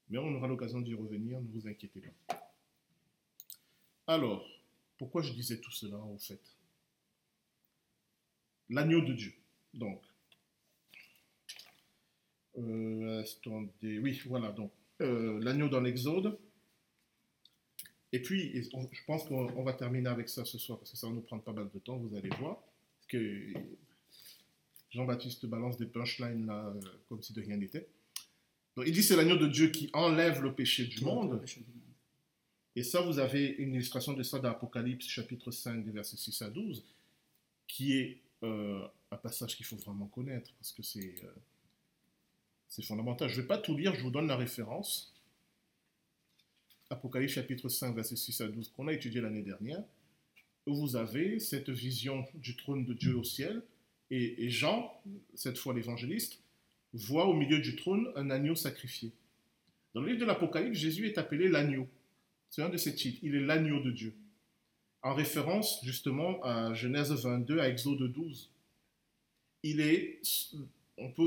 Mais on aura l'occasion d'y revenir, ne vous inquiétez pas. Alors, pourquoi je disais tout cela en fait? L'agneau de Dieu. Donc, euh, oui, voilà, donc, euh, l'agneau dans l'Exode. Et puis, je pense qu'on va terminer avec ça ce soir, parce que ça va nous prendre pas mal de temps, vous allez voir. que Jean-Baptiste balance des punchlines là, euh, comme si de rien n'était. Donc, il dit c'est l'agneau de Dieu qui enlève le péché du monde. Et ça, vous avez une illustration de ça dans Apocalypse chapitre 5, versets 6 à 12, qui est euh, un passage qu'il faut vraiment connaître, parce que c'est euh, c'est fondamental. Je ne vais pas tout lire, je vous donne la référence. Apocalypse chapitre 5, versets 6 à 12, qu'on a étudié l'année dernière, vous avez cette vision du trône de Dieu au ciel, et, et Jean, cette fois l'évangéliste, voit au milieu du trône un agneau sacrifié. Dans le livre de l'Apocalypse, Jésus est appelé l'agneau. C'est un de ses titres. Il est l'agneau de Dieu. En référence justement à Genèse 22, à Exode 12. Il est,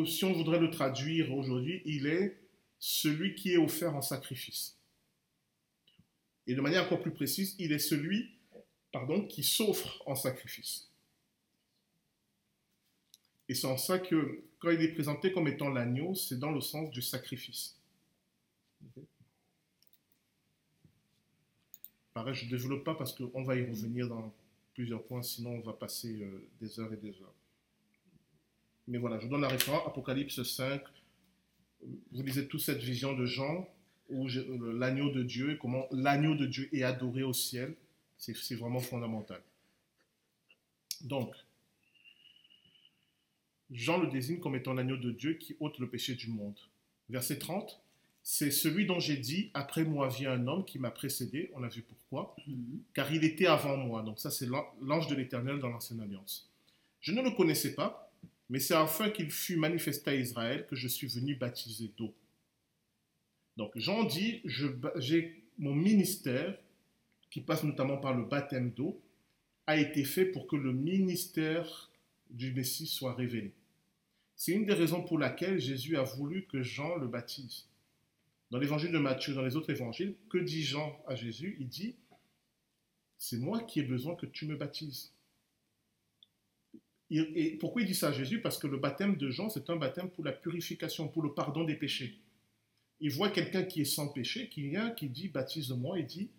si on voudrait le traduire aujourd'hui, il est celui qui est offert en sacrifice. Et de manière encore plus précise, il est celui, pardon, qui s'offre en sacrifice. Et c'est en ça que quand il est présenté comme étant l'agneau, c'est dans le sens du sacrifice. Pareil, je ne développe pas parce qu'on va y revenir dans plusieurs points, sinon on va passer euh, des heures et des heures. Mais voilà, je vous donne la référence, Apocalypse 5. Vous lisez toute cette vision de Jean, où euh, l'agneau de Dieu, comment l'agneau de Dieu est adoré au ciel. C'est vraiment fondamental. Donc, Jean le désigne comme étant l'agneau de Dieu qui ôte le péché du monde. Verset 30, c'est celui dont j'ai dit, après moi vient un homme qui m'a précédé, on a vu pourquoi, Mhm. car il était avant moi. Donc ça, c'est l'an- l'ange de l'Éternel dans l'Ancienne Alliance. Je ne le connaissais pas, mais c'est afin qu'il fût manifesté à Israël que je suis venu baptiser d'eau. Donc Jean dit, j'ai mon ministère, qui passe notamment par le baptême d'eau, a été fait pour que le ministère du Messie soit révélé. C'est une des raisons pour laquelle Jésus a voulu que Jean le baptise. Dans l'évangile de Matthieu, dans les autres évangiles, que dit Jean à Jésus? Il dit, c'est moi qui ai besoin que tu me baptises. Et pourquoi il dit ça à Jésus? Parce que le baptême de Jean, c'est un baptême pour la purification, pour le pardon des péchés. Il voit quelqu'un qui est sans péché, qui vient, qui dit, baptise-moi, et dit,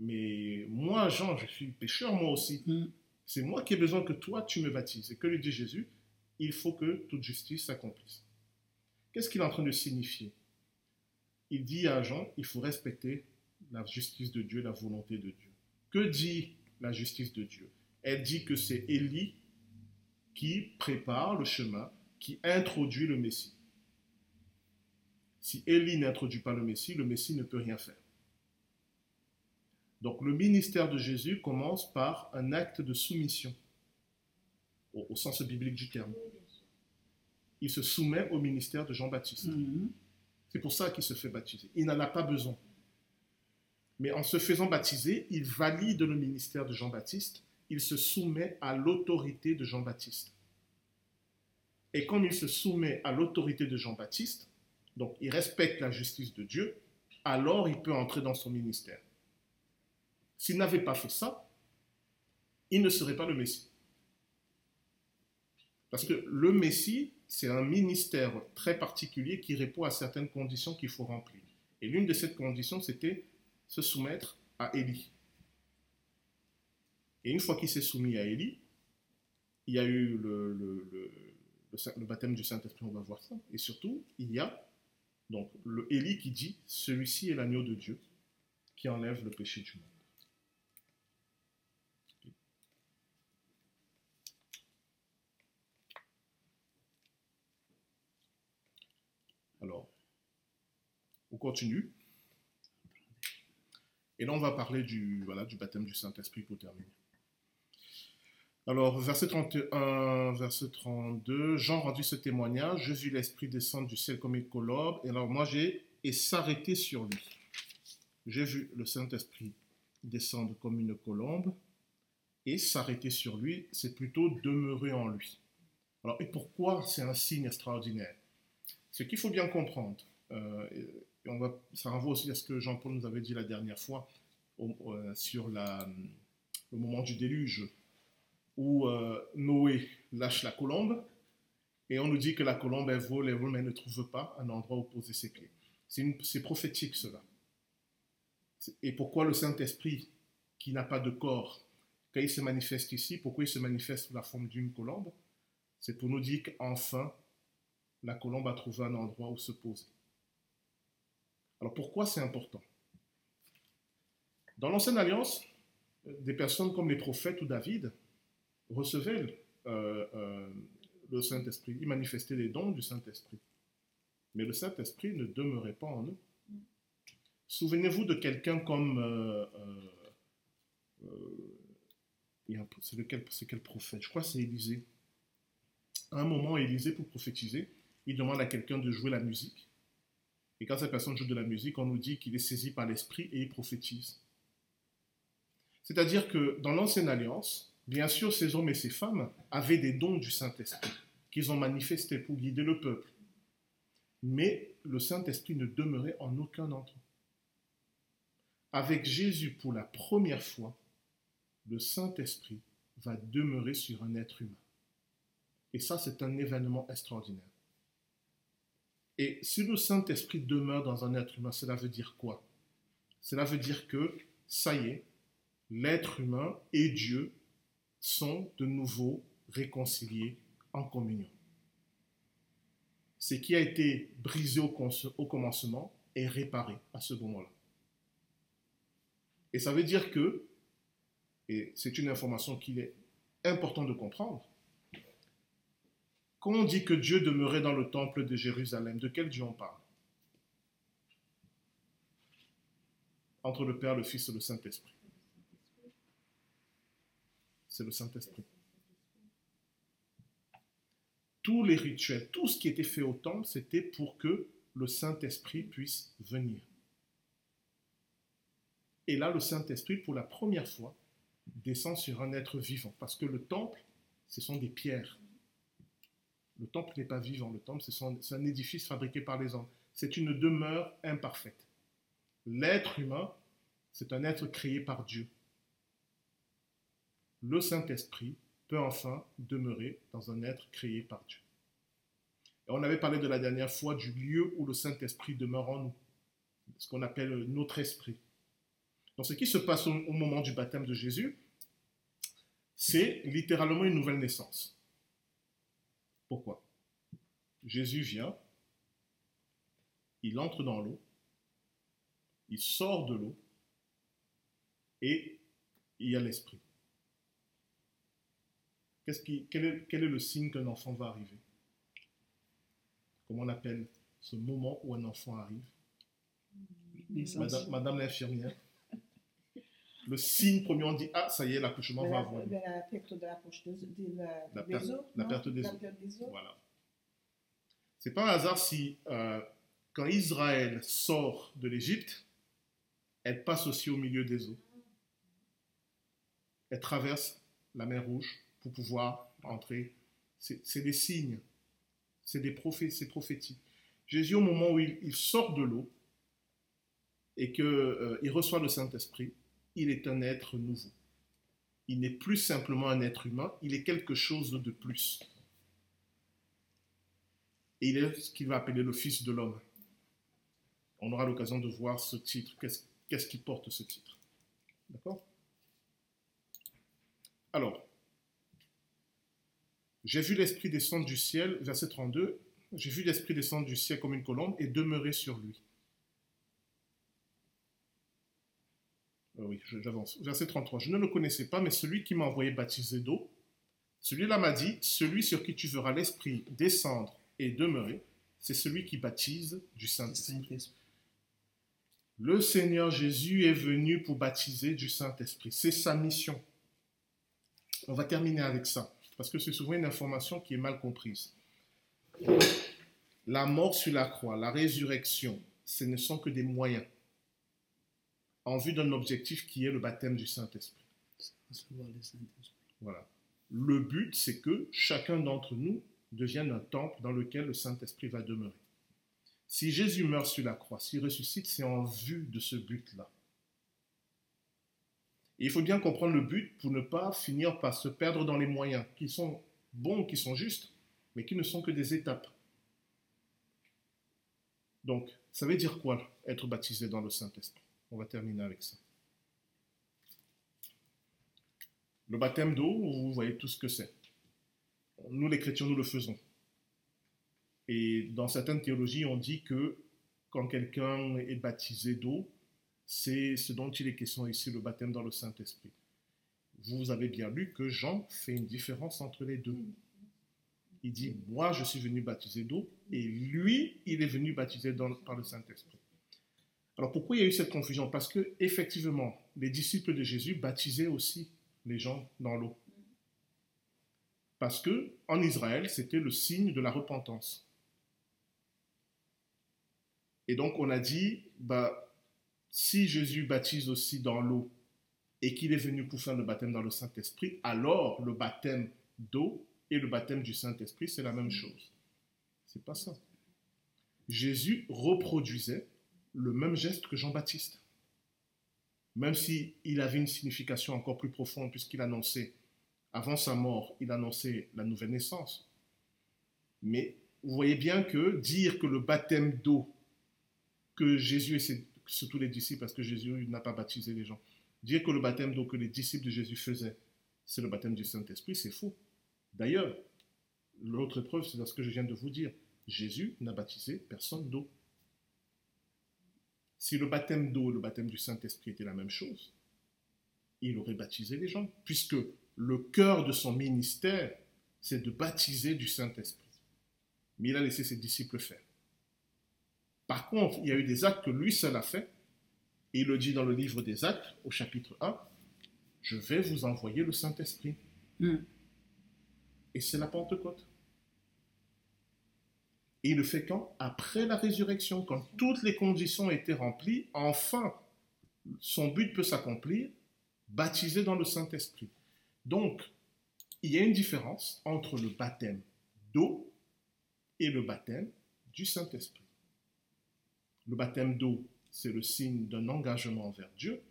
mais moi, Jean, je suis pécheur, moi aussi. Mhm. C'est moi qui ai besoin que toi, tu me baptises. Et que lui dit Jésus Il faut que toute justice s'accomplisse. Qu'est-ce qu'il est en train de signifier? Il dit à Jean, il faut respecter la justice de Dieu, la volonté de Dieu. Que dit la justice de Dieu? Elle dit que c'est Élie qui prépare le chemin, qui introduit le Messie. Si Élie n'introduit pas le Messie, le Messie ne peut rien faire. Donc le ministère de Jésus commence par un acte de soumission, au, au sens biblique du terme. Il se soumet au ministère de Jean-Baptiste. Mhm. C'est pour ça qu'il se fait baptiser. Il n'en a pas besoin. Mais en se faisant baptiser, il valide le ministère de Jean-Baptiste, il se soumet à l'autorité de Jean-Baptiste. Et comme il se soumet à l'autorité de Jean-Baptiste, donc il respecte la justice de Dieu, alors il peut entrer dans son ministère. S'il n'avait pas fait ça, il ne serait pas le Messie. Parce que le Messie, c'est un ministère très particulier qui répond à certaines conditions qu'il faut remplir. Et l'une de ces conditions, c'était se soumettre à Élie. Et une fois qu'il s'est soumis à Élie, il y a eu le, baptême du Saint-Esprit, on va voir ça. Et surtout, il y a donc le Élie qui dit Celui-ci est l'agneau de Dieu qui enlève le péché du monde. Alors, vous continue. Et là, on va parler du baptême du Saint-Esprit pour terminer. Alors, verset 31, verset 32, Jean rendit ce témoignage, je vis l'Esprit descendre du ciel comme une colombe, et alors moi j'ai, et s'arrêter sur lui. J'ai vu le Saint-Esprit descendre comme une colombe, et s'arrêter sur lui, c'est plutôt demeurer en lui. Alors, et pourquoi c'est un signe extraordinaire? Ce qu'il faut bien comprendre, euh, et on va, ça renvoie aussi à ce que Jean-Paul nous avait dit la dernière fois euh, sur le moment du déluge, où euh, Noé lâche la colombe, et on nous dit que la colombe, elle vole, elle vole, mais elle ne trouve pas un endroit où poser ses pieds. C'est prophétique cela. Et pourquoi le Saint-Esprit, qui n'a pas de corps, quand il se manifeste ici, pourquoi il se manifeste sous la forme d'une colombe? C'est pour nous dire qu'enfin, la colombe a trouvé un endroit où se poser. Alors pourquoi c'est important? Dans l'Ancienne Alliance, des personnes comme les prophètes ou David recevaient euh, euh, le Saint-Esprit, ils manifestaient les dons du Saint-Esprit. Mais le Saint-Esprit ne demeurait pas en eux. Souvenez-vous de quelqu'un comme... Euh, c'est quel prophète? Je crois que c'est Élisée. À un moment, Élisée, pour prophétiser, il demande à quelqu'un de jouer la musique. Et quand cette personne joue de la musique, on nous dit qu'il est saisi par l'esprit et il prophétise. C'est-à-dire que dans l'ancienne alliance, bien sûr, ces hommes et ces femmes avaient des dons du Saint-Esprit qu'ils ont manifestés pour guider le peuple. Mais le Saint-Esprit ne demeurait en aucun d'entre eux. Avec Jésus, pour la première fois, le Saint-Esprit va demeurer sur un être humain. Et ça, c'est un événement extraordinaire. Et si le Saint-Esprit demeure dans un être humain, cela veut dire quoi? Cela veut dire que, ça y est, l'être humain et Dieu sont de nouveau réconciliés en communion. Ce qui a été brisé au, commencement est réparé à ce moment-là. Et ça veut dire que et c'est une information qu'il est important de comprendre, quand on dit que Dieu demeurait dans le temple de Jérusalem, de quel Dieu on parle? Entre le Père, le Fils et le Saint-Esprit. Le Saint-Esprit. Tous les rituels, tout ce qui était fait au temple, c'était pour que le Saint-Esprit puisse venir. Et là, le Saint-Esprit, pour la première fois, descend sur un être vivant. Parce que le temple, ce sont des pierres. Le temple n'est pas vivant. Le temple, c'est un édifice fabriqué par les hommes. C'est une demeure imparfaite. L'être humain, c'est un être créé par Dieu. Le Saint-Esprit peut enfin demeurer dans un être créé par Dieu. Et on avait parlé de la dernière fois du lieu où le Saint-Esprit demeure en nous, ce qu'on appelle notre esprit. Donc ce qui se passe au, moment du baptême de Jésus, c'est littéralement une nouvelle naissance. Pourquoi? Jésus vient, il entre dans l'eau, il sort de l'eau et il y a l'esprit. Quel, est, quel est le signe qu'un enfant va arriver? Comment on appelle ce moment où un enfant arrive? Madame, Madame l'infirmière le signe premier, on dit Ah, ça y est, l'accouchement va avoir lieu. La perte de la, de la, la, des os, la non? perte des La os. perte des os. Voilà. C'est pas un hasard si, euh, quand Israël sort de l'Égypte, elle passe aussi au milieu des eaux. Elle traverse la mer Rouge pour pouvoir entrer. C'est des signes, c'est des prophètes, c'est prophétique. Jésus, au moment où il, sort de l'eau et qu'il euh, reçoit le Saint-Esprit, il est un être nouveau. Il n'est plus simplement un être humain, il est quelque chose de plus. Et il est ce qu'il va appeler le Fils de l'homme. On aura l'occasion de voir ce titre. Qu'est-ce qu'est-ce qui porte ce titre? D'accord? Alors, j'ai vu l'Esprit descendre du ciel, verset 32, j'ai vu l'Esprit descendre du ciel comme une colombe et demeurer sur lui. Euh, oui, j'avance. Verset 33. Je ne le connaissais pas, mais celui qui m'a envoyé baptiser d'eau, celui-là m'a dit, celui sur qui tu verras l'Esprit descendre et demeurer, c'est celui qui baptise du. Saint-Esprit. Le Seigneur Jésus est venu pour baptiser du Saint-Esprit. C'est sa mission. On va terminer avec ça, parce que c'est souvent une information qui est mal comprise. La mort sur la croix, la résurrection, ce ne sont que des moyens en vue d'un objectif qui est le baptême du Saint-Esprit. Voilà. Le but, c'est que chacun d'entre nous devienne un temple dans lequel le Saint-Esprit va demeurer. Si Jésus meurt sur la croix, s'il ressuscite, c'est en vue de ce but-là. Et il faut bien comprendre le but pour ne pas finir par se perdre dans les moyens qui sont bons, qui sont justes, mais qui ne sont que des étapes. Donc, ça veut dire quoi être baptisé dans le Saint-Esprit? On va terminer avec ça. Le baptême d'eau, vous voyez tout ce que c'est. Nous, les chrétiens, nous le faisons. Et dans certaines théologies, on dit que quand quelqu'un est baptisé d'eau, c'est ce dont il est question ici, le baptême dans le Saint-Esprit. Vous avez bien lu que Jean fait une différence entre les deux. Il dit, moi je suis venu baptiser d'eau, et lui, il est venu baptiser dans- par le Saint-Esprit. Alors pourquoi il y a eu cette confusion? Parce que effectivement, les disciples de Jésus baptisaient aussi les gens dans l'eau. Parce que en Israël, c'était le signe de la repentance. Et donc on a dit, bah, si Jésus baptise aussi dans l'eau et qu'il est venu pour faire le baptême dans le Saint-Esprit, alors le baptême d'eau et le baptême du Saint-Esprit, c'est la même chose. C'est pas ça. Jésus reproduisait le même geste que Jean-Baptiste. Même si il avait une signification encore plus profonde puisqu'il annonçait, avant sa mort, il annonçait la nouvelle naissance. Mais vous voyez bien que dire que le baptême d'eau que Jésus et ses- surtout les disciples, parce que Jésus n'a pas baptisé les gens, dire que le baptême d'eau que les disciples de Jésus faisaient, c'est le baptême du Saint-Esprit, c'est faux. D'ailleurs, l'autre preuve, c'est dans ce que je viens de vous dire. Jésus n'a baptisé personne d'eau. Si le baptême d'eau et le baptême du Saint-Esprit étaient la même chose, il aurait baptisé les gens, puisque le cœur de son ministère, c'est de baptiser du Saint-Esprit. Mais il a laissé ses disciples faire. Par contre, il y a eu des actes que lui seul a fait, et il le dit dans le livre des Actes, au chapitre 1, je vais vous envoyer le Saint-Esprit. Hmm. Et c'est la Pentecôte. Et il le fait quand? Après la résurrection, quand toutes les conditions étaient remplies, enfin, son but peut s'accomplir, baptisé dans le Saint-Esprit. Donc, il y a une différence entre le baptême d'eau et le baptême du Saint-Esprit. Le baptême d'eau, c'est le signe d'un engagement envers Dieu,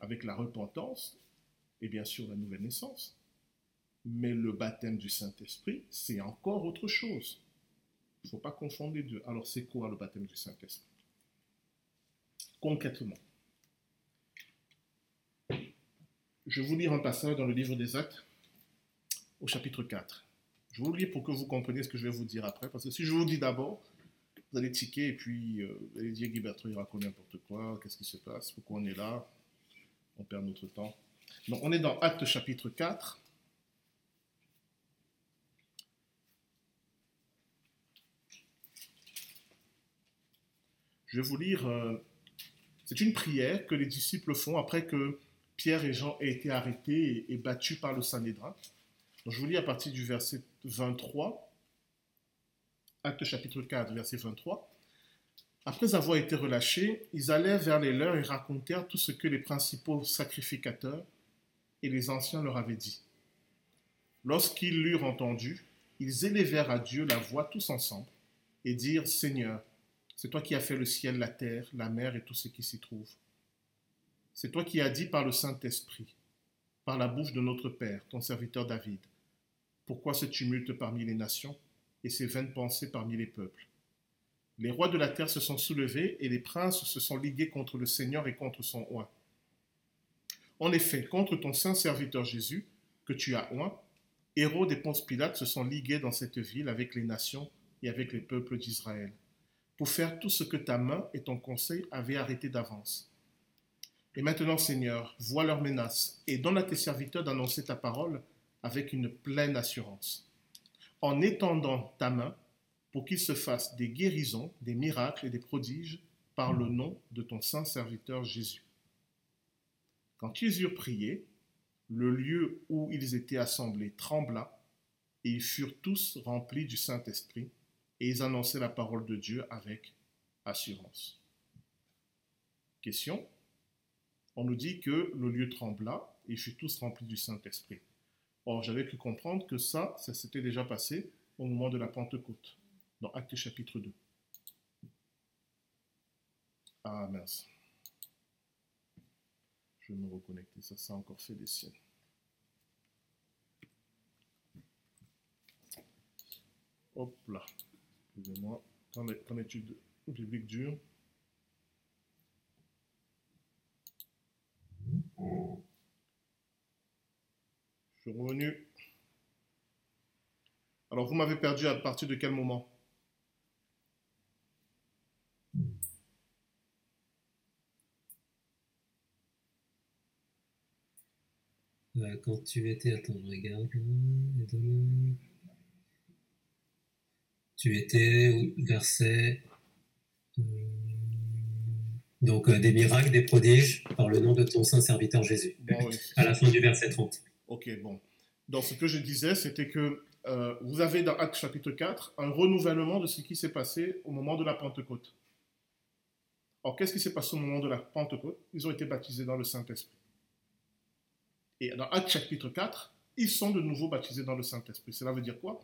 avec la repentance et bien sûr la nouvelle naissance. Mais le baptême du Saint-Esprit, c'est encore autre chose. Il ne faut pas confondre les deux. Alors, c'est quoi le baptême du Saint-Esprit? Concrètement, je vais vous lire un passage dans le livre des Actes, au chapitre 4. Je vous lire pour que vous compreniez ce que je vais vous dire après, parce que si je vous dis d'abord, allez tiquer et puis euh, allez dire Guy Bertrand, n'importe quoi, qu'est-ce qui se passe, pourquoi on est là, on perd notre temps. Donc, on est dans Actes chapitre 4. Je vais vous lire, euh, c'est une prière que les disciples font après que Pierre et Jean aient été arrêtés et, et battus par le Sanhédrin. Donc, je vous lis à partir du verset 23, Acte chapitre 4, verset 23. Après avoir été relâchés, ils allèrent vers les leurs et racontèrent tout ce que les principaux sacrificateurs et les anciens leur avaient dit. Lorsqu'ils l'eurent entendu, ils élevèrent à Dieu la voix tous ensemble et dirent Seigneur, c'est toi qui as fait le ciel, la terre, la mer et tout ce qui s'y trouve. C'est toi qui as dit par le Saint-Esprit, par la bouche de notre Père, ton serviteur David, pourquoi ce tumulte parmi les nations? Et ces vaines pensées parmi les peuples Les rois de la terre se sont soulevés et les princes se sont ligués contre le Seigneur et contre son roi. En effet, contre ton saint serviteur Jésus, que tu as oint, Hérode et Ponce Pilate se sont ligués dans cette ville avec les nations et avec les peuples d'Israël, pour faire tout ce que ta main et ton conseil avaient arrêté d'avance. Et maintenant, Seigneur, vois leurs menaces et donne à tes serviteurs d'annoncer ta parole avec une pleine assurance, en étendant ta main pour qu'il se fasse des guérisons, des miracles et des prodiges par le nom de ton saint serviteur Jésus. Quand ils eurent prié, le lieu où ils étaient assemblés trembla, et ils furent tous remplis du Saint-Esprit, et ils annonçaient la parole de Dieu avec assurance. Question On nous dit que le lieu trembla, et ils furent tous remplis du Saint-Esprit. Or, j'avais pu comprendre que ça, ça s'était déjà passé au moment de la Pentecôte, dans Actes chapitre 2. Ah mince. Je vais me reconnecter, ça, ça a encore fait des siennes. Hop là. Excusez-moi. Qu'en étude biblique dure? Je suis revenu. Alors, vous m'avez perdu à partir de quel moment? Euh, quand tu étais, attends, je regarde. Tu étais au verset. euh, Donc, euh, des miracles, des prodiges, par le nom de ton saint serviteur Jésus. Bon, oui. À la fin du verset 30. Ok, bon. Donc, ce que je disais, c'était que euh, vous avez dans Actes chapitre 4 un renouvellement de ce qui s'est passé au moment de la Pentecôte. Or, qu'est-ce qui s'est passé au moment de la Pentecôte? Ils ont été baptisés dans le Saint-Esprit. Et dans Actes chapitre 4, ils sont de nouveau baptisés dans le Saint-Esprit. Cela veut dire quoi?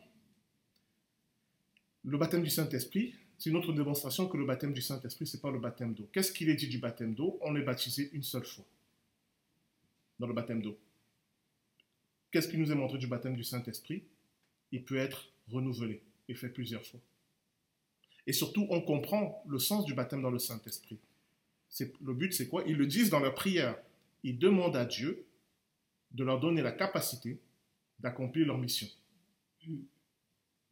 Le baptême du Saint-Esprit, c'est une autre démonstration que le baptême du Saint-Esprit, ce n'est pas le baptême d'eau. Qu'est-ce qu'il est dit du baptême d'eau? On est baptisé une seule fois dans le baptême d'eau. Qu'est-ce qui nous est montré du baptême du Saint-Esprit? Il peut être renouvelé et fait plusieurs fois. Et surtout, on comprend le sens du baptême dans le Saint-Esprit. Le but, c'est quoi? Ils le disent dans leur prière. Ils demandent à Dieu de leur donner la capacité d'accomplir leur mission.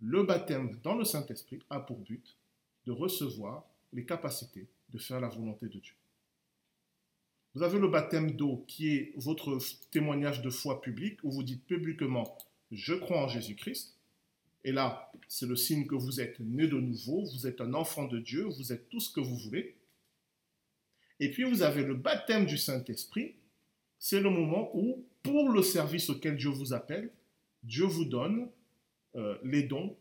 Le baptême dans le Saint-Esprit a pour but de recevoir les capacités de faire la volonté de Dieu. Vous avez le baptême d'eau qui est votre témoignage de foi public où vous dites publiquement je crois en Jésus-Christ. Et là, c'est le signe que vous êtes né de nouveau, vous êtes un enfant de Dieu, vous êtes tout ce que vous voulez. Et puis vous avez le baptême du Saint-Esprit. C'est le moment où, pour le service auquel Dieu vous appelle, Dieu vous donne euh, les dons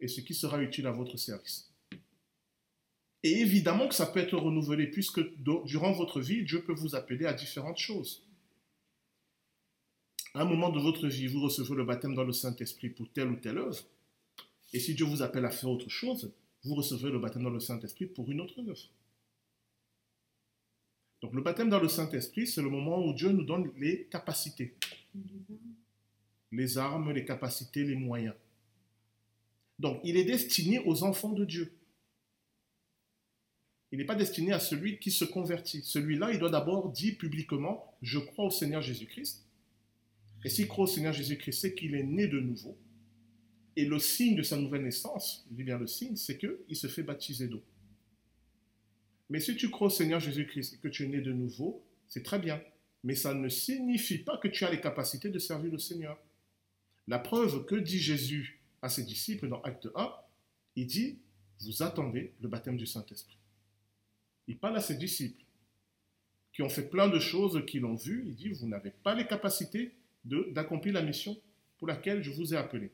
et ce qui sera utile à votre service. Et évidemment que ça peut être renouvelé puisque durant votre vie, Dieu peut vous appeler à différentes choses. À un moment de votre vie, vous recevez le baptême dans le Saint-Esprit pour telle ou telle œuvre. Et si Dieu vous appelle à faire autre chose, vous recevez le baptême dans le Saint-Esprit pour une autre œuvre. Donc le baptême dans le Saint-Esprit, c'est le moment où Dieu nous donne les capacités, les armes, les capacités, les moyens. Donc il est destiné aux enfants de Dieu. Il n'est pas destiné à celui qui se convertit. Celui-là, il doit d'abord dire publiquement, je crois au Seigneur Jésus-Christ. Et s'il croit au Seigneur Jésus-Christ, c'est qu'il est né de nouveau. Et le signe de sa nouvelle naissance, je dis bien le signe, c'est qu'il se fait baptiser d'eau. Mais si tu crois au Seigneur Jésus-Christ et que tu es né de nouveau, c'est très bien. Mais ça ne signifie pas que tu as les capacités de servir le Seigneur. La preuve que dit Jésus à ses disciples dans Acte 1, il dit, vous attendez le baptême du Saint-Esprit. Il parle à ses disciples qui ont fait plein de choses, qui l'ont vu. Il dit, vous n'avez pas les capacités d'accomplir la mission pour laquelle je vous ai appelé.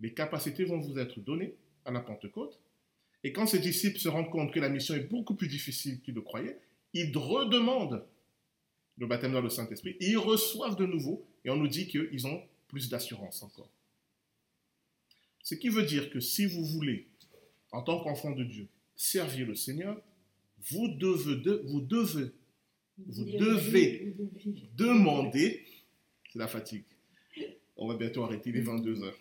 Les capacités vont vous être données à la Pentecôte. Et quand ces disciples se rendent compte que la mission est beaucoup plus difficile qu'ils le croyaient, ils redemandent le baptême dans le Saint-Esprit. Ils reçoivent de nouveau. Et on nous dit qu'ils ont plus d'assurance encore. Ce qui veut dire que si vous voulez, en tant qu'enfant de Dieu, servir le Seigneur, vous devez, de- vous devez, vous devez demander, c'est la fatigue, on va bientôt arrêter, il est 22 heures.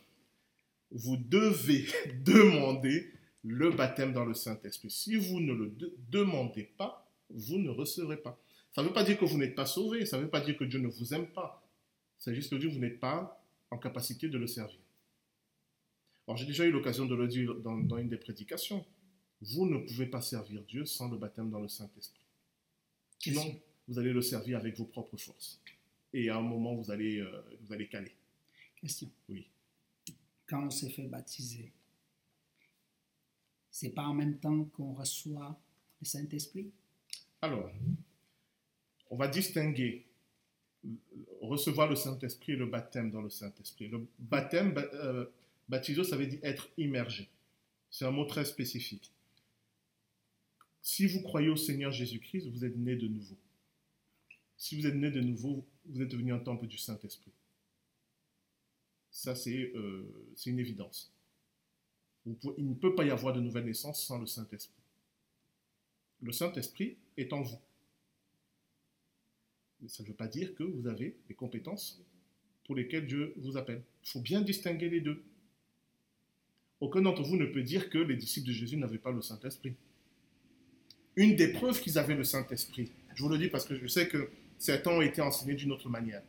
Vous devez demander le baptême dans le Saint-Esprit. Si vous ne le de- demandez pas, vous ne recevrez pas. Ça ne veut pas dire que vous n'êtes pas sauvé, ça ne veut pas dire que Dieu ne vous aime pas. C'est juste que Dieu, vous n'êtes pas en capacité de le servir. Alors j'ai déjà eu l'occasion de le dire dans, dans une des prédications. Vous ne pouvez pas servir Dieu sans le baptême dans le Saint-Esprit. Sinon, vous allez le servir avec vos propres forces. Et à un moment, vous allez, euh, vous allez caler. Question. Oui. Quand on s'est fait baptiser, c'est pas en même temps qu'on reçoit le Saint-Esprit? Alors, on va distinguer recevoir le Saint-Esprit et le baptême dans le Saint-Esprit. Le baptême, ba- euh, baptizo, ça veut dire être immergé. C'est un mot très spécifique. Si vous croyez au Seigneur Jésus-Christ, vous êtes né de nouveau. Si vous êtes né de nouveau, vous êtes devenu un temple du Saint-Esprit. Ça, c'est euh, une évidence. Il ne peut pas y avoir de nouvelle naissance sans le Saint-Esprit. Le Saint-Esprit est en vous. Ça ne veut pas dire que vous avez les compétences pour lesquelles Dieu vous appelle. Il faut bien distinguer les deux. Aucun d'entre vous ne peut dire que les disciples de Jésus n'avaient pas le Saint-Esprit. Une des preuves qu'ils avaient le Saint-Esprit, je vous le dis parce que je sais que certains ont été enseignés d'une autre manière.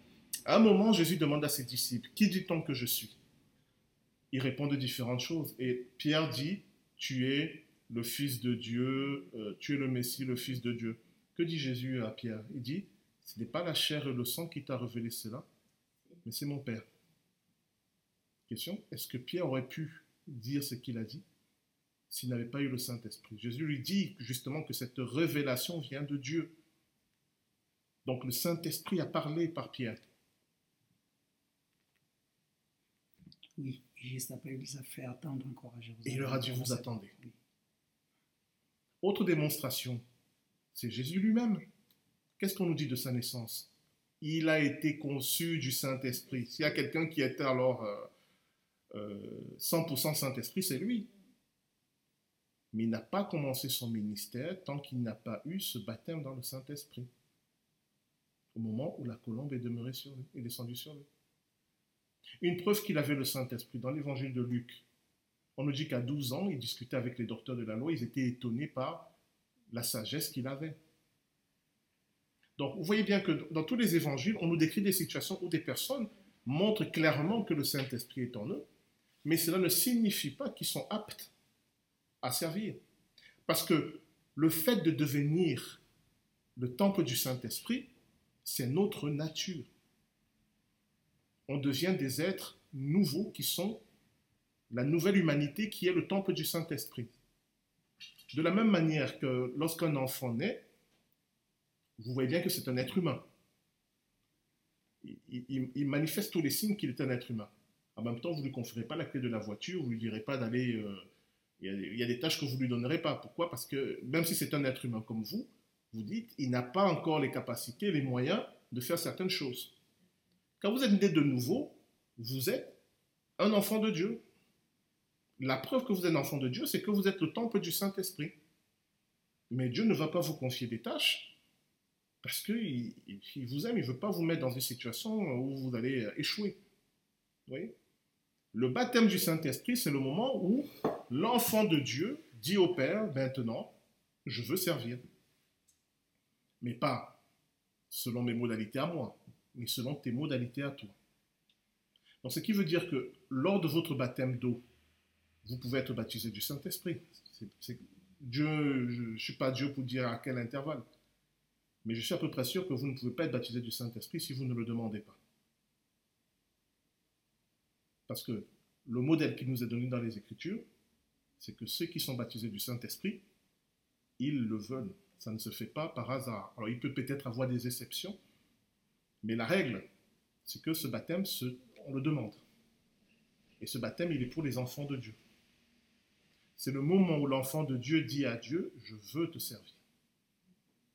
À un moment, Jésus demande à ses disciples, Qui dit-on que je suis? Ils répondent différentes choses. Et Pierre dit, Tu es le Fils de Dieu, euh, tu es le Messie, le Fils de Dieu. Que dit Jésus à Pierre? Il dit, Ce n'est pas la chair et le sang qui t'a révélé cela, mais c'est mon Père. Question, est-ce que Pierre aurait pu dire ce qu'il a dit? S'il n'avait pas eu le Saint-Esprit Jésus lui dit justement que cette révélation vient de Dieu. Donc le Saint-Esprit a parlé par Pierre. Oui, il les a fait attendre encore à Jérusalem. Et il leur a dit, vous attendez. Autre démonstration, c'est Jésus lui-même. Qu'est-ce qu'on nous dit de sa naissance? Il a été conçu du Saint-Esprit. S'il y a quelqu'un qui était alors euh, euh, 100% Saint-Esprit, c'est lui. Mais n'a pas commencé son ministère tant qu'il n'a pas eu ce baptême dans le Saint-Esprit. Au moment où la colombe est demeurée sur lui, est descendue sur lui. Une preuve qu'il avait le Saint-Esprit dans l'évangile de Luc, on nous dit qu'à 12 ans, il discutait avec les docteurs de la loi, ils étaient étonnés par la sagesse qu'il avait. Donc, vous voyez bien que dans tous les évangiles, on nous décrit des situations où des personnes montrent clairement que le Saint-Esprit est en eux, mais cela ne signifie pas qu'ils sont aptes à servir. Parce que le fait de devenir le temple du Saint-Esprit, c'est notre nature. On devient des êtres nouveaux qui sont la nouvelle humanité qui est le temple du Saint-Esprit. De la même manière que lorsqu'un enfant naît, vous voyez bien que c'est un être humain. Il, manifeste tous les signes qu'il est un être humain. En même temps, vous ne lui pas la clé de la voiture, vous ne lui direz pas d'aller... euh, il, y a, des tâches que vous ne lui donnerez pas. Pourquoi? Parce que même si c'est un être humain comme vous, vous dites, il n'a pas encore les capacités, les moyens de faire certaines choses. Quand vous êtes né de nouveau, vous êtes un enfant de Dieu. La preuve que vous êtes un enfant de Dieu, c'est que vous êtes le temple du Saint-Esprit. Mais Dieu ne va pas vous confier des tâches parce qu'il il- il vous aime, il ne veut pas vous mettre dans une situation où vous allez euh, échouer. Vous voyez? Le baptême du Saint-Esprit, c'est le moment où l'enfant de Dieu dit au Père, maintenant, je veux servir. Mais pas selon mes modalités à moi, mais selon tes modalités à toi. Donc, ce qui veut dire que lors de votre baptême d'eau, vous pouvez être baptisé du Saint-Esprit. Je ne suis pas Dieu pour dire à quel intervalle. Mais je suis à peu près sûr que vous ne pouvez pas être baptisé du Saint-Esprit si vous ne le demandez pas. Parce que le modèle qui nous est donné dans les Écritures, c'est que ceux qui sont baptisés du Saint-Esprit, ils le veulent. Ça ne se fait pas par hasard. Alors il peut peut-être avoir des exceptions, mais la règle, c'est que ce baptême, on le demande. Et ce baptême, il est pour les enfants de Dieu. C'est le moment où l'enfant de Dieu dit à Dieu, je veux te servir.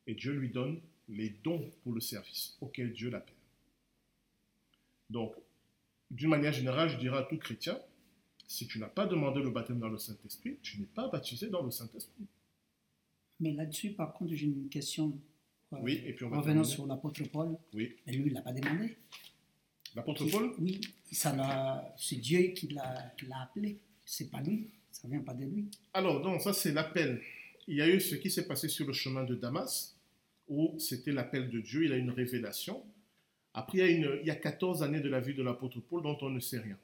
Et Dieu lui donne les dons pour le service auquel Dieu l'appelle. Donc, d'une manière générale, je dirais à tout chrétien, si tu n'as pas demandé le baptême dans le Saint-Esprit, tu n'es pas baptisé dans le Saint-Esprit. Mais là-dessus, par contre, j'ai une question. euh, Oui, et puis on va Revenant terminer. sur l'apôtre Paul, Oui. mais lui, il ne l'a pas demandé. L'apôtre Paul? Oui, ça c'est Dieu qui l'a appelé. C'est pas lui, ça vient pas de lui. Alors, non, ça c'est l'appel. Il y a eu ce qui s'est passé sur le chemin de Damas, où c'était l'appel de Dieu, il a une révélation. Après, il y, a une- il y a 14 années de la vie de l'apôtre Paul dont on ne sait rien.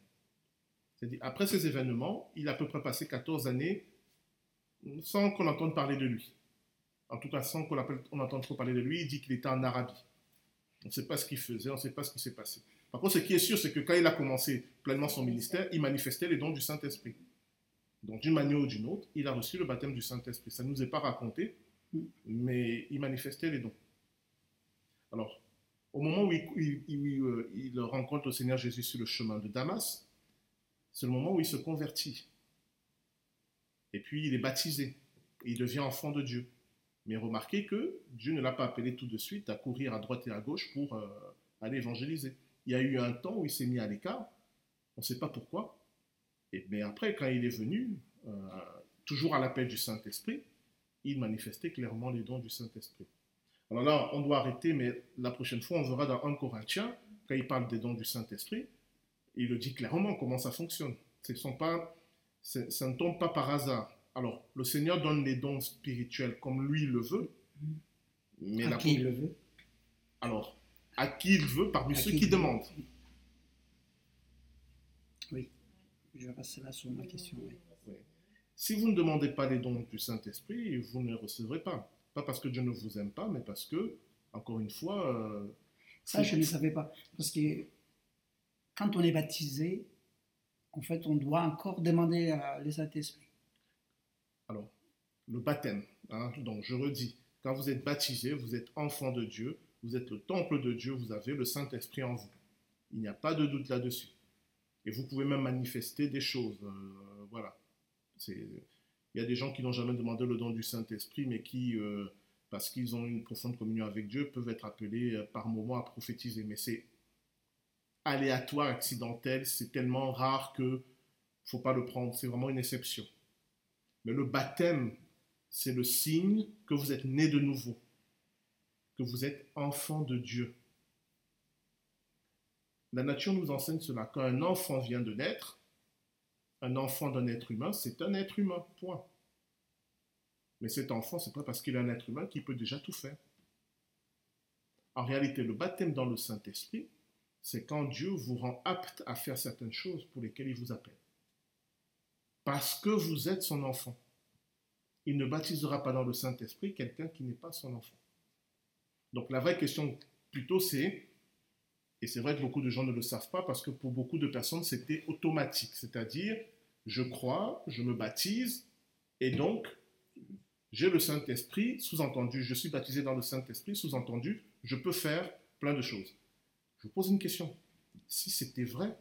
Après ces événements, il a à peu près passé 14 années sans qu'on entende parler de lui. En tout cas, sans qu'on entende trop parler de lui, il dit qu'il était en Arabie. On ne sait pas ce qu'il faisait, on ne sait pas ce qui s'est passé. Par contre, ce qui est sûr, c'est que quand il a commencé pleinement son ministère, il manifestait les dons du Saint-Esprit. Donc, d'une manière ou d'une autre, il a reçu le baptême du Saint-Esprit. Ça ne nous est pas raconté, mais il manifestait les dons. Alors, au moment où il, euh, il rencontre le Seigneur Jésus sur le chemin de Damas, c'est le moment où il se convertit. Et puis il est baptisé. Il devient enfant de Dieu. Mais remarquez que Dieu ne l'a pas appelé tout de suite à courir à droite et à gauche pour euh, aller évangéliser. Il y a eu un temps où il s'est mis à l'écart. On ne sait pas pourquoi. Et, mais après, quand il est venu, euh, toujours à l'appel du Saint-Esprit, il manifestait clairement les dons du Saint-Esprit. Alors là, on doit arrêter, mais la prochaine fois, on verra dans 1 Corinthiens, quand il parle des dons du Saint-Esprit, il le dit clairement comment ça fonctionne. Sont pas, ça ne tombe pas par hasard. Alors, le Seigneur donne les dons spirituels comme lui le veut, mais à la- qui il le veut. alors, à qui il veut parmi À ceux qui demandent. Je reste là sur ma question. oui. Si vous ne demandez pas les dons du Saint-Esprit, vous ne les recevrez pas. Pas parce que Dieu ne vous aime pas, mais parce que, encore une fois, euh, Ça, je ne savais pas. Parce que quand on est baptisé, en fait, on doit encore demander à le Saint-Esprit. Alors, le baptême, hein, donc je redis, quand vous êtes baptisé, vous êtes enfant de Dieu, vous êtes le temple de Dieu, vous avez le Saint-Esprit en vous. Il n'y a pas de doute là-dessus. Et vous pouvez même manifester des choses. euh, voilà. Il y a des gens qui n'ont jamais demandé le don du Saint-Esprit, mais qui, euh, parce qu'ils ont une profonde communion avec Dieu, peuvent être appelés euh, par moments à prophétiser. Mais c'est aléatoire, accidentel, c'est tellement rare que faut pas le prendre. C'est vraiment une exception. Mais le baptême, c'est le signe que vous êtes né de nouveau, que vous êtes enfant de Dieu. La nature nous enseigne cela. Quand un enfant vient de naître, un enfant d'un être humain, c'est un être humain, point. Mais cet enfant, c'est pas parce qu'il est un être humain qu'il peut déjà tout faire. En réalité, le baptême dans le Saint-Esprit, c'est quand Dieu vous rend apte à faire certaines choses pour lesquelles il vous appelle. Parce que vous êtes son enfant. Il ne baptisera pas dans le Saint-Esprit quelqu'un qui n'est pas son enfant. Donc la vraie question plutôt c'est, et c'est vrai que beaucoup de gens ne le savent pas parce que pour beaucoup de personnes c'était automatique, c'est-à-dire je crois, je me baptise et donc j'ai le Saint-Esprit, sous-entendu je suis baptisé dans le Saint-Esprit, sous-entendu je peux faire plein de choses. Je vous pose une question. Si c'était vrai,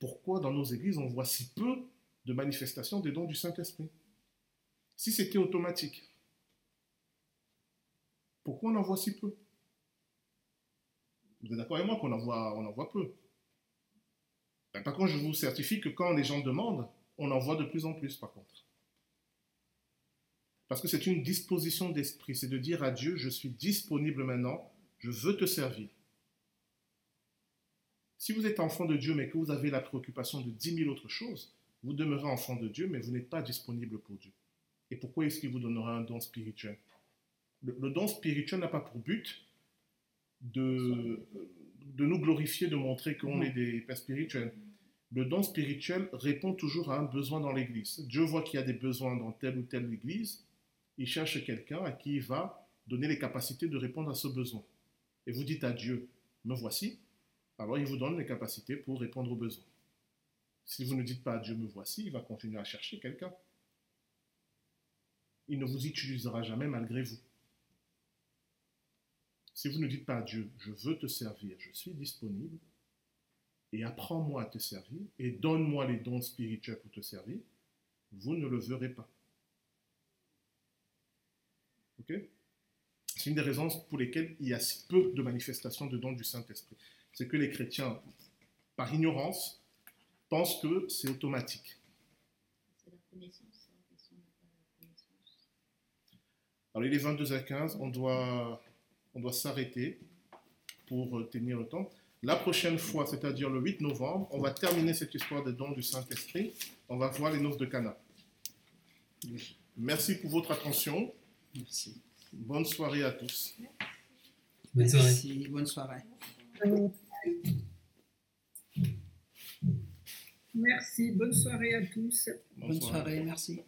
pourquoi dans nos églises on voit si peu de manifestations des dons du Saint-Esprit? Si c'était automatique, pourquoi on en voit si peu? Vous êtes d'accord avec moi qu'on en voit, on en voit peu Ben, Par contre, je vous certifie que quand les gens demandent, on en voit de plus en plus, par contre. Parce que c'est une disposition d'esprit, c'est de dire à Dieu, je suis disponible maintenant, je veux te servir. Si vous êtes enfant de Dieu, mais que vous avez la préoccupation de dix mille autres choses, vous demeurez enfant de Dieu, mais vous n'êtes pas disponible pour Dieu. Et pourquoi est-ce qu'il vous donnera un don spirituel? Le, don spirituel n'a pas pour but de, de nous glorifier, de montrer qu'on est des pères spirituels. Le don spirituel répond toujours à un besoin dans l'Église. Dieu voit qu'il y a des besoins dans telle ou telle Église, il cherche quelqu'un à qui il va donner les capacités de répondre à ce besoin. Et vous dites à Dieu, me voici, alors il vous donne les capacités pour répondre aux besoins. Si vous ne dites pas Dieu, me voici, il va continuer à chercher quelqu'un. Il ne vous utilisera jamais malgré vous. Si vous ne dites pas à Dieu, je veux te servir, je suis disponible, et apprends-moi à te servir, et donne-moi les dons spirituels pour te servir, vous ne le verrez pas. C'est une des raisons pour lesquelles il y a si peu de manifestations de dons du Saint-Esprit. C'est que les chrétiens, par ignorance, pensent que c'est automatique. C'est la connaissance. hein. Alors il est 22 à 15, on doit, on doit s'arrêter pour euh, tenir le temps. La prochaine fois, c'est-à-dire le 8 novembre, on va terminer cette histoire des dons du Saint-Esprit. On va voir les noces de Cana. Merci pour votre attention. Merci. Bonne soirée à tous. Bonne soirée. Merci. Bonne soirée. Merci, bonne soirée à tous. Bonne soirée. Merci.